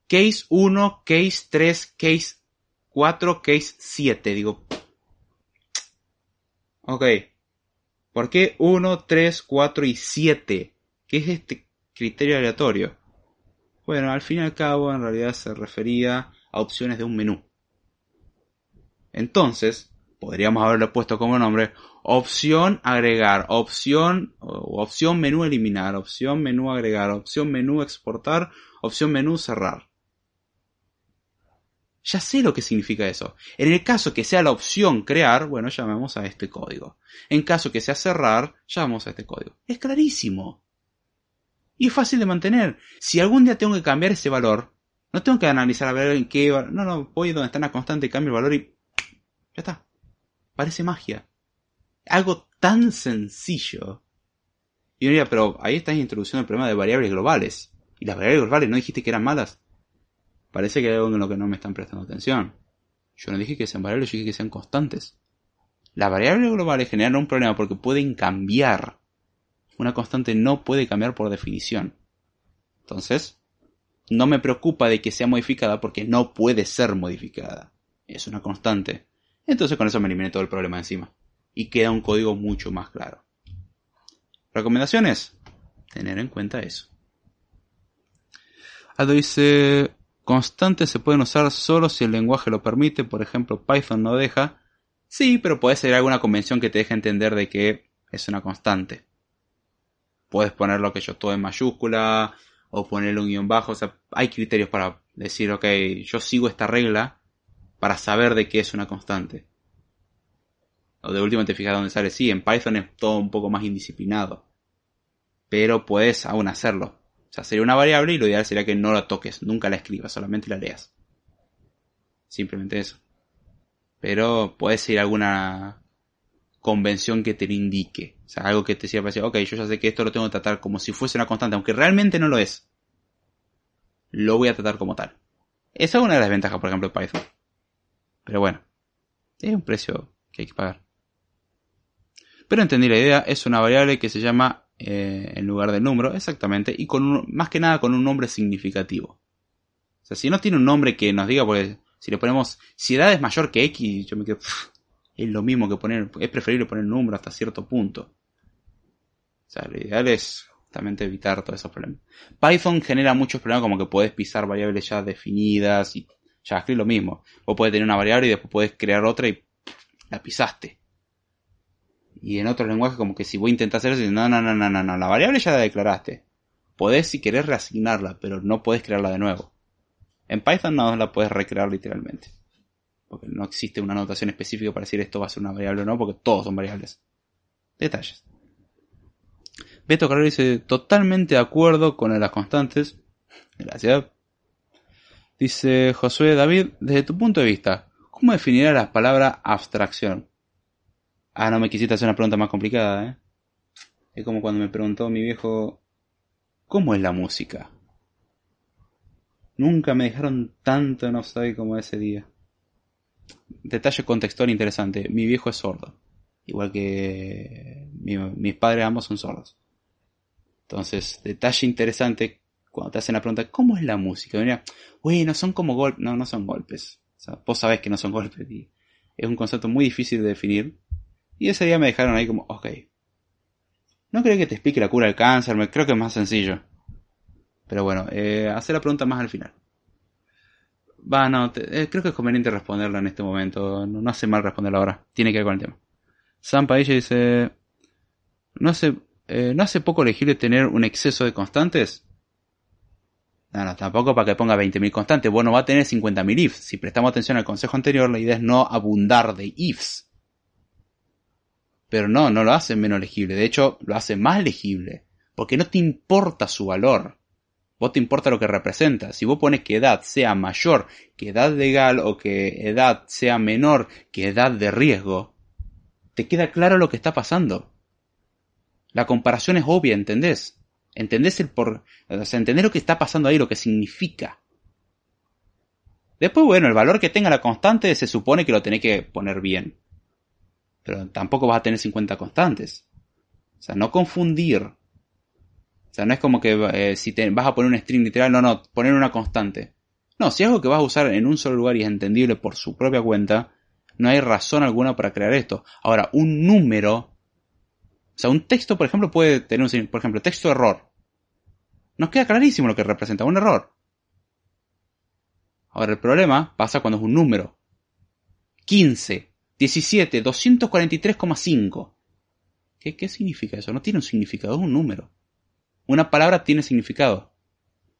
Case 1, case 3, case 4, case 7. Digo. Ok. ¿Por qué 1, 3, 4 y 7? ¿Qué es este criterio aleatorio? Bueno, al fin y al cabo en realidad se refería a opciones de un menú. Entonces, podríamos haberlo puesto como nombre opción agregar, opción, opción menú eliminar, opción menú agregar, opción menú exportar, opción menú cerrar. Ya sé lo que significa eso. En el caso que sea la opción crear, bueno, llamamos a este código. En caso que sea cerrar, llamamos a este código. Es clarísimo. Y es fácil de mantener. Si algún día tengo que cambiar ese valor, no tengo que analizar a ver en qué... No, no, voy donde está la constante, cambio el valor y... Ya está. Parece magia. Algo tan sencillo. Y uno diría, pero ahí estás introduciendo el problema de variables globales. Y las variables globales no dijiste que eran malas. Parece que hay algo en lo que no me están prestando atención. Yo no dije que sean variables, yo dije que sean constantes. Las variables globales generan un problema porque pueden cambiar. Una constante no puede cambiar por definición. Entonces, no me preocupa de que sea modificada porque no puede ser modificada. Es una constante. Entonces con eso me eliminé todo el problema encima y queda un código mucho más claro. ¿Recomendaciones? Tener en cuenta eso. Aldo dice, constantes se pueden usar solo si el lenguaje lo permite, por ejemplo Python no deja. Sí, pero puede ser alguna convención que te deje entender de que es una constante. Puedes ponerlo que yo todo en mayúscula o ponerlo un guion bajo, o sea, hay criterios para decir, ok, yo sigo esta regla para saber de qué es una constante o de último te fijas dónde sale. Sí, en Python es todo un poco más indisciplinado. Pero puedes aún hacerlo. O sea, sería una variable y lo ideal sería que no la toques, nunca la escribas, solamente la leas. Simplemente eso. Pero puede ser alguna convención que te lo indique. O sea, algo que te sirva para decir, ok, yo ya sé que esto lo tengo que tratar como si fuese una constante, aunque realmente no lo es. Lo voy a tratar como tal. Esa es una de las ventajas, por ejemplo, de Python. Pero bueno, es un precio que hay que pagar. Pero entendí la idea, es una variable que se llama eh, en lugar del número, exactamente, y con más que nada con un nombre significativo. O sea, si no tiene un nombre que nos diga, pues, si le ponemos, si edad es mayor que X, yo me quedo, es lo mismo que poner, es preferible poner un número hasta cierto punto. O sea, lo ideal es justamente evitar todos esos problemas. Python genera muchos problemas como que puedes pisar variables ya definidas y escribir lo mismo. O puedes tener una variable y después puedes crear otra y la pisaste. Y en otros lenguajes como que si voy a intentar hacer eso, no, no, no, no, no, no, la variable ya la declaraste. Podés si querés reasignarla, pero no podés crearla de nuevo. En Python no la puedes recrear literalmente. Porque no existe una anotación específica para decir esto va a ser una variable o no, porque todos son variables. Detalles. Beto Carrero dice, totalmente de acuerdo con las constantes. Gracias. Dice Josué David, desde tu punto de vista, ¿cómo definirá la palabra abstracción? Ah, no me quisiste hacer una pregunta más complicada, ¿eh? Es como cuando me preguntó mi viejo, ¿cómo es la música? Nunca me dejaron tanto en offside como ese día. Detalle contextual interesante. Mi viejo es sordo. Igual que mis padres ambos son sordos. Entonces, detalle interesante cuando te hacen la pregunta, ¿cómo es la música? Mira, no son como golpes. No, no son golpes. O sea, vos sabés que no son golpes. es un concepto muy difícil de definir. Y ese día me dejaron ahí como, ok. No creo que te explique la cura del cáncer, me creo que es más sencillo. Pero bueno, eh, hacer la pregunta más al final. Va, no, eh, creo que es conveniente responderla en este momento. No, hace mal responderla ahora. Tiene que ver con el tema. Sam Paella dice: ¿No hace, eh, ¿No hace poco elegible tener un exceso de constantes? No, no, tampoco para que ponga 20.000 constantes. Bueno, va a tener 50.000 ifs. Si prestamos atención al consejo anterior, la idea es no abundar de ifs. Pero no, no lo hace menos legible. De hecho, lo hace más legible. Porque no te importa su valor. Vos te importa lo que representa. Si vos pones que edad sea mayor que edad legal o que edad sea menor que edad de riesgo, te queda claro lo que está pasando. La comparación es obvia, ¿entendés? ¿Entendés el por, o sea, entendés lo que está pasando ahí, lo que significa? Después, bueno, el valor que tenga la constante se supone que lo tenés que poner bien. Pero tampoco vas a tener 50 constantes. O sea, no confundir o sea, no es como que eh, si te vas a poner un string literal, no, no, poner una constante. No, si es algo que vas a usar en un solo lugar y es entendible por su propia cuenta, no hay razón alguna para crear esto. Ahora, un número, o sea, un texto, por ejemplo, puede tener un, por ejemplo, texto error. Nos queda clarísimo lo que representa, un error. Ahora, el problema pasa cuando es un número. 15, 17, 243,5. ¿Qué, ¿Qué significa eso? No tiene un significado, es un número. Una palabra tiene significado.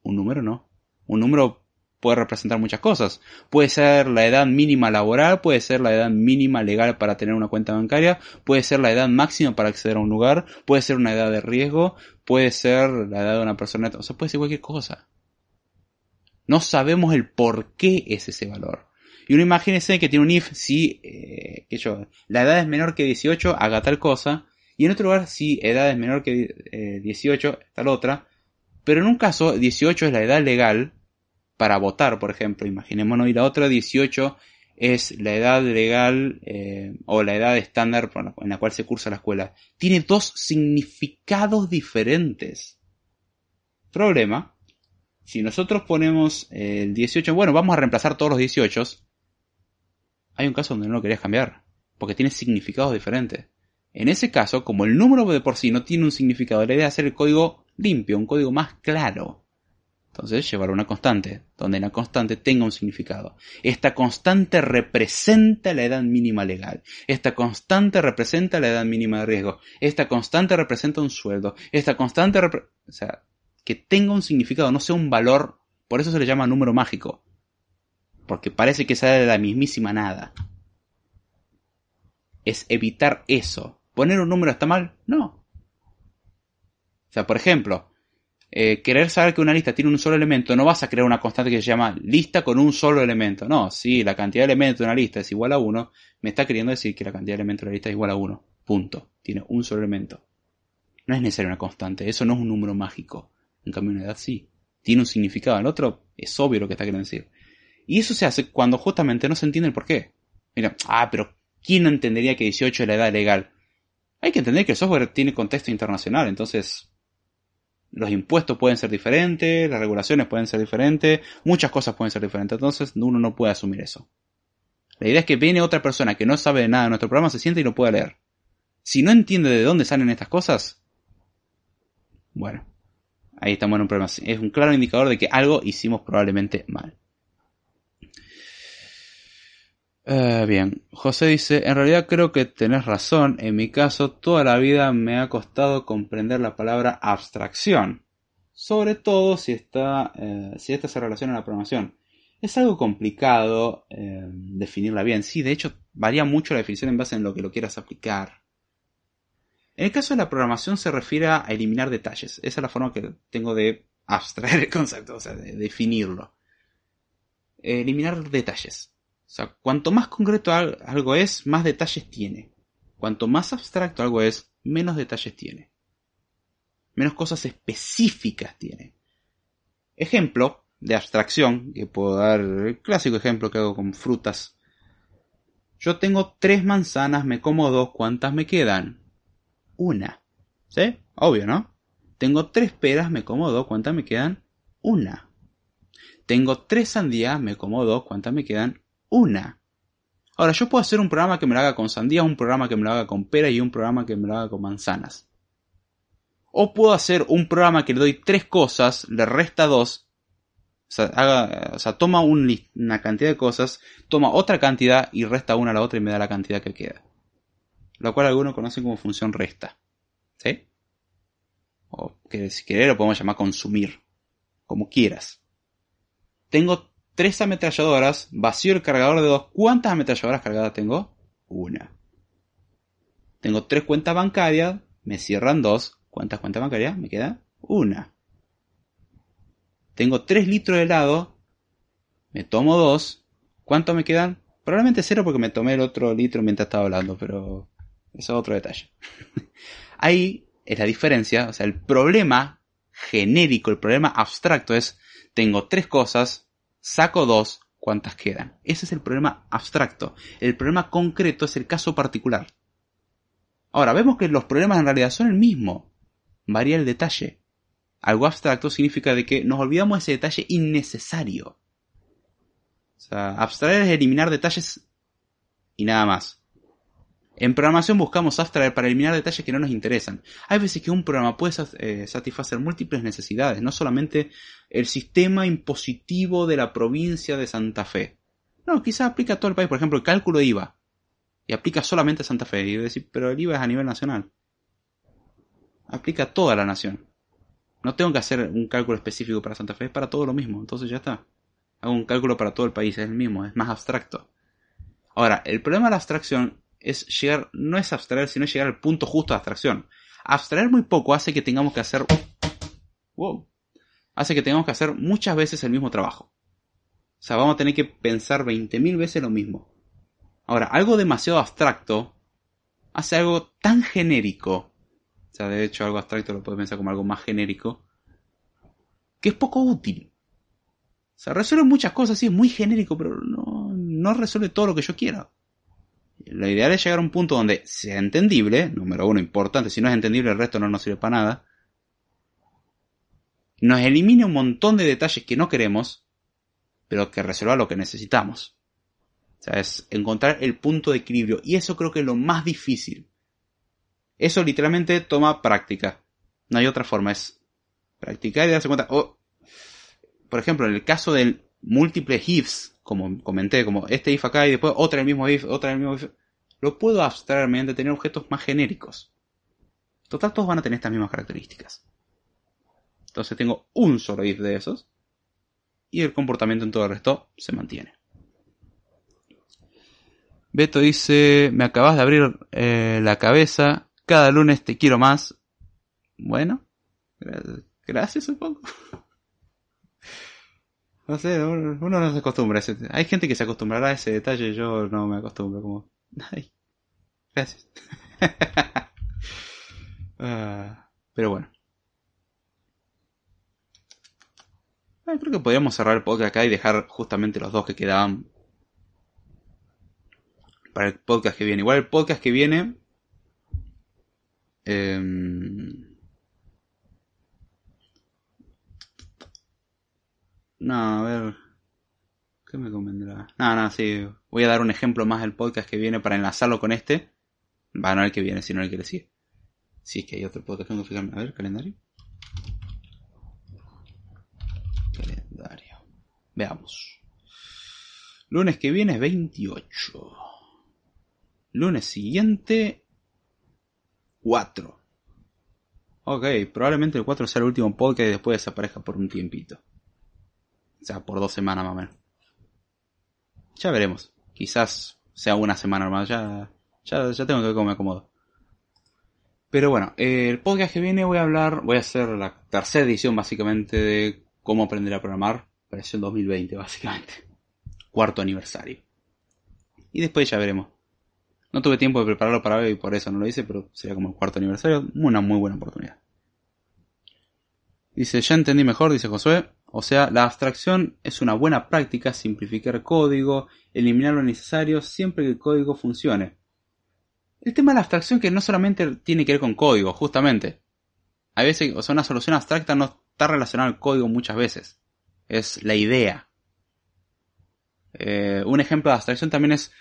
Un número no. Un número puede representar muchas cosas. Puede ser la edad mínima laboral, puede ser la edad mínima legal para tener una cuenta bancaria, puede ser la edad máxima para acceder a un lugar, puede ser una edad de riesgo, puede ser la edad de una persona, o sea, puede ser cualquier cosa. No sabemos el por qué es ese valor. Y uno imagínese que tiene un if si, eh, que yo, la edad es menor que 18, haga tal cosa, y en otro lugar, si edad es menor que 18, eh, está la otra. Pero en un caso, 18 es la edad legal para votar, por ejemplo. Imaginémonos, y la otra 18 es la edad legal eh, o la edad estándar en la cual se cursa la escuela. Tiene dos significados diferentes. Problema. Si nosotros ponemos el 18, bueno, vamos a reemplazar todos los 18. Hay un caso donde no lo querías cambiar. Porque tiene significados diferentes. En ese caso, como el número de por sí no tiene un significado, la idea es hacer el código limpio, un código más claro. Entonces, llevar una constante, donde la constante tenga un significado. Esta constante representa la edad mínima legal. Esta constante representa la edad mínima de riesgo. Esta constante representa un sueldo. Esta constante, o sea, que tenga un significado, no sea un valor. Por eso se le llama número mágico. Porque parece que sale de la mismísima nada. Es evitar eso. ¿Poner un número está mal? No. O sea, por ejemplo, eh, querer saber que una lista tiene un solo elemento, no vas a crear una constante que se llama lista con un solo elemento. No, si la cantidad de elementos de una lista es igual a 1, me está queriendo decir que la cantidad de elementos de la lista es igual a 1. Punto. Tiene un solo elemento. No es necesaria una constante, eso no es un número mágico. En cambio, una edad sí. Tiene un significado. El otro es obvio lo que está queriendo decir. Y eso se hace cuando justamente no se entiende el por qué. Mira, ah, pero ¿quién no entendería que 18 es la edad legal? Hay que entender que el software tiene contexto internacional, entonces los impuestos pueden ser diferentes, las regulaciones pueden ser diferentes, muchas cosas pueden ser diferentes, entonces uno no puede asumir eso. La idea es que viene otra persona que no sabe de nada de nuestro programa, se siente y lo puede leer. Si no entiende de dónde salen estas cosas, bueno, ahí estamos en un problema. Es un claro indicador de que algo hicimos probablemente mal. Eh, bien, José dice, en realidad creo que tenés razón, en mi caso toda la vida me ha costado comprender la palabra abstracción, sobre todo si, está, eh, si esta se relaciona a la programación. Es algo complicado eh, definirla bien, sí, de hecho varía mucho la definición en base en lo que lo quieras aplicar. En el caso de la programación se refiere a eliminar detalles, esa es la forma que tengo de abstraer el concepto, o sea, de definirlo. Eliminar detalles. O sea, cuanto más concreto algo es, más detalles tiene. Cuanto más abstracto algo es, menos detalles tiene. Menos cosas específicas tiene. Ejemplo, de abstracción, que puedo dar el clásico ejemplo que hago con frutas. Yo tengo tres manzanas, me como dos, ¿cuántas me quedan? Una. ¿Sí? Obvio, ¿no? Tengo tres peras, me como dos, ¿cuántas me quedan? Una. Tengo tres sandías, me como dos, ¿cuántas me quedan? Una. Ahora, yo puedo hacer un programa que me lo haga con sandías, un programa que me lo haga con peras y un programa que me lo haga con manzanas. O puedo hacer un programa que le doy tres cosas, le resta dos, o sea, haga, o sea toma una cantidad de cosas, toma otra cantidad y resta una a la otra y me da la cantidad que queda. Lo cual algunos conocen como función resta. ¿Sí? O que si querés lo podemos llamar consumir. Como quieras. Tengo tres ametralladoras, vacío el cargador de dos. ¿Cuántas ametralladoras cargadas tengo? Una. Tengo tres cuentas bancarias, me cierran dos. ¿Cuántas cuentas bancarias? Me queda una. Tengo tres litros de helado, me tomo dos. ¿Cuánto me quedan? Probablemente cero porque me tomé el otro litro mientras estaba hablando, pero eso es otro detalle. Ahí es la diferencia, o sea, el problema genérico, el problema abstracto es, tengo tres cosas, saco dos, ¿cuántas quedan? Ese es el problema abstracto. El problema concreto es el caso particular. Ahora, vemos que los problemas en realidad son el mismo. Varía el detalle. Algo abstracto significa de que nos olvidamos de ese detalle innecesario. O sea, abstraer es eliminar detalles y nada más. En programación buscamos abstraer para eliminar detalles que no nos interesan. Hay veces que un programa puede eh, satisfacer múltiples necesidades, no solamente el sistema impositivo de la provincia de Santa Fe. No, quizás aplica a todo el país, por ejemplo, el cálculo de IVA. Y aplica solamente a Santa Fe. Y decir, pero el IVA es a nivel nacional. Aplica a toda la nación. No tengo que hacer un cálculo específico para Santa Fe, es para todo lo mismo. Entonces ya está. Hago un cálculo para todo el país, es el mismo, es más abstracto. Ahora, el problema de la abstracción es llegar, no es abstraer, sino llegar al punto justo de abstracción. Abstraer muy poco hace que tengamos que hacer, wow, hace que tengamos que hacer muchas veces el mismo trabajo. O sea, vamos a tener que pensar 20.000 veces lo mismo. Ahora, algo demasiado abstracto hace algo tan genérico. O sea, de hecho, algo abstracto lo puedes pensar como algo más genérico. Que es poco útil. O sea, resuelve muchas cosas, sí, es muy genérico, pero no, no resuelve todo lo que yo quiera. Lo ideal es llegar a un punto donde sea entendible, número uno, importante, si no es entendible el resto no nos sirve para nada. Nos elimine un montón de detalles que no queremos, pero que resuelva lo que necesitamos. O sea, es encontrar el punto de equilibrio. Y eso creo que es lo más difícil. Eso literalmente toma práctica. No hay otra forma, es practicar y darse cuenta. Oh, por ejemplo, en el caso del múltiple ifs, como comenté, como este if acá y después otra el mismo if, otra el mismo if, lo puedo abstraer mediante tener objetos más genéricos. Total, todos van a tener estas mismas características. Entonces tengo un solo if de esos y el comportamiento en todo el resto se mantiene. Beto dice, me acabas de abrir eh, la cabeza, cada lunes te quiero más. Bueno, gracias supongo. No sé, uno, no se acostumbra a ese... Hay gente que se acostumbrará a ese detalle, yo no me acostumbro, como... Ay, gracias. Ah, pero bueno. creo que podríamos cerrar el podcast acá y dejar justamente los dos que quedaban para el podcast que viene. Igual el podcast que viene... Eh, No, a ver. ¿Qué me convendrá? No, no, sí. Voy a dar un ejemplo más del podcast que viene para enlazarlo con este. Va, no el que viene, sino el que le sigue. Si es que hay otro podcast, tengo que fijarme. A ver, calendario. Calendario. Veamos. Lunes que viene es 28. Lunes siguiente 4. Ok, probablemente el 4 sea el último podcast y después desaparezca por un tiempito. O sea, por dos semanas más o menos. Ya veremos. Quizás sea una semana más. Ya, ya, ya tengo que ver cómo me acomodo. Pero bueno, el podcast que viene voy a hablar, voy a hacer la tercera edición básicamente de cómo aprender a programar. Versión 2020 básicamente. Cuarto aniversario. Y después ya veremos. No tuve tiempo de prepararlo para hoy y por eso no lo hice, pero sería como el cuarto aniversario. Una muy buena oportunidad. Dice, ya entendí mejor, dice Josué. O sea, la abstracción es una buena práctica simplificar código, eliminar lo necesario siempre que el código funcione. El tema de la abstracción que no solamente tiene que ver con código, justamente. A veces, o sea, una solución abstracta no está relacionada al código muchas veces. Es la idea. Eh, un ejemplo de abstracción también es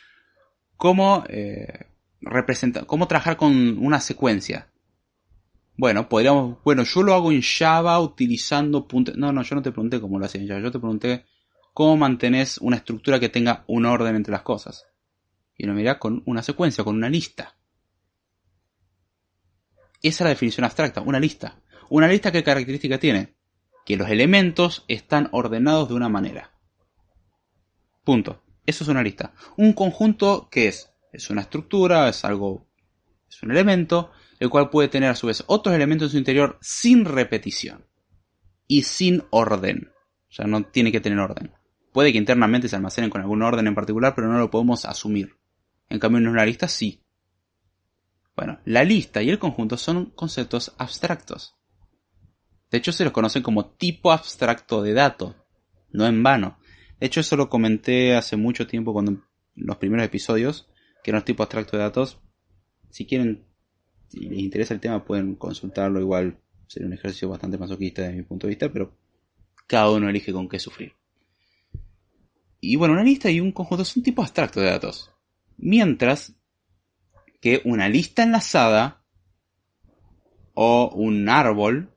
cómo, eh, cómo trabajar con una secuencia. Bueno, podríamos, bueno, yo lo hago en Java utilizando. No, no, yo no te pregunté cómo lo hacías en Java, yo te pregunté cómo mantenés una estructura que tenga un orden entre las cosas. Y lo mirá con una secuencia, con una lista. Esa es la definición abstracta, una lista. Una lista qué característica tiene? Que los elementos están ordenados de una manera. Punto. Eso es una lista. Un conjunto, ¿qué es? Es una estructura, es algo, es un elemento, el cual puede tener a su vez otros elementos en su interior sin repetición y sin orden. O sea, no tiene que tener orden. Puede que internamente se almacenen con algún orden en particular, pero no lo podemos asumir. En cambio, en una lista sí. Bueno, la lista y el conjunto son conceptos abstractos. De hecho, se los conocen como tipo abstracto de dato. No en vano. De hecho, eso lo comenté hace mucho tiempo cuando en los primeros episodios, que eran los tipos abstractos de datos. Si quieren si les interesa el tema pueden consultarlo, igual sería un ejercicio bastante masoquista desde mi punto de vista, pero cada uno elige con qué sufrir. Y bueno, una lista y un conjunto son tipo abstracto de datos. Mientras que una lista enlazada o un árbol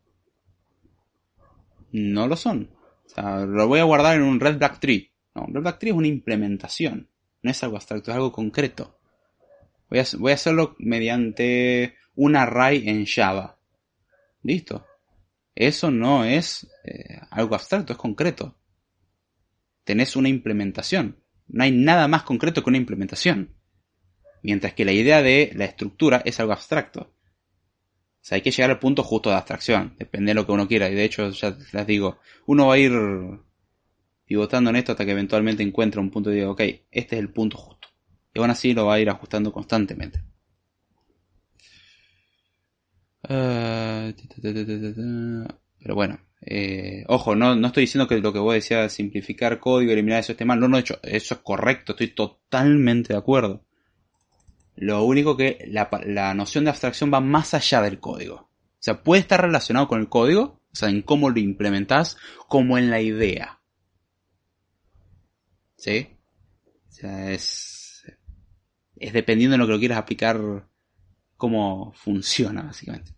no lo son. O sea, lo voy a guardar en un Red Black Tree. No, un Red Black Tree es una implementación. No es algo abstracto, es algo concreto. Voy a, voy a hacerlo mediante un array en Java. Listo. Eso no es eh, algo abstracto, es concreto. Tenés una implementación. No hay nada más concreto que una implementación. Mientras que la idea de la estructura es algo abstracto. O sea, hay que llegar al punto justo de abstracción. Depende de lo que uno quiera. Y de hecho, ya les digo, uno va a ir pivotando en esto hasta que eventualmente encuentre un punto y diga, ok, este es el punto justo. Y aún así lo va a ir ajustando constantemente. Eh, pero bueno, eh, ojo, no, no estoy diciendo que lo que vos decías simplificar código, eliminar eso esté mal. No, no, hecho, eso es correcto, estoy totalmente de acuerdo. Lo único que la, la noción de abstracción va más allá del código. O sea, puede estar relacionado con el código, o sea, en cómo lo implementás, como en la idea. ¿Sí? O sea, es, es dependiendo de lo que lo quieras aplicar, cómo funciona, básicamente.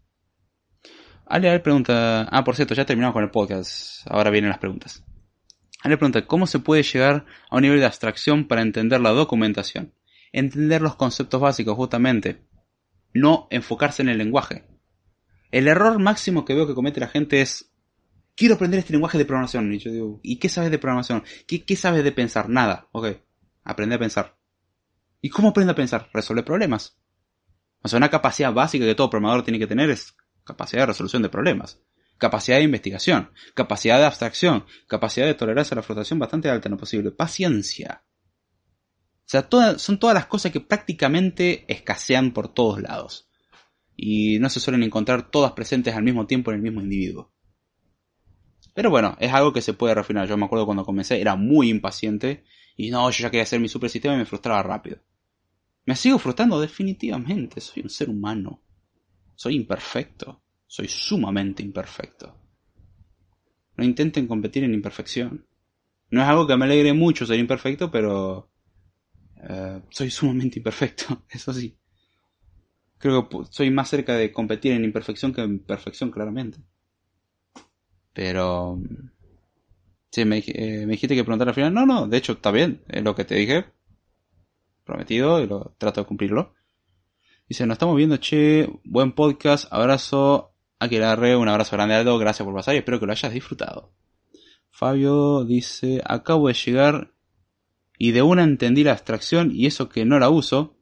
Ale, pregunta. Ah, por cierto, ya terminamos con el podcast. Ahora vienen las preguntas. Ale pregunta: ¿Cómo se puede llegar a un nivel de abstracción para entender la documentación? Entender los conceptos básicos, justamente. No enfocarse en el lenguaje. El error máximo que veo que comete la gente es. Quiero aprender este lenguaje de programación. Y yo digo, ¿y qué sabes de programación? ¿Qué, qué sabes de pensar? Nada. Ok. Aprende a pensar. ¿Y cómo aprende a pensar? Resolver problemas. O sea, una capacidad básica que todo programador tiene que tener es capacidad de resolución de problemas, capacidad de investigación, capacidad de abstracción, capacidad de tolerancia a la frustración bastante alta en lo posible, paciencia. O sea, son todas las cosas que prácticamente escasean por todos lados. Y no se suelen encontrar todas presentes al mismo tiempo en el mismo individuo. Pero bueno, es algo que se puede refinar. Yo me acuerdo cuando comencé, era muy impaciente. Y no, yo ya quería hacer mi super sistema y me frustraba rápido. Me sigo frustrando definitivamente. Soy un ser humano. Soy imperfecto. Soy sumamente imperfecto. No intenten competir en imperfección. No es algo que me alegre mucho ser imperfecto, pero eh, soy sumamente imperfecto, eso sí. Creo que soy más cerca de competir en imperfección que en perfección, claramente. Pero... Sí, me, eh, me dijiste que preguntar al final. No, no, de hecho está bien, es lo que te dije. Prometido y lo trato de cumplirlo. Dice, nos estamos viendo, che, buen podcast, abrazo, Aquelarre, un abrazo grande Aldo, gracias por pasar y espero que lo hayas disfrutado. Fabio dice, acabo de llegar y de una entendí la abstracción y eso que no la uso.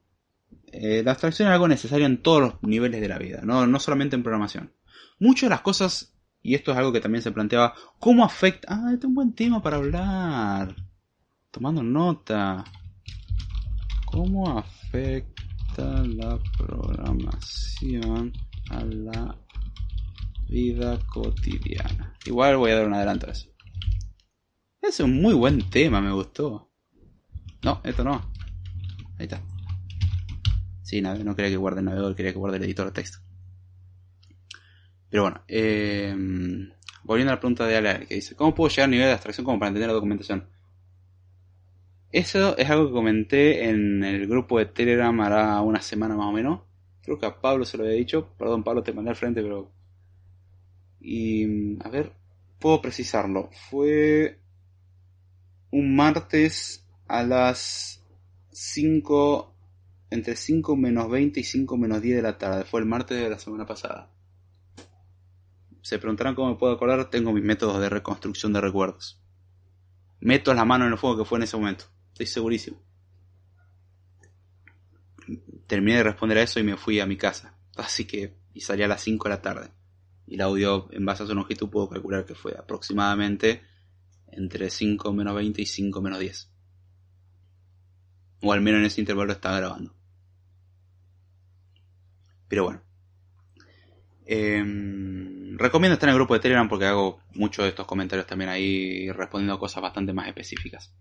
Eh, la abstracción es algo necesario en todos los niveles de la vida, no, no solamente en programación. Muchas de las cosas, y esto es algo que también se planteaba, ¿cómo afecta? Ah, este es un buen tema para hablar. Tomando nota. ¿Cómo afecta? la programación a la vida cotidiana. Igual voy a dar un adelanto a eso. Es un muy buen tema, me gustó. No, esto no. Ahí está. Sí, no, no quería que guarde el navegador, quería que guarde el editor de texto. Pero bueno, eh, volviendo a la pregunta de Ale, que dice, ¿cómo puedo llegar a nivel de abstracción como para entender la documentación? Eso es algo que comenté en el grupo de Telegram hará una semana más o menos. Creo que a Pablo se lo había dicho. Perdón, Pablo, te mandé al frente, pero... Y... A ver, puedo precisarlo. Fue un martes a las 5... Entre 5 menos 20 y 5 menos 10 de la tarde. Fue el martes de la semana pasada se preguntarán cómo me puedo acordar, tengo mis métodos de reconstrucción de recuerdos. Meto la mano en el fuego que fue en ese momento, estoy segurísimo. Terminé de responder a eso y me fui a mi casa, así que y salí a las 5 de la tarde. Y el audio, en base a su longitud, puedo calcular que fue aproximadamente entre 5 menos 20 y 5 menos 10. O al menos en ese intervalo estaba grabando. Pero bueno. Eh, recomiendo estar en el grupo de Telegram porque hago muchos de estos comentarios también ahí respondiendo a cosas bastante más específicas.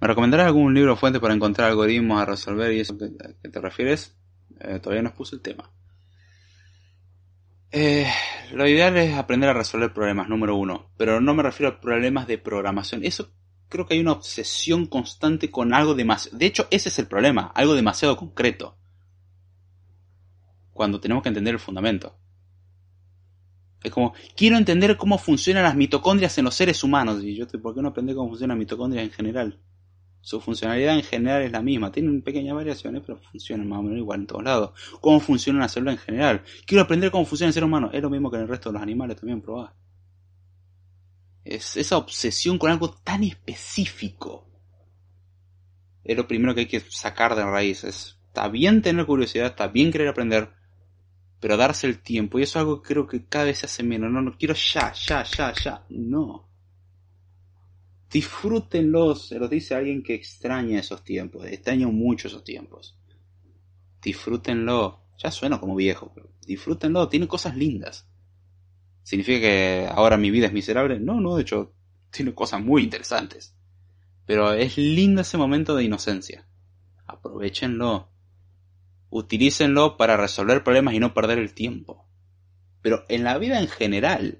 ¿Me recomendarás algún libro o fuente para encontrar algoritmos a resolver y eso que, te refieres? Eh, todavía no puse el tema. Eh, lo ideal es aprender a resolver problemas, número uno. Pero no me refiero a problemas de programación. Eso creo que hay una obsesión constante con algo demasiado... De hecho, ese es el problema, algo demasiado concreto cuando tenemos que entender el fundamento. Es como, quiero entender cómo funcionan las mitocondrias en los seres humanos. Y yo, ¿por qué no aprender cómo funcionan las mitocondrias en general? Su funcionalidad en general es la misma. Tienen pequeñas variaciones, pero funcionan más o menos igual en todos lados. ¿Cómo funciona una célula en general? Quiero aprender cómo funciona el ser humano. Es lo mismo que en el resto de los animales también, probá. Es esa obsesión con algo tan específico. Es lo primero que hay que sacar de raíz. está bien tener curiosidad, está bien querer aprender, pero darse el tiempo. Y eso es algo que creo que cada vez se hace menos. No, no quiero ya, ya, ya, ya. No. Disfrútenlo, se lo dice alguien que extraña esos tiempos. Extraño mucho esos tiempos. Disfrútenlo. Ya suena como viejo, pero disfrútenlo. Tiene cosas lindas. ¿Significa que ahora mi vida es miserable? No, no, de hecho, tiene cosas muy interesantes. Pero es lindo ese momento de inocencia. Aprovechenlo utilícenlo para resolver problemas y no perder el tiempo. Pero en la vida en general,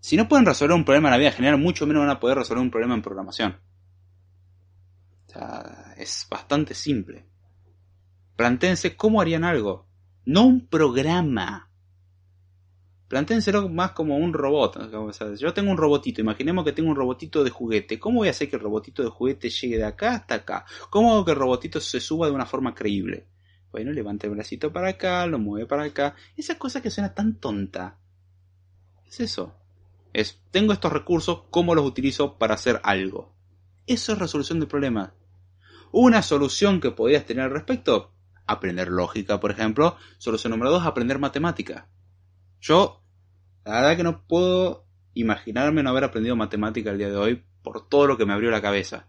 si no pueden resolver un problema en la vida en general, mucho menos van a poder resolver un problema en programación. O sea, es bastante simple. Plantéense cómo harían algo, no un programa. Plantéenselo más como un robot. yo tengo un robotito, imaginemos que tengo un robotito de juguete. ¿Cómo voy a hacer que el robotito de juguete llegue de acá hasta acá? ¿Cómo hago que el robotito se suba de una forma creíble? Bueno, levanta el bracito para acá, lo mueve para acá. Esa cosa que suena tan tonta. Es eso. Es, tengo estos recursos, ¿cómo los utilizo para hacer algo? Eso es resolución de problemas. Una solución que podrías tener al respecto, aprender lógica, por ejemplo. Solución número dos, aprender matemática. Yo, la verdad que no puedo imaginarme no haber aprendido matemática el día de hoy por todo lo que me abrió la cabeza.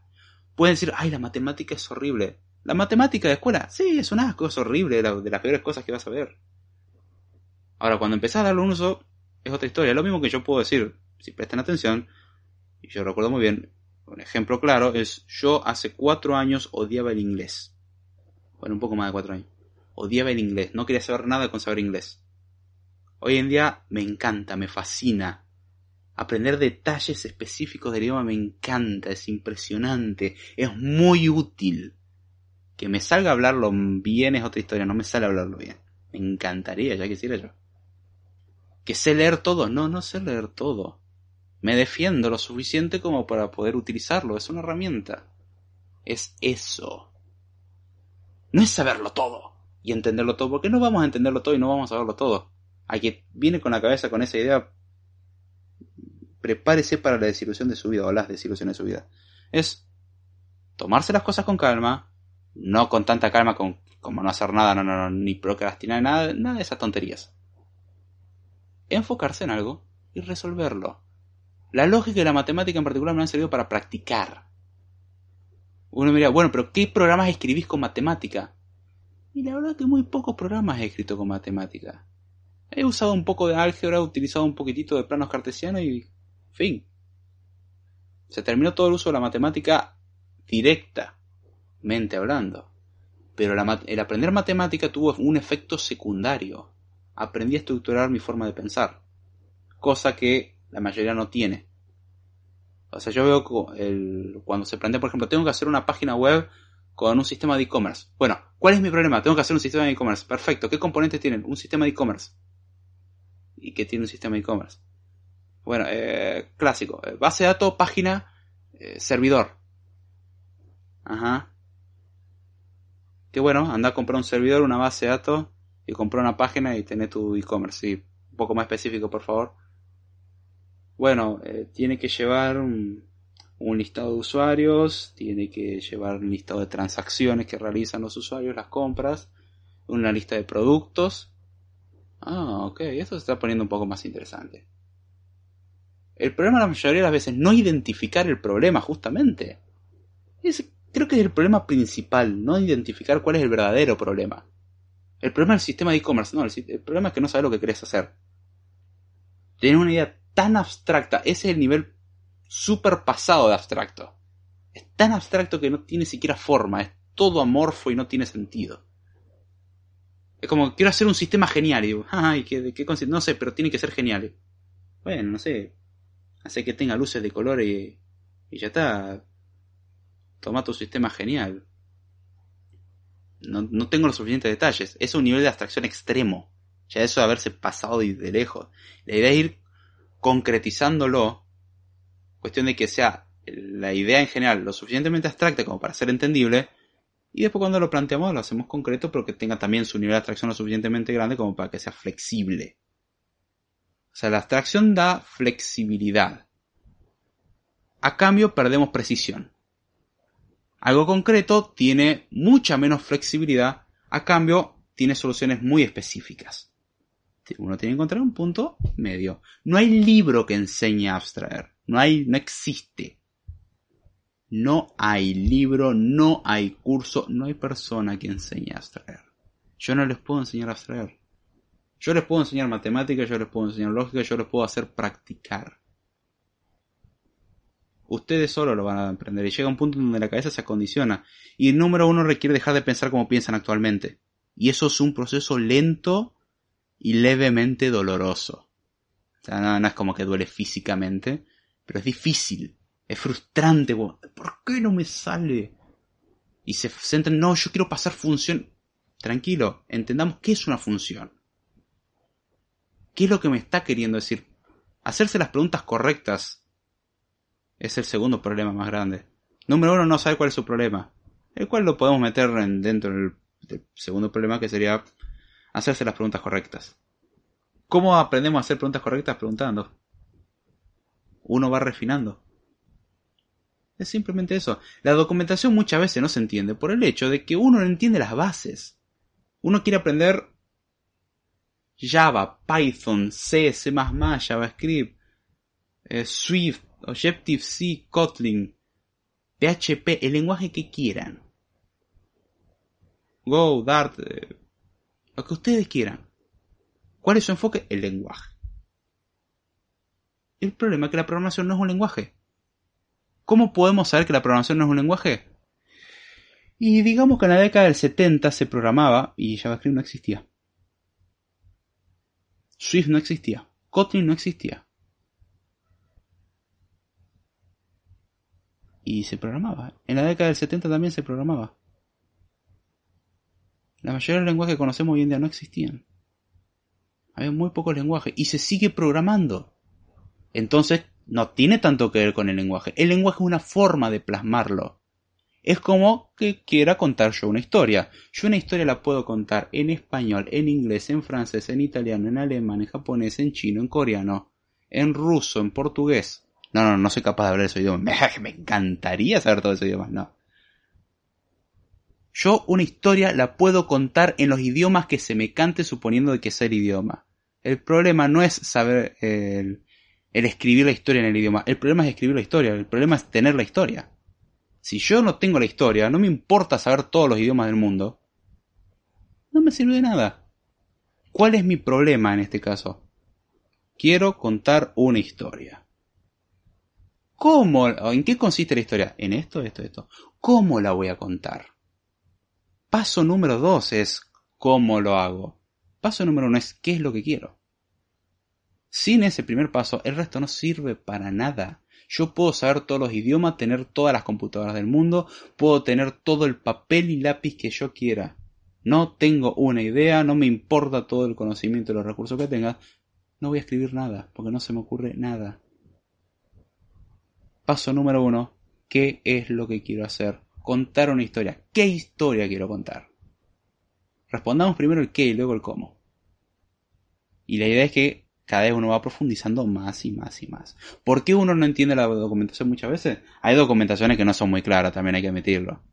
Pueden decir, ay, la matemática es horrible. La matemática de escuela, sí, es un asco, es horrible, de, las peores cosas que vas a ver. Ahora, cuando empezás a darle un uso, es otra historia. Lo mismo que yo puedo decir, si prestan atención, y yo recuerdo muy bien, un ejemplo claro es, yo hace cuatro años odiaba el inglés. Bueno, un poco más de cuatro años. Odiaba el inglés, no quería saber nada con saber inglés. Hoy en día me encanta, me fascina. Aprender detalles específicos del idioma me encanta, es impresionante, es muy útil. Que me salga a hablarlo bien es otra historia, no me sale a hablarlo bien. Me encantaría, ya quisiera yo. Que sé leer todo, no, no sé leer todo. Me defiendo lo suficiente como para poder utilizarlo, es una herramienta. Es eso. No es saberlo todo y entenderlo todo, porque no vamos a entenderlo todo y no vamos a saberlo todo. A que viene con la cabeza con esa idea, prepárese para la desilusión de su vida o las desilusiones de su vida. Es tomarse las cosas con calma, no con tanta calma como no hacer nada, no, no, ni procrastinar nada, nada de esas tonterías. Enfocarse en algo y resolverlo. La lógica y la matemática en particular me han servido para practicar. Uno mira, bueno, pero ¿qué programas escribís con matemática? Y la verdad que muy pocos programas he escrito con matemática. He usado un poco de álgebra, he utilizado un poquitito de planos cartesianos y fin. Se terminó todo el uso de la matemática directamente hablando. Pero el aprender matemática tuvo un efecto secundario. Aprendí a estructurar mi forma de pensar. Cosa que la mayoría no tiene. O sea, yo veo cuando se plantea, por ejemplo, tengo que hacer una página web con un sistema de e-commerce. Bueno, ¿cuál es mi problema? Tengo que hacer un sistema de e-commerce. Perfecto. ¿Qué componentes tienen? Un sistema de e-commerce. ¿Y qué tiene un sistema de e-commerce? Bueno, eh, clásico. Eh, base de datos, página, eh, servidor. Ajá. Qué bueno, anda a comprar un servidor, una base de datos y comprar una página y tener tu e-commerce. Sí, un poco más específico, por favor. Bueno, tiene que llevar un, un listado de usuarios, tiene que llevar un listado de transacciones que realizan los usuarios, las compras, una lista de productos. Ah, ok, esto se está poniendo un poco más interesante. El problema la mayoría de las veces no identificar el problema justamente. creo que es el problema principal, no identificar cuál es el verdadero problema. El problema del sistema de e-commerce, no, el, el, problema es que no sabes lo que querés hacer. Tienes una idea tan abstracta, ese es el nivel super pasado de abstracto. Es tan abstracto que no tiene siquiera forma, es todo amorfo y no tiene sentido. Es como, quiero hacer un sistema genial, y digo, ay, ¿qué, qué No sé, pero tiene que ser genial. Bueno, no sé, hace que tenga luces de color y, y ya está. Toma tu sistema genial. No, no tengo los suficientes detalles. Es un nivel de abstracción extremo. Ya eso de haberse pasado de, de lejos. La idea es ir concretizándolo Cuestión de que sea la idea en general lo suficientemente abstracta como para ser entendible. Y después cuando lo planteamos lo hacemos concreto, pero que tenga también su nivel de abstracción lo suficientemente grande como para que sea flexible. O sea, la abstracción da flexibilidad. A cambio perdemos precisión. Algo concreto tiene mucha menos flexibilidad, a cambio tiene soluciones muy específicas. Uno tiene que encontrar un punto medio. No hay libro que enseñe a abstraer. No hay, no existe. No hay libro, no hay curso, no hay persona que enseñe a abstraer. Yo no les puedo enseñar a abstraer. Yo les puedo enseñar matemáticas, yo les puedo enseñar lógica, yo les puedo hacer practicar. Ustedes solo lo van a aprender y llega un punto donde la cabeza se acondiciona. Y el número uno requiere dejar de pensar como piensan actualmente. Y eso es un proceso lento y levemente doloroso. O sea, no es como que duele físicamente, pero es difícil, es frustrante. ¿Por qué no me sale? Y se centran, no, yo quiero pasar función. Tranquilo, entendamos qué es una función. ¿Qué es lo que me está queriendo decir? Hacerse las preguntas correctas es el segundo problema más grande. Número uno, no sabe cuál es su problema. El cual lo podemos meter dentro del, segundo problema que sería hacerse las preguntas correctas. ¿Cómo aprendemos a hacer preguntas correctas? Preguntando uno va refinando. Es simplemente eso. La documentación muchas veces no se entiende por el hecho de que uno no entiende las bases. Uno quiere aprender Java, Python, C, C++, JavaScript, eh, Swift, Objective-C, Kotlin, PHP, el lenguaje que quieran. Go, Dart, eh, lo que ustedes quieran. ¿Cuál es su enfoque? El lenguaje. El problema es que la programación no es un lenguaje. ¿Cómo podemos saber que la programación no es un lenguaje? Y digamos que en la década del 70 se programaba y JavaScript no existía. Swift no existía. Kotlin no existía. Y se programaba. En la década del 70 también se programaba. La mayoría de los lenguajes que conocemos hoy en día no existían. Había muy pocos lenguajes y se sigue programando. Entonces, no tiene tanto que ver con el lenguaje. El lenguaje es una forma de plasmarlo. Es como que quiera contar yo una historia. Yo una historia la puedo contar en español, en inglés, en francés, en italiano, en alemán, en japonés, en chino, en coreano, en ruso, en portugués. No, no, no soy capaz de hablar ese idioma. Me encantaría saber todos esos idiomas, no. Yo una historia la puedo contar en los idiomas que se me cante suponiendo de que sea el idioma. El problema no es saber el, el escribir la historia en el idioma. El problema es escribir la historia, el problema es tener la historia. Si yo no tengo la historia, no me importa saber todos los idiomas del mundo, no me sirve de nada. ¿Cuál es mi problema en este caso? Quiero contar una historia. ¿Cómo? ¿En qué consiste la historia? En esto, esto, esto. ¿Cómo la voy a contar? Paso número dos es cómo lo hago. Paso número uno es qué es lo que quiero. Sin ese primer paso, el resto no sirve para nada. Yo puedo saber todos los idiomas, tener todas las computadoras del mundo, puedo tener todo el papel y lápiz que yo quiera. No tengo una idea, no me importa todo el conocimiento y los recursos que tenga. No voy a escribir nada, porque no se me ocurre nada. Paso número uno, ¿qué es lo que quiero hacer? Contar una historia. ¿Qué historia quiero contar? Respondamos primero el qué y luego el cómo. Y la idea es que cada vez uno va profundizando más y más y más. ¿Por qué uno no entiende la documentación muchas veces? Hay documentaciones que no son muy claras, también hay que admitirlo.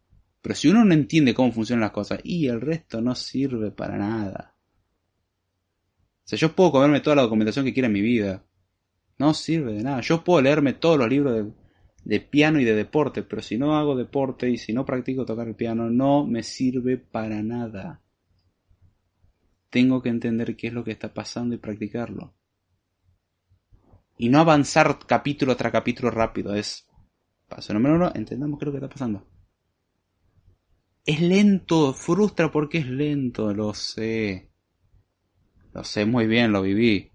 Pero si uno no entiende cómo funcionan las cosas, y el resto no sirve para nada. O sea, yo puedo comerme toda la documentación que quiera en mi vida. No sirve de nada. Yo puedo leerme todos los libros de, de piano y de deporte, pero si no hago deporte y si no practico tocar el piano, no me sirve para nada. Tengo que entender qué es lo que está pasando y practicarlo y no avanzar capítulo tras capítulo rápido. Es paso número uno, entendamos qué es lo que está pasando. Es lento, frustra porque es lento, lo sé. Lo sé muy bien, lo viví.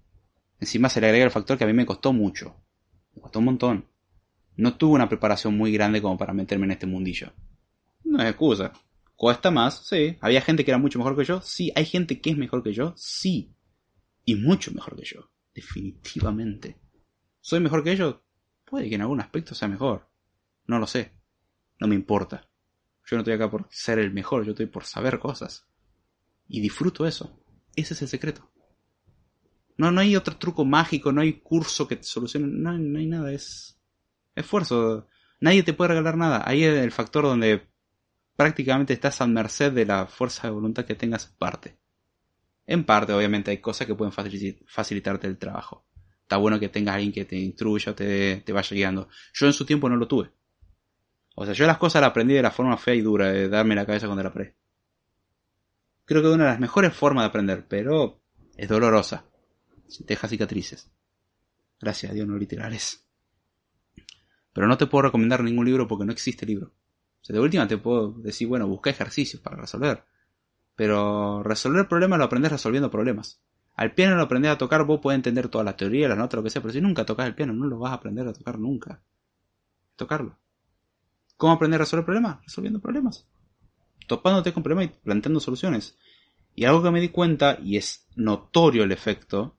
Encima se le agrega el factor que a mí me costó mucho. Me costó un montón. No tuve una preparación muy grande como para meterme en este mundillo. No es excusa. Cuesta más, sí. Había gente que era mucho mejor que yo, sí. Hay gente que es mejor que yo, sí. Y mucho mejor que yo. Definitivamente. ¿Soy mejor que ellos? Puede que en algún aspecto sea mejor. No lo sé. No me importa. Yo no estoy acá por ser el mejor, yo estoy por saber cosas. Y disfruto eso. Ese es el secreto. No, no hay otro truco mágico, no hay curso que te solucione. No, no hay nada, es esfuerzo. Nadie te puede regalar nada. Ahí es el factor donde prácticamente estás a merced de la fuerza de voluntad que tengas en parte. En parte, obviamente, hay cosas que pueden facilitarte el trabajo está bueno que tengas alguien que te instruya, te, te vaya guiando. Yo en su tiempo no lo tuve. O sea, yo las cosas las aprendí de la forma fea y dura, de darme la cabeza cuando la aprendí. Creo que es una de las mejores formas de aprender, pero es dolorosa. Deja cicatrices. Gracias a Dios, no literales. Pero no te puedo recomendar ningún libro porque no existe libro. O sea, de última te puedo decir, bueno, busca ejercicios para resolver. Pero resolver problemas lo aprendes resolviendo problemas. Al piano lo aprendes a tocar, vos puedes entender toda la teoría, las notas, lo que sea, pero si nunca tocas el piano, no lo vas a aprender a tocar nunca. Tocarlo. ¿Cómo aprender a resolver problemas? Resolviendo problemas. Topándote con problemas y planteando soluciones. Y algo que me di cuenta, y es notorio el efecto,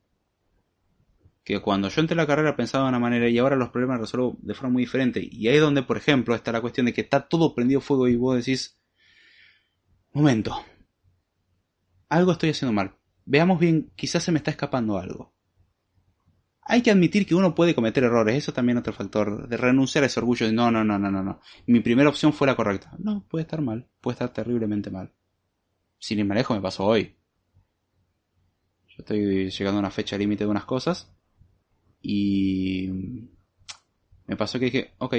que cuando yo entré en la carrera pensaba de una manera y ahora los problemas los resuelvo de forma muy diferente. Y ahí es donde, por ejemplo, está la cuestión de que está todo prendido fuego y vos decís, momento, algo estoy haciendo mal veamos bien, quizás se me está escapando algo. Hay que admitir que uno puede cometer errores, eso también es otro factor, de renunciar a ese orgullo de no, no, no, no, no, no. Mi primera opción fue la correcta. No, puede estar mal, puede estar terriblemente mal. Sin ir me pasó hoy. Yo estoy llegando a una fecha límite de unas cosas y me pasó que dije, ok,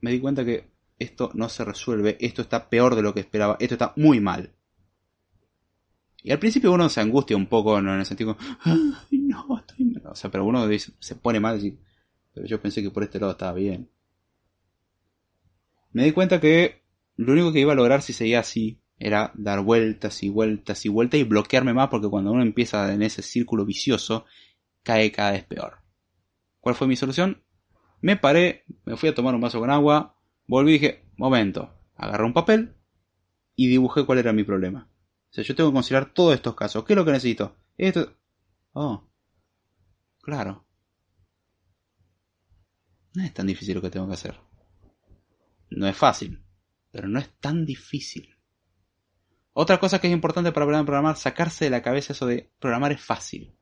me di cuenta que esto no se resuelve, esto está peor de lo que esperaba, esto está muy mal. Y al principio uno se angustia un poco, ¿no? en el sentido, Ay, no, estoy mal. O sea, pero uno se pone mal y pero yo pensé que por este lado estaba bien. Me di cuenta que lo único que iba a lograr si seguía así era dar vueltas y vueltas y vueltas y bloquearme más porque cuando uno empieza en ese círculo vicioso cae cada vez peor. ¿Cuál fue mi solución? Me paré, me fui a tomar un vaso con agua, volví y dije, momento, agarré un papel y dibujé cuál era mi problema. O sea, yo tengo que considerar todos estos casos. ¿Qué es lo que necesito? Esto. Oh. Claro. No es tan difícil lo que tengo que hacer. No es fácil, pero no es tan difícil. Otra cosa que es importante para aprender a programar, sacarse de la cabeza eso de programar es fácil.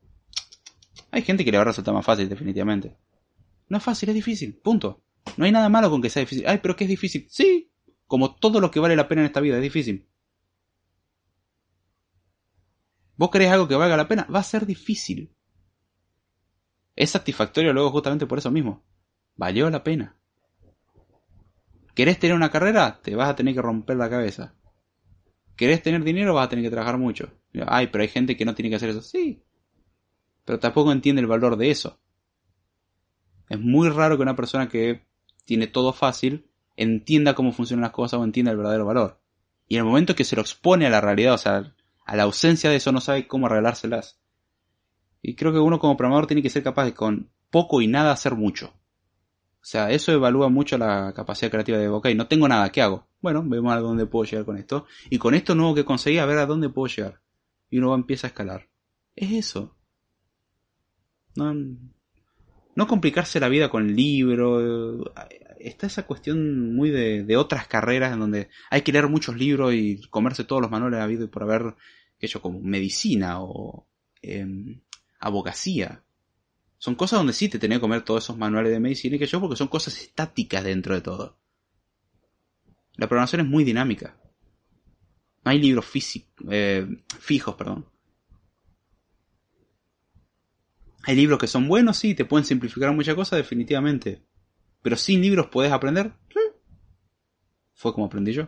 Hay gente que le va a resultar más fácil, definitivamente. No es fácil, es difícil, punto. No hay nada malo con que sea difícil. Ay, pero que es difícil. Sí, como todo lo que vale la pena en esta vida es difícil. vos querés algo que valga la pena, va a ser difícil. Es satisfactorio luego justamente por eso mismo. Valió la pena. ¿Querés tener una carrera? Te vas a tener que romper la cabeza. ¿Querés tener dinero? Vas a tener que trabajar mucho. Ay, pero hay gente que no tiene que hacer eso. Sí. Pero tampoco entiende el valor de eso. Es muy raro que una persona que tiene todo fácil entienda cómo funcionan las cosas o entienda el verdadero valor. Y en el momento que se lo expone a la realidad, o sea, a la ausencia de eso, no sabe cómo arreglárselas. Y creo que uno como programador tiene que ser capaz de con poco y nada hacer mucho. O sea, eso evalúa mucho la capacidad creativa de, ok, no tengo nada, ¿qué hago? Bueno, vemos a dónde puedo llegar con esto. Y con esto nuevo que conseguí, a ver a dónde puedo llegar. Y uno empieza a escalar. Es eso. No, complicarse la vida con el libro. Está esa cuestión muy de, otras carreras en donde hay que leer muchos libros y comerse todos los manuales habido y por haber, yo, como medicina o em, abogacía. Son cosas donde sí te tenía que comer todos esos manuales de medicina y que yo, porque son cosas estáticas dentro de todo. La programación es muy dinámica. No hay libros físicos, eh, fijos, perdón. Hay libros que son buenos, sí, te pueden simplificar muchas cosas, definitivamente. Pero sin libros puedes aprender. Fue como aprendí yo.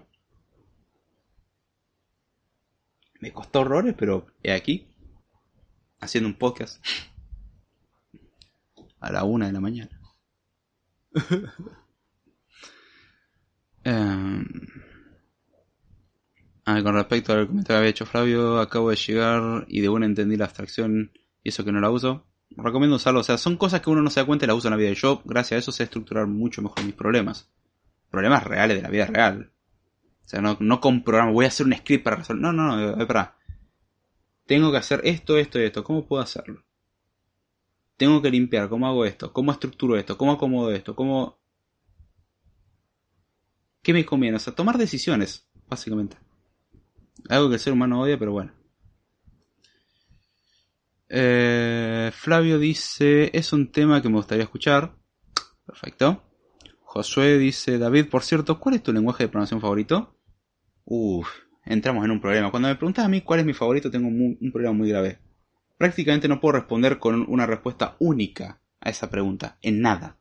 Me costó horrores, pero he aquí, haciendo un podcast a la una de la mañana. eh... Ah, con respecto al comentario que había hecho Flavio, acabo de llegar y de una entendí la abstracción y eso que no la uso. Recomiendo usarlo, o sea, son cosas que uno no se da cuenta y la usa en la vida. Y yo, gracias a eso, sé estructurar mucho mejor mis problemas. Problemas reales de la vida real. O sea, no, no con voy a hacer un script para resolver. No, no, no, espera. Tengo que hacer esto, esto y esto. ¿Cómo puedo hacerlo? Tengo que limpiar, ¿cómo hago esto? ¿Cómo estructuro esto? ¿Cómo acomodo esto? ¿Cómo... ¿Qué me conviene? O sea, tomar decisiones, básicamente. Algo que el ser humano odia, pero bueno. Eh, Flavio dice, es un tema que me gustaría escuchar. Perfecto. Josué dice, David, por cierto, ¿cuál es tu lenguaje de programación favorito? Uf, entramos en un problema. Cuando me preguntas a mí cuál es mi favorito, tengo un problema muy grave. Prácticamente no puedo responder con una respuesta única a esa pregunta, en nada.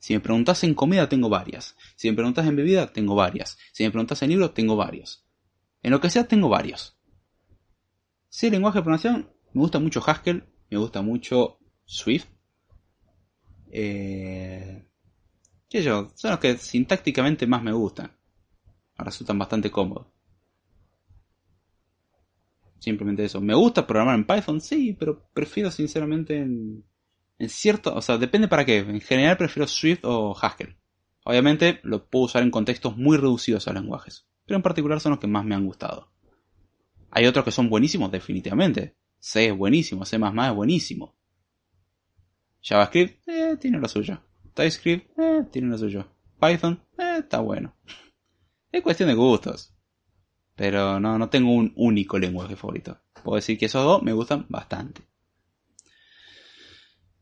Si me preguntas en comida, tengo varias. Si me preguntas en bebida, tengo varias. Si me preguntas en libros, tengo varios. En lo que sea tengo varios. Sí, lenguaje de programación, me gusta mucho Haskell, me gusta mucho Swift. Eh, ¿Qué yo? Son los que sintácticamente más me gustan. Resultan bastante cómodos. Simplemente eso. ¿Me gusta programar en Python? Sí, pero prefiero sinceramente en, en cierto... O sea, depende para qué. En general prefiero Swift o Haskell. Obviamente lo puedo usar en contextos muy reducidos a lenguajes pero en particular son los que más me han gustado. Hay otros que son buenísimos, definitivamente. C es buenísimo, C++ es buenísimo. JavaScript, eh, tiene lo suyo. TypeScript, eh, tiene lo suyo. Python, eh, está bueno. Es cuestión de gustos. Pero no, no tengo un único lenguaje favorito. Puedo decir que esos dos me gustan bastante.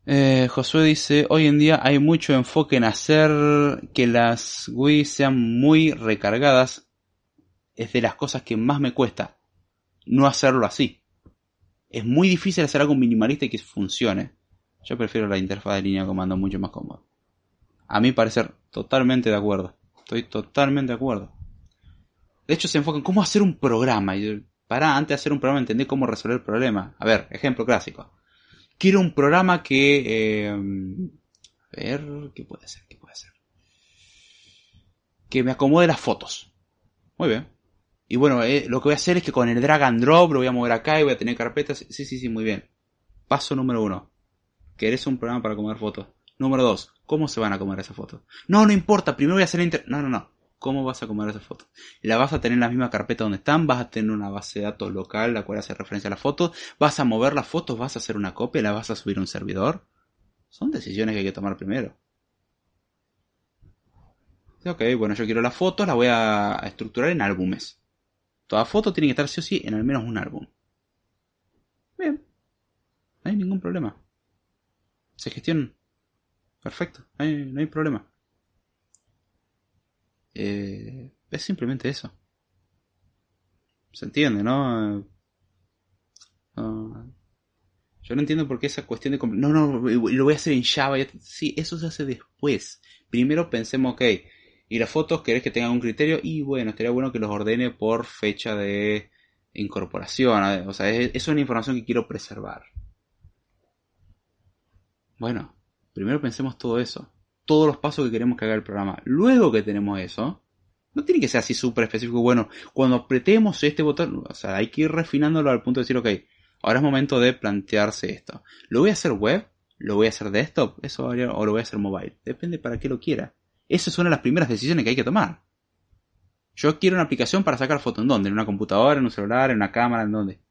Eh, Josué dice, hoy en día hay mucho enfoque en hacer que las GUI sean muy recargadas es de las cosas que más me cuesta no hacerlo así. Es muy difícil hacer algo minimalista y que funcione. Yo prefiero la interfaz de línea de comando mucho más cómoda. A mí parecer totalmente de acuerdo. Estoy totalmente de acuerdo. De hecho, se enfoca en cómo hacer un programa. Y para antes de hacer un programa, entender cómo resolver el problema. A ver, ejemplo clásico. Quiero un programa que. Eh, a ver, ¿qué puede ser? ¿Qué puede ser? Que me acomode las fotos. Muy bien. Y bueno, eh, lo que voy a hacer es que con el drag and drop lo voy a mover acá y voy a tener carpetas. Sí, sí, sí, muy bien. Paso número uno. ¿Querés un programa para comer fotos? Número dos. ¿Cómo se van a comer esas fotos? No, no importa. Primero voy a hacer inter... No, no, no. ¿Cómo vas a comer esas fotos? La vas a tener en la misma carpeta donde están, vas a tener una base de datos local la cual hace referencia a las fotos, vas a mover las fotos, vas a hacer una copia, la vas a subir a un servidor. Son decisiones que hay que tomar primero. Ok, bueno, yo quiero las fotos, las voy a estructurar en álbumes. Toda foto tiene que estar sí o sí en al menos un álbum. Bien. No hay ningún problema. Se gestiona. Perfecto. No hay, problema. Eh, es simplemente eso. Se entiende, ¿no? Yo no entiendo por qué esa cuestión de... No, no, lo voy a hacer en Java. Sí, eso se hace después. Primero pensemos, ok, y las fotos querés que tengan un criterio y bueno, estaría bueno que los ordene por fecha de incorporación. O sea, eso es una información que quiero preservar. Bueno, primero pensemos todo eso. Todos los pasos que queremos que haga el programa. Luego que tenemos eso, no tiene que ser así súper específico. Bueno, cuando apretemos este botón, o sea, hay que ir refinándolo al punto de decir, ok, ahora es momento de plantearse esto. ¿Lo voy a hacer web? ¿Lo voy a hacer desktop? Eso o lo voy a hacer mobile. Depende para qué lo quiera. Esas son las primeras decisiones que hay que tomar. Yo quiero una aplicación para sacar fotos. ¿En dónde? ¿En una computadora? ¿En un celular? ¿En una cámara? ¿En dónde?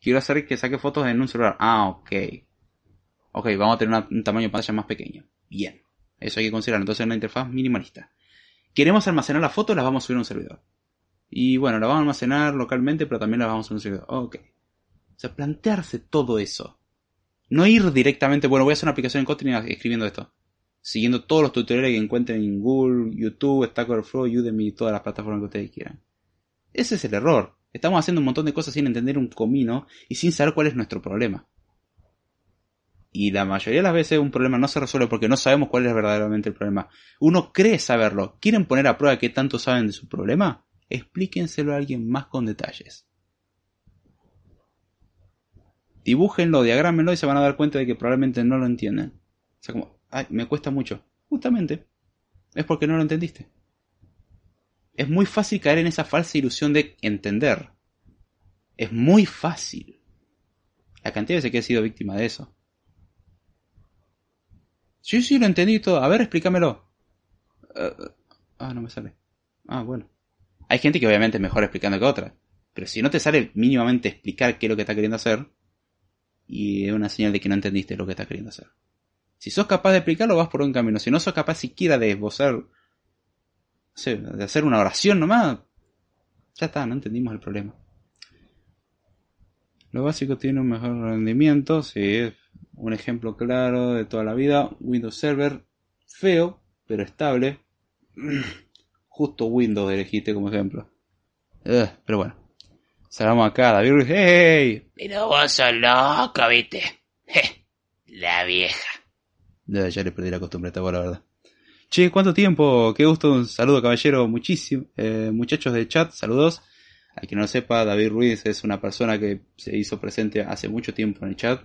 Quiero hacer que saque fotos en un celular. Ah, ok. Ok, vamos a tener un tamaño de pantalla más pequeño. Bien. Eso hay que considerar. Entonces una interfaz minimalista. Queremos almacenar las fotos, las vamos a subir a un servidor. Y bueno, las vamos a almacenar localmente, pero también las vamos a subir a un servidor. Ok. O sea, plantearse todo eso. No ir directamente, bueno, voy a hacer una aplicación en Kotlin escribiendo esto siguiendo todos los tutoriales que encuentren en Google, YouTube, Stack Overflow, Udemy todas las plataformas que ustedes quieran. Ese es el error. Estamos haciendo un montón de cosas sin entender un comino y sin saber cuál es nuestro problema. Y la mayoría de las veces un problema no se resuelve porque no sabemos cuál es verdaderamente el problema. Uno cree saberlo. ¿Quieren poner a prueba qué tanto saben de su problema? Explíquenselo a alguien más con detalles. Dibújenlo, diagrámenlo y se van a dar cuenta de que probablemente no lo entienden. O sea, como, Ay, me cuesta mucho. Justamente. Es porque no lo entendiste. Es muy fácil caer en esa falsa ilusión de entender. Es muy fácil. La cantidad de veces que he sido víctima de eso. Sí, sí, lo entendí todo. A ver, explícamelo. Eh, ah, no me sale. Ah, bueno. Hay gente que obviamente es mejor explicando que otra. Pero si no te sale mínimamente explicar qué es lo que está queriendo hacer, y es una señal de que no entendiste lo que está queriendo hacer. Si sos capaz de explicarlo, vas por un camino. Si no sos capaz siquiera de esbozar, de hacer una oración nomás, ya está, no entendimos el problema. Lo básico tiene un mejor rendimiento, si es un ejemplo claro de toda la vida. Windows Server, feo, pero estable. Justo Windows elegiste como ejemplo. pero bueno. Salamos acá, David ¡Hey! Pero vos sos loco, viste. la vieja. Ya, ya le perdí la costumbre a la verdad. Che, ¿cuánto tiempo? Qué gusto, un saludo caballero, muchísimo. Eh, muchachos de chat, saludos. A quien no lo sepa, David Ruiz es una persona que se hizo presente hace mucho tiempo en el chat.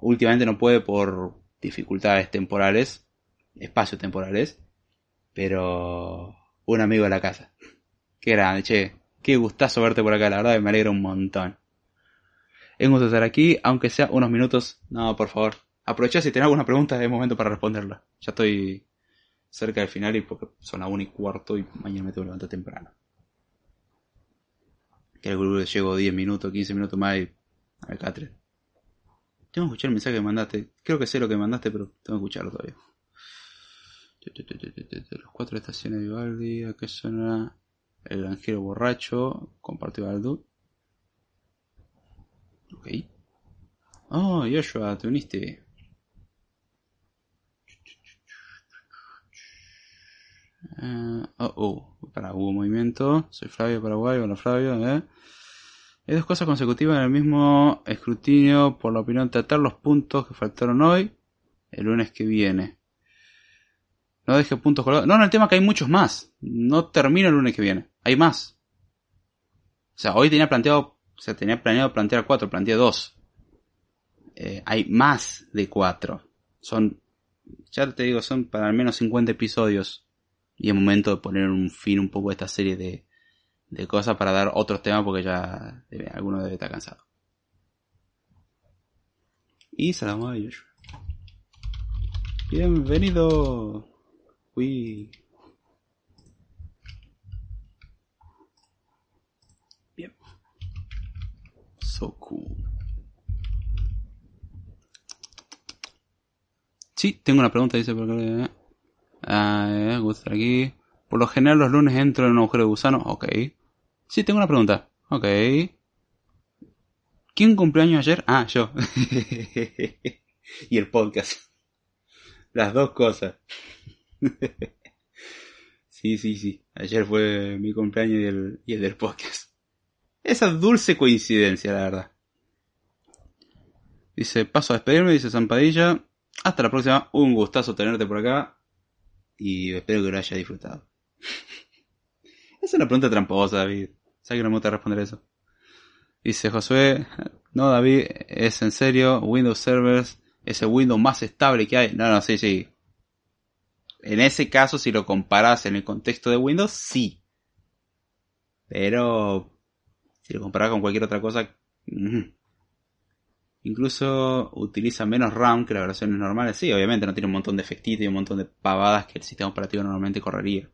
Últimamente no puede por dificultades temporales, espacios temporales, pero un amigo de la casa. Qué grande, che. Qué gustazo verte por acá, la verdad me alegra un montón. Es un gusto estar aquí, aunque sea unos minutos. No, por favor, Aprovecha si tenés alguna pregunta, es momento para responderla. Ya estoy cerca del final y porque son las 1 y cuarto y mañana me tengo que levantar temprano. Que que llego 10 minutos, 15 minutos más y al catre. Tengo que escuchar el mensaje que mandaste. Creo que sé lo que mandaste, pero tengo que escucharlo todavía. Las cuatro estaciones de Vivaldi, acá suena el granjero borracho, compartió Aldo. Ok. Oh, Joshua, te uniste. Uh, oh, oh, para, hubo movimiento. Soy Flavio Paraguay, hola Flavio, ¿eh? Hay dos cosas consecutivas en el mismo escrutinio, por la opinión, tratar los puntos que faltaron hoy, el lunes que viene. No deje puntos colgados. No, no, el tema es que hay muchos más. No termina el lunes que viene. Hay más. O sea, hoy tenía planteado, o sea, tenía planeado plantear cuatro, planteé dos. Eh, hay más de cuatro. Son, ya te digo, son para al menos 50 episodios y es momento de poner un fin un poco a esta serie de, de cosas para dar otros temas porque ya alguno debe estar cansado. Y salamos a ellos. Bienvenido. Uy. Bien. So cool. Sí, tengo una pregunta, dice por acá. Ah, eh, gusta aquí. Por lo general los lunes entro en un agujero de gusano. Ok. Sí, tengo una pregunta. Ok. ¿Quién cumpleaños ayer? Ah, yo. y el podcast. Las dos cosas. sí, sí, sí. Ayer fue mi cumpleaños y el, y el del podcast. Esa dulce coincidencia, la verdad. Dice, paso a despedirme, dice Zampadilla. Hasta la próxima. Un gustazo tenerte por acá y espero que lo haya disfrutado. es una pregunta tramposa, David. ¿Sabes que no me gusta responder eso? Dice Josué, no David, es en serio, Windows Servers es el Windows más estable que hay. No, no, sí, sí. En ese caso, si lo comparas en el contexto de Windows, sí. Pero si lo comparas con cualquier otra cosa, incluso utiliza menos RAM que las versiones normales. Sí, obviamente no tiene un montón de efectitos y un montón de pavadas que el sistema operativo normalmente correría.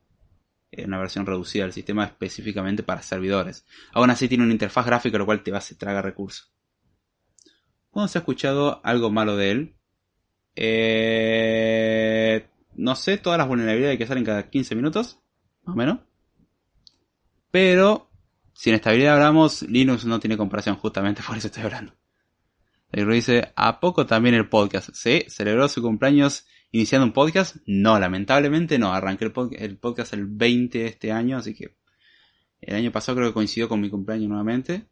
Es una versión reducida del sistema específicamente para servidores. Aún así tiene una interfaz gráfica lo cual te va a tragar recursos. ¿Cuándo se ha escuchado algo malo de él? Eh, no sé, todas las vulnerabilidades que salen cada 15 minutos, más o menos. Pero, si en estabilidad hablamos, Linux no tiene comparación, justamente por eso estoy hablando. Y dice, ¿a poco también el podcast? ¿Sí? ¿Celebró su cumpleaños iniciando un podcast? No, lamentablemente no. Arranqué el, podcast el 20 de este año, así que el año pasado creo que coincidió con mi cumpleaños nuevamente.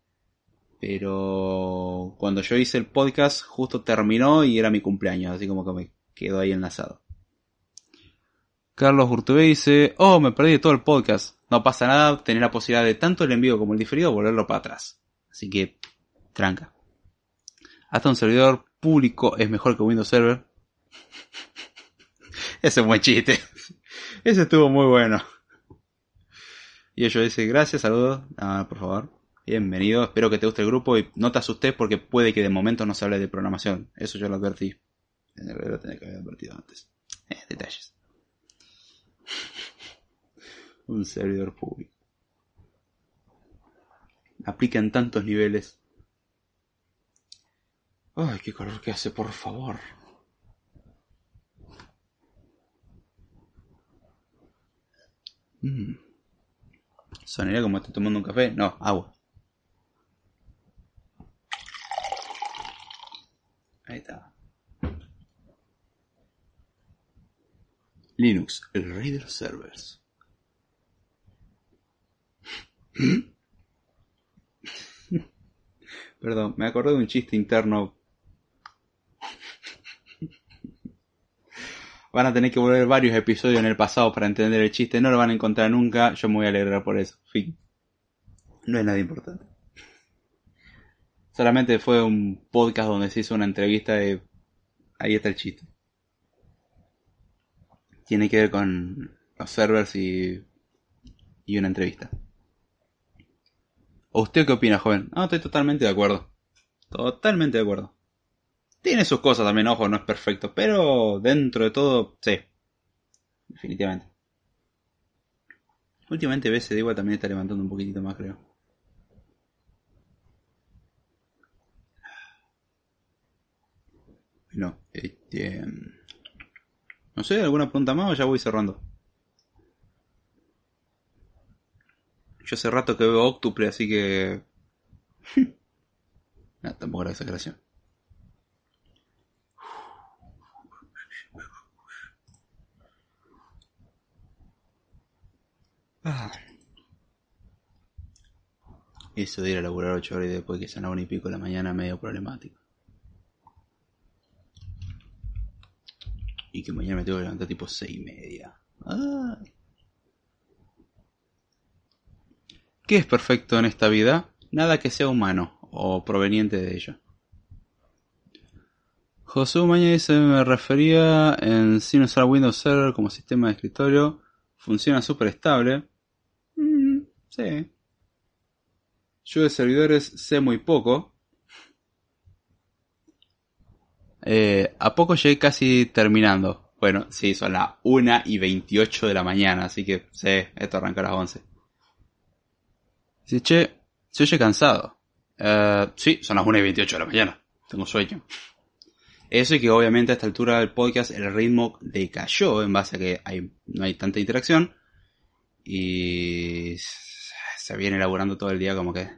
Pero cuando yo hice el podcast justo terminó y era mi cumpleaños, así como que me quedó ahí enlazado. Carlos Urtubé dice, oh, me perdí todo el podcast. No pasa nada, tener la posibilidad de tanto el envío como el diferido volverlo para atrás. Así que, tranca. Hasta un servidor público es mejor que Windows Server. Ese es un buen chiste. Ese estuvo muy bueno. Y ellos dice, gracias, saludos. Ah, por favor. Bienvenido, espero que te guste el grupo y no te asustes porque puede que de momento no se hable de programación. Eso yo lo advertí. Lo tenía que haber advertido antes. Eh, detalles. Un servidor público. Aplica en tantos niveles. Ay, qué calor que hace, por favor. Mm. Sonaría como estoy tomando un café. No, agua. Ahí está. Linux, el rey de los servers. Perdón, me acordé de un chiste interno. Van a tener que volver varios episodios en el pasado para entender el chiste. No lo van a encontrar nunca. Yo me voy a alegrar por eso. Fin. No es nada importante. Solamente fue un podcast donde se hizo una entrevista de... Ahí está el chiste. Tiene que ver con los servers y... Y una entrevista. ¿O usted qué opina, joven? No, estoy totalmente de acuerdo. Totalmente de acuerdo. Tiene sus cosas también, ojo, no es perfecto. Pero dentro de todo, sí. Definitivamente. Últimamente BSD igual también está levantando un poquitito más, creo. No, este... No sé, ¿alguna pregunta más o ya voy cerrando? Yo hace rato que veo Octuple, así que... no, tampoco era exageración. Eso de ir a laburar 8 horas y después que sean a una y pico de la mañana medio problemático. Y que mañana me tengo que levantar tipo seis y media. ¿Qué es perfecto en esta vida? Nada que sea humano o proveniente de ello. José Umaña dice, me refería en sin usar Windows Server como sistema de escritorio. Funciona súper estable. Sí. Yo de servidores sé muy poco. Eh, a poco llegué casi terminando. Bueno, sí, son las 1 y 28 de la mañana, así que sí, esto arranca a las 11. Dice, che, se oye cansado. Eh, sí, son las 1 y 28 de la mañana. Tengo sueño. Eso y que obviamente a esta altura del podcast el ritmo decayó en base a que no hay tanta interacción. Y se viene elaborando todo el día como que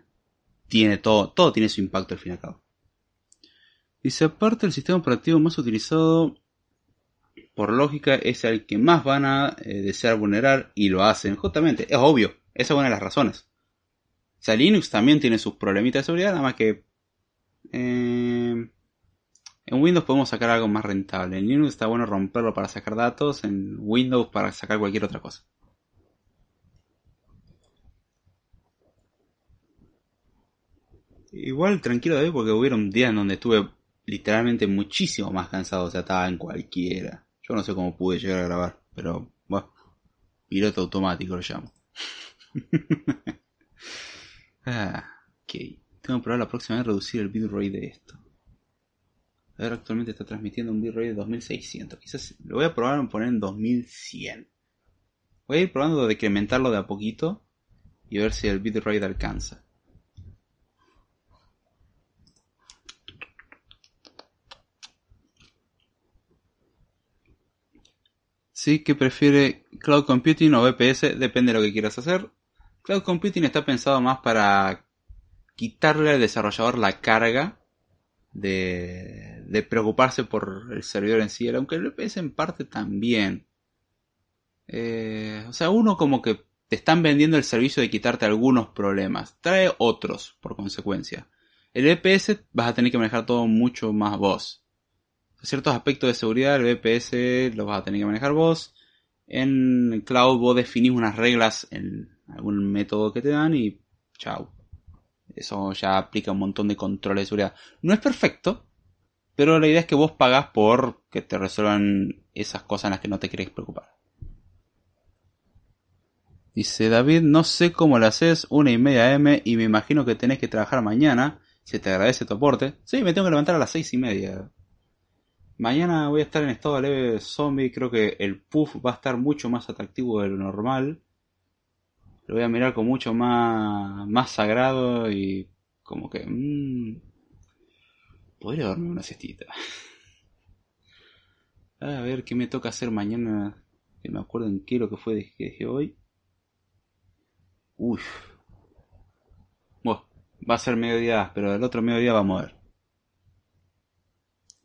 tiene todo, todo tiene su impacto al fin y al cabo. Dice, aparte el sistema operativo más utilizado, por lógica, es el que más van a eh, desear vulnerar y lo hacen. Justamente, es obvio, esa es una de las razones. O sea, Linux también tiene sus problemitas de seguridad, nada más que... Eh, en Windows podemos sacar algo más rentable. En Linux está bueno romperlo para sacar datos, en Windows para sacar cualquier otra cosa. Igual tranquilo de porque hubieron días en donde estuve literalmente muchísimo más cansado, o sea, estaba en cualquiera. Yo no sé cómo pude llegar a grabar, pero bueno, piloto automático lo llamo. ah, ok. Tengo que probar la próxima vez reducir el bitrate de esto. A ver, actualmente está transmitiendo un bitrate de 2600. Quizás lo voy a probar a poner en 2100. Voy a ir probando de incrementarlo de a poquito y ver si el bitrate alcanza. Sí, que prefiere Cloud Computing o VPS, depende de lo que quieras hacer. Cloud Computing está pensado más para quitarle al desarrollador la carga de, preocuparse por el servidor en sí, aunque el VPS en parte también. Eh, o sea, uno como que te están vendiendo el servicio de quitarte algunos problemas, trae otros por consecuencia. El VPS vas a tener que manejar todo mucho más vos ciertos aspectos de seguridad, el VPS los vas a tener que manejar vos. En cloud vos definís unas reglas en algún método que te dan y chao. Eso ya aplica un montón de controles de seguridad. No es perfecto, pero la idea es que vos pagás por que te resuelvan esas cosas en las que no te querés preocupar. Dice David, no sé cómo lo haces, una y media M y me imagino que tenés que trabajar mañana. Se te agradece tu aporte. Sí, me tengo que levantar a las seis y media. Mañana voy a estar en estado leve zombie. Creo que el puff va a estar mucho más atractivo de lo normal. Lo voy a mirar con mucho más, más sagrado y como que... Mmm, podría dormir una siestita. A ver qué me toca hacer mañana. Que me acuerdo en qué lo que fue que dije hoy. Uff. Bueno, va a ser mediodía, pero el otro mediodía vamos a ver.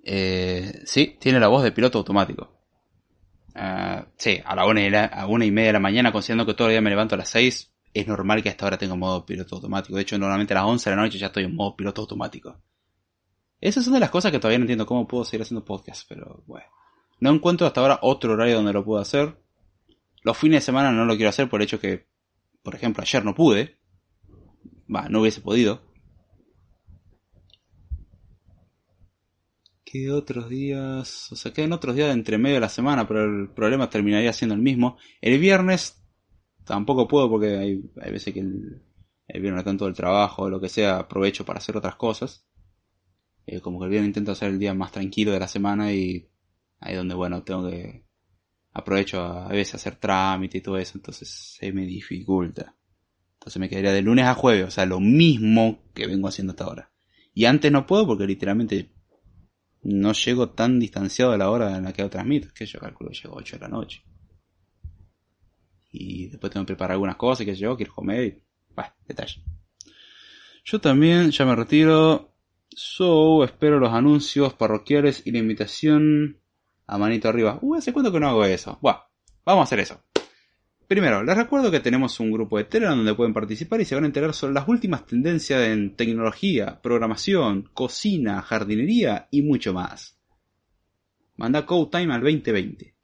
Eh, sí, tiene la voz de piloto automático. Uh, sí, a la, una y a media de la mañana, considerando que día me levanto a las 6, es normal que hasta ahora tenga modo piloto automático. De hecho, normalmente a las 11 de la noche ya estoy en modo piloto automático. Esas son de las cosas que todavía no entiendo cómo puedo seguir haciendo podcast, pero bueno. No encuentro hasta ahora otro horario donde lo puedo hacer. Los fines de semana no lo quiero hacer por el hecho que, por ejemplo, ayer no pude. Va, no hubiese podido. ¿Qué otros días? O sea, quedan otros días de entre medio de la semana, pero el problema terminaría siendo el mismo. El viernes tampoco puedo porque hay, veces que el, viernes tanto el trabajo o lo que sea aprovecho para hacer otras cosas. Eh, como que el viernes intento hacer el día más tranquilo de la semana y ahí donde, bueno, tengo que... Aprovecho a, a veces hacer trámite y todo eso, entonces se me dificulta. Entonces me quedaría de lunes a jueves, o sea, lo mismo que vengo haciendo hasta ahora. Y antes no puedo porque literalmente no llego tan distanciado a la hora en la que lo transmito, que yo calculo que llego a 8 de la noche. Y después tengo que preparar algunas cosas, que yo quiero comer y... Bueno, detalle. Yo también ya me retiro. So, espero los anuncios parroquiales y la invitación a manito arriba. Uh, hace cuánto que no hago eso. Bueno, vamos a hacer eso. Primero, les recuerdo que tenemos un grupo de Telegram donde pueden participar y se van a enterar sobre las últimas tendencias en tecnología, programación, cocina, jardinería y mucho más. Manda Code Time al 2020.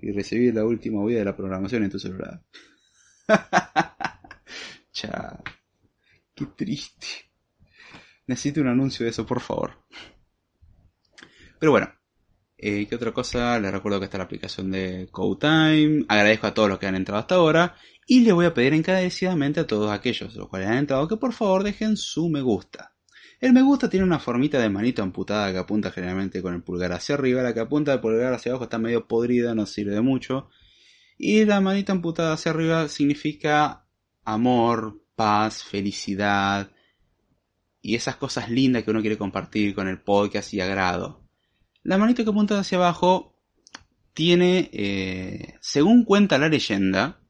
Y recibí la última huida de la programación en tu celular. Chao. Qué triste. Necesito un anuncio de eso, por favor. Pero bueno, eh, ¿Qué otra cosa? Les recuerdo que está la aplicación de CodeTime. Agradezco a todos los que han entrado hasta ahora. Y les voy a pedir encarecidamente a todos aquellos los cuales han entrado que por favor dejen su me gusta. El me gusta tiene una formita de manito amputada que apunta generalmente con el pulgar hacia arriba. La que apunta el pulgar hacia abajo está medio podrida, no sirve de mucho. Y la manita amputada hacia arriba significa amor, paz, felicidad y esas cosas lindas que uno quiere compartir con el podcast y agrado. La manito que apunta hacia abajo tiene, eh, según cuenta la leyenda,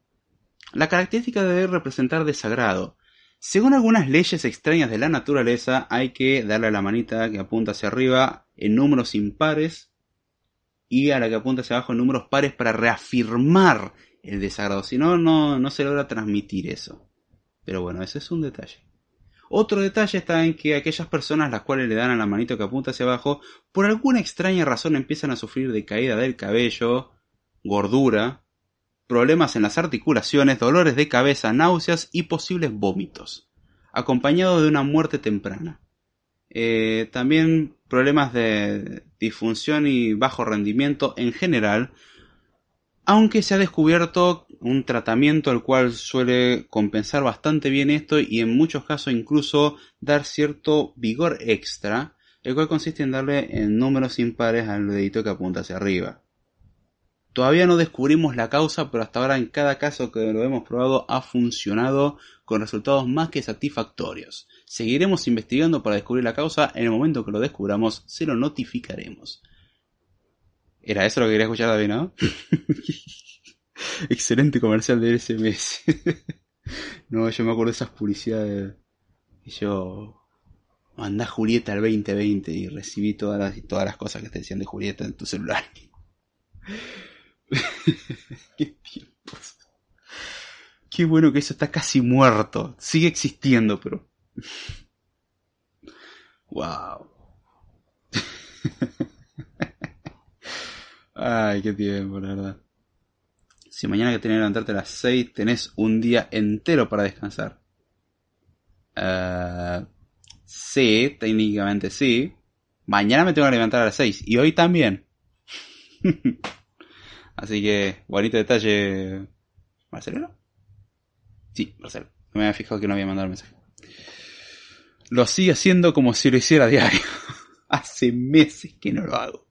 la característica de representar desagrado. Según algunas leyes extrañas de la naturaleza, hay que darle a la manita que apunta hacia arriba en números impares y a la que apunta hacia abajo en números pares para reafirmar el desagrado. Si no, no se logra transmitir eso. Pero bueno, ese es un detalle. Otro detalle está en que aquellas personas las cuales le dan a la manito que apunta hacia abajo, por alguna extraña razón empiezan a sufrir de caída del cabello, gordura, problemas en las articulaciones, dolores de cabeza, náuseas y posibles vómitos, acompañado de una muerte temprana. Eh, también problemas de disfunción y bajo rendimiento en general, aunque se ha descubierto un tratamiento el cual suele compensar bastante bien esto y en muchos casos incluso dar cierto vigor extra, el cual consiste en darle en números impares al dedito que apunta hacia arriba. Todavía no descubrimos la causa, pero hasta ahora en cada caso que lo hemos probado ha funcionado con resultados más que satisfactorios. Seguiremos investigando para descubrir la causa, en el momento que lo descubramos se lo notificaremos. Era eso lo que quería escuchar David, ¿no? Excelente comercial de SMS. no, yo me acuerdo de esas publicidades. Y yo mandá Julieta al 2020 y recibí todas las, todas las cosas que te decían de Julieta en tu celular. Qué tiempos. Qué bueno que eso está casi muerto. Sigue existiendo, pero. wow. Ay, qué tiempo, la verdad. Si mañana que tenés que levantarte a las 6, tenés un día entero para descansar. Uh, sí, técnicamente sí. Mañana me tengo que levantar a las 6 y hoy también. Así que, bonito detalle. ¿Marcelo? Sí, Marcelo. No me había fijado que no había mandado el mensaje. Lo sigue haciendo como si lo hiciera diario. Hace meses que no lo hago.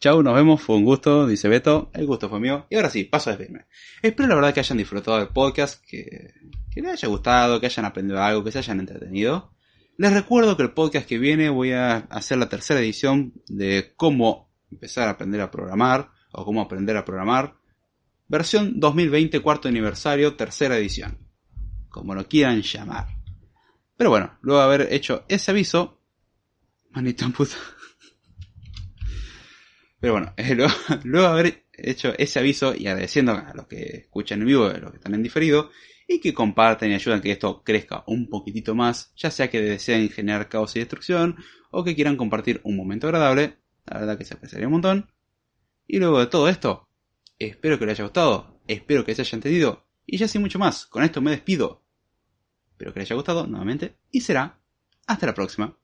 Chau, nos vemos, fue un gusto, dice Beto. El gusto fue mío. Y ahora sí, paso a despedirme. Espero la verdad que hayan disfrutado del podcast, que, que les haya gustado, que hayan aprendido algo, que se hayan entretenido. Les recuerdo que el podcast que viene voy a hacer la tercera edición de cómo empezar a aprender a programar o cómo aprender a programar. Versión 2020, cuarto aniversario, tercera edición. Como lo quieran llamar. Pero bueno, luego de haber hecho ese aviso, manito en puta. Pero bueno, luego, de haber hecho ese aviso y agradeciendo a los que escuchan en vivo, a los que están en diferido, y que compartan y ayuden a que esto crezca un poquitito más, ya sea que deseen generar caos y destrucción, o que quieran compartir un momento agradable, la verdad que se apreciaría un montón. Y luego de todo esto, espero que les haya gustado, espero que se haya entendido, y ya sin mucho más, con esto me despido. Espero que les haya gustado nuevamente, y será hasta la próxima.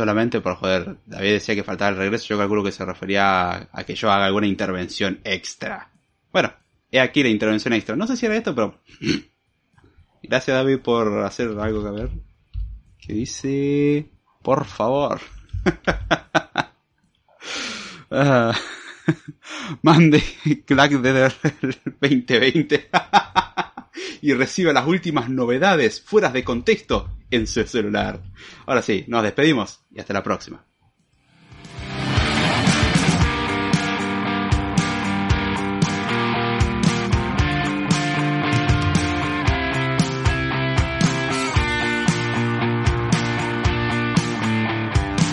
Solamente por joder. David decía que faltaba el regreso, yo calculo que se refería a, que yo haga alguna intervención extra. Bueno, he aquí la intervención extra. No sé si era esto, pero... Gracias David por hacer algo que ver. Que dice... Por favor. Ah. mande Clack de 2020 y reciba las últimas novedades fuera de contexto en su celular. Ahora sí, nos despedimos y hasta la próxima.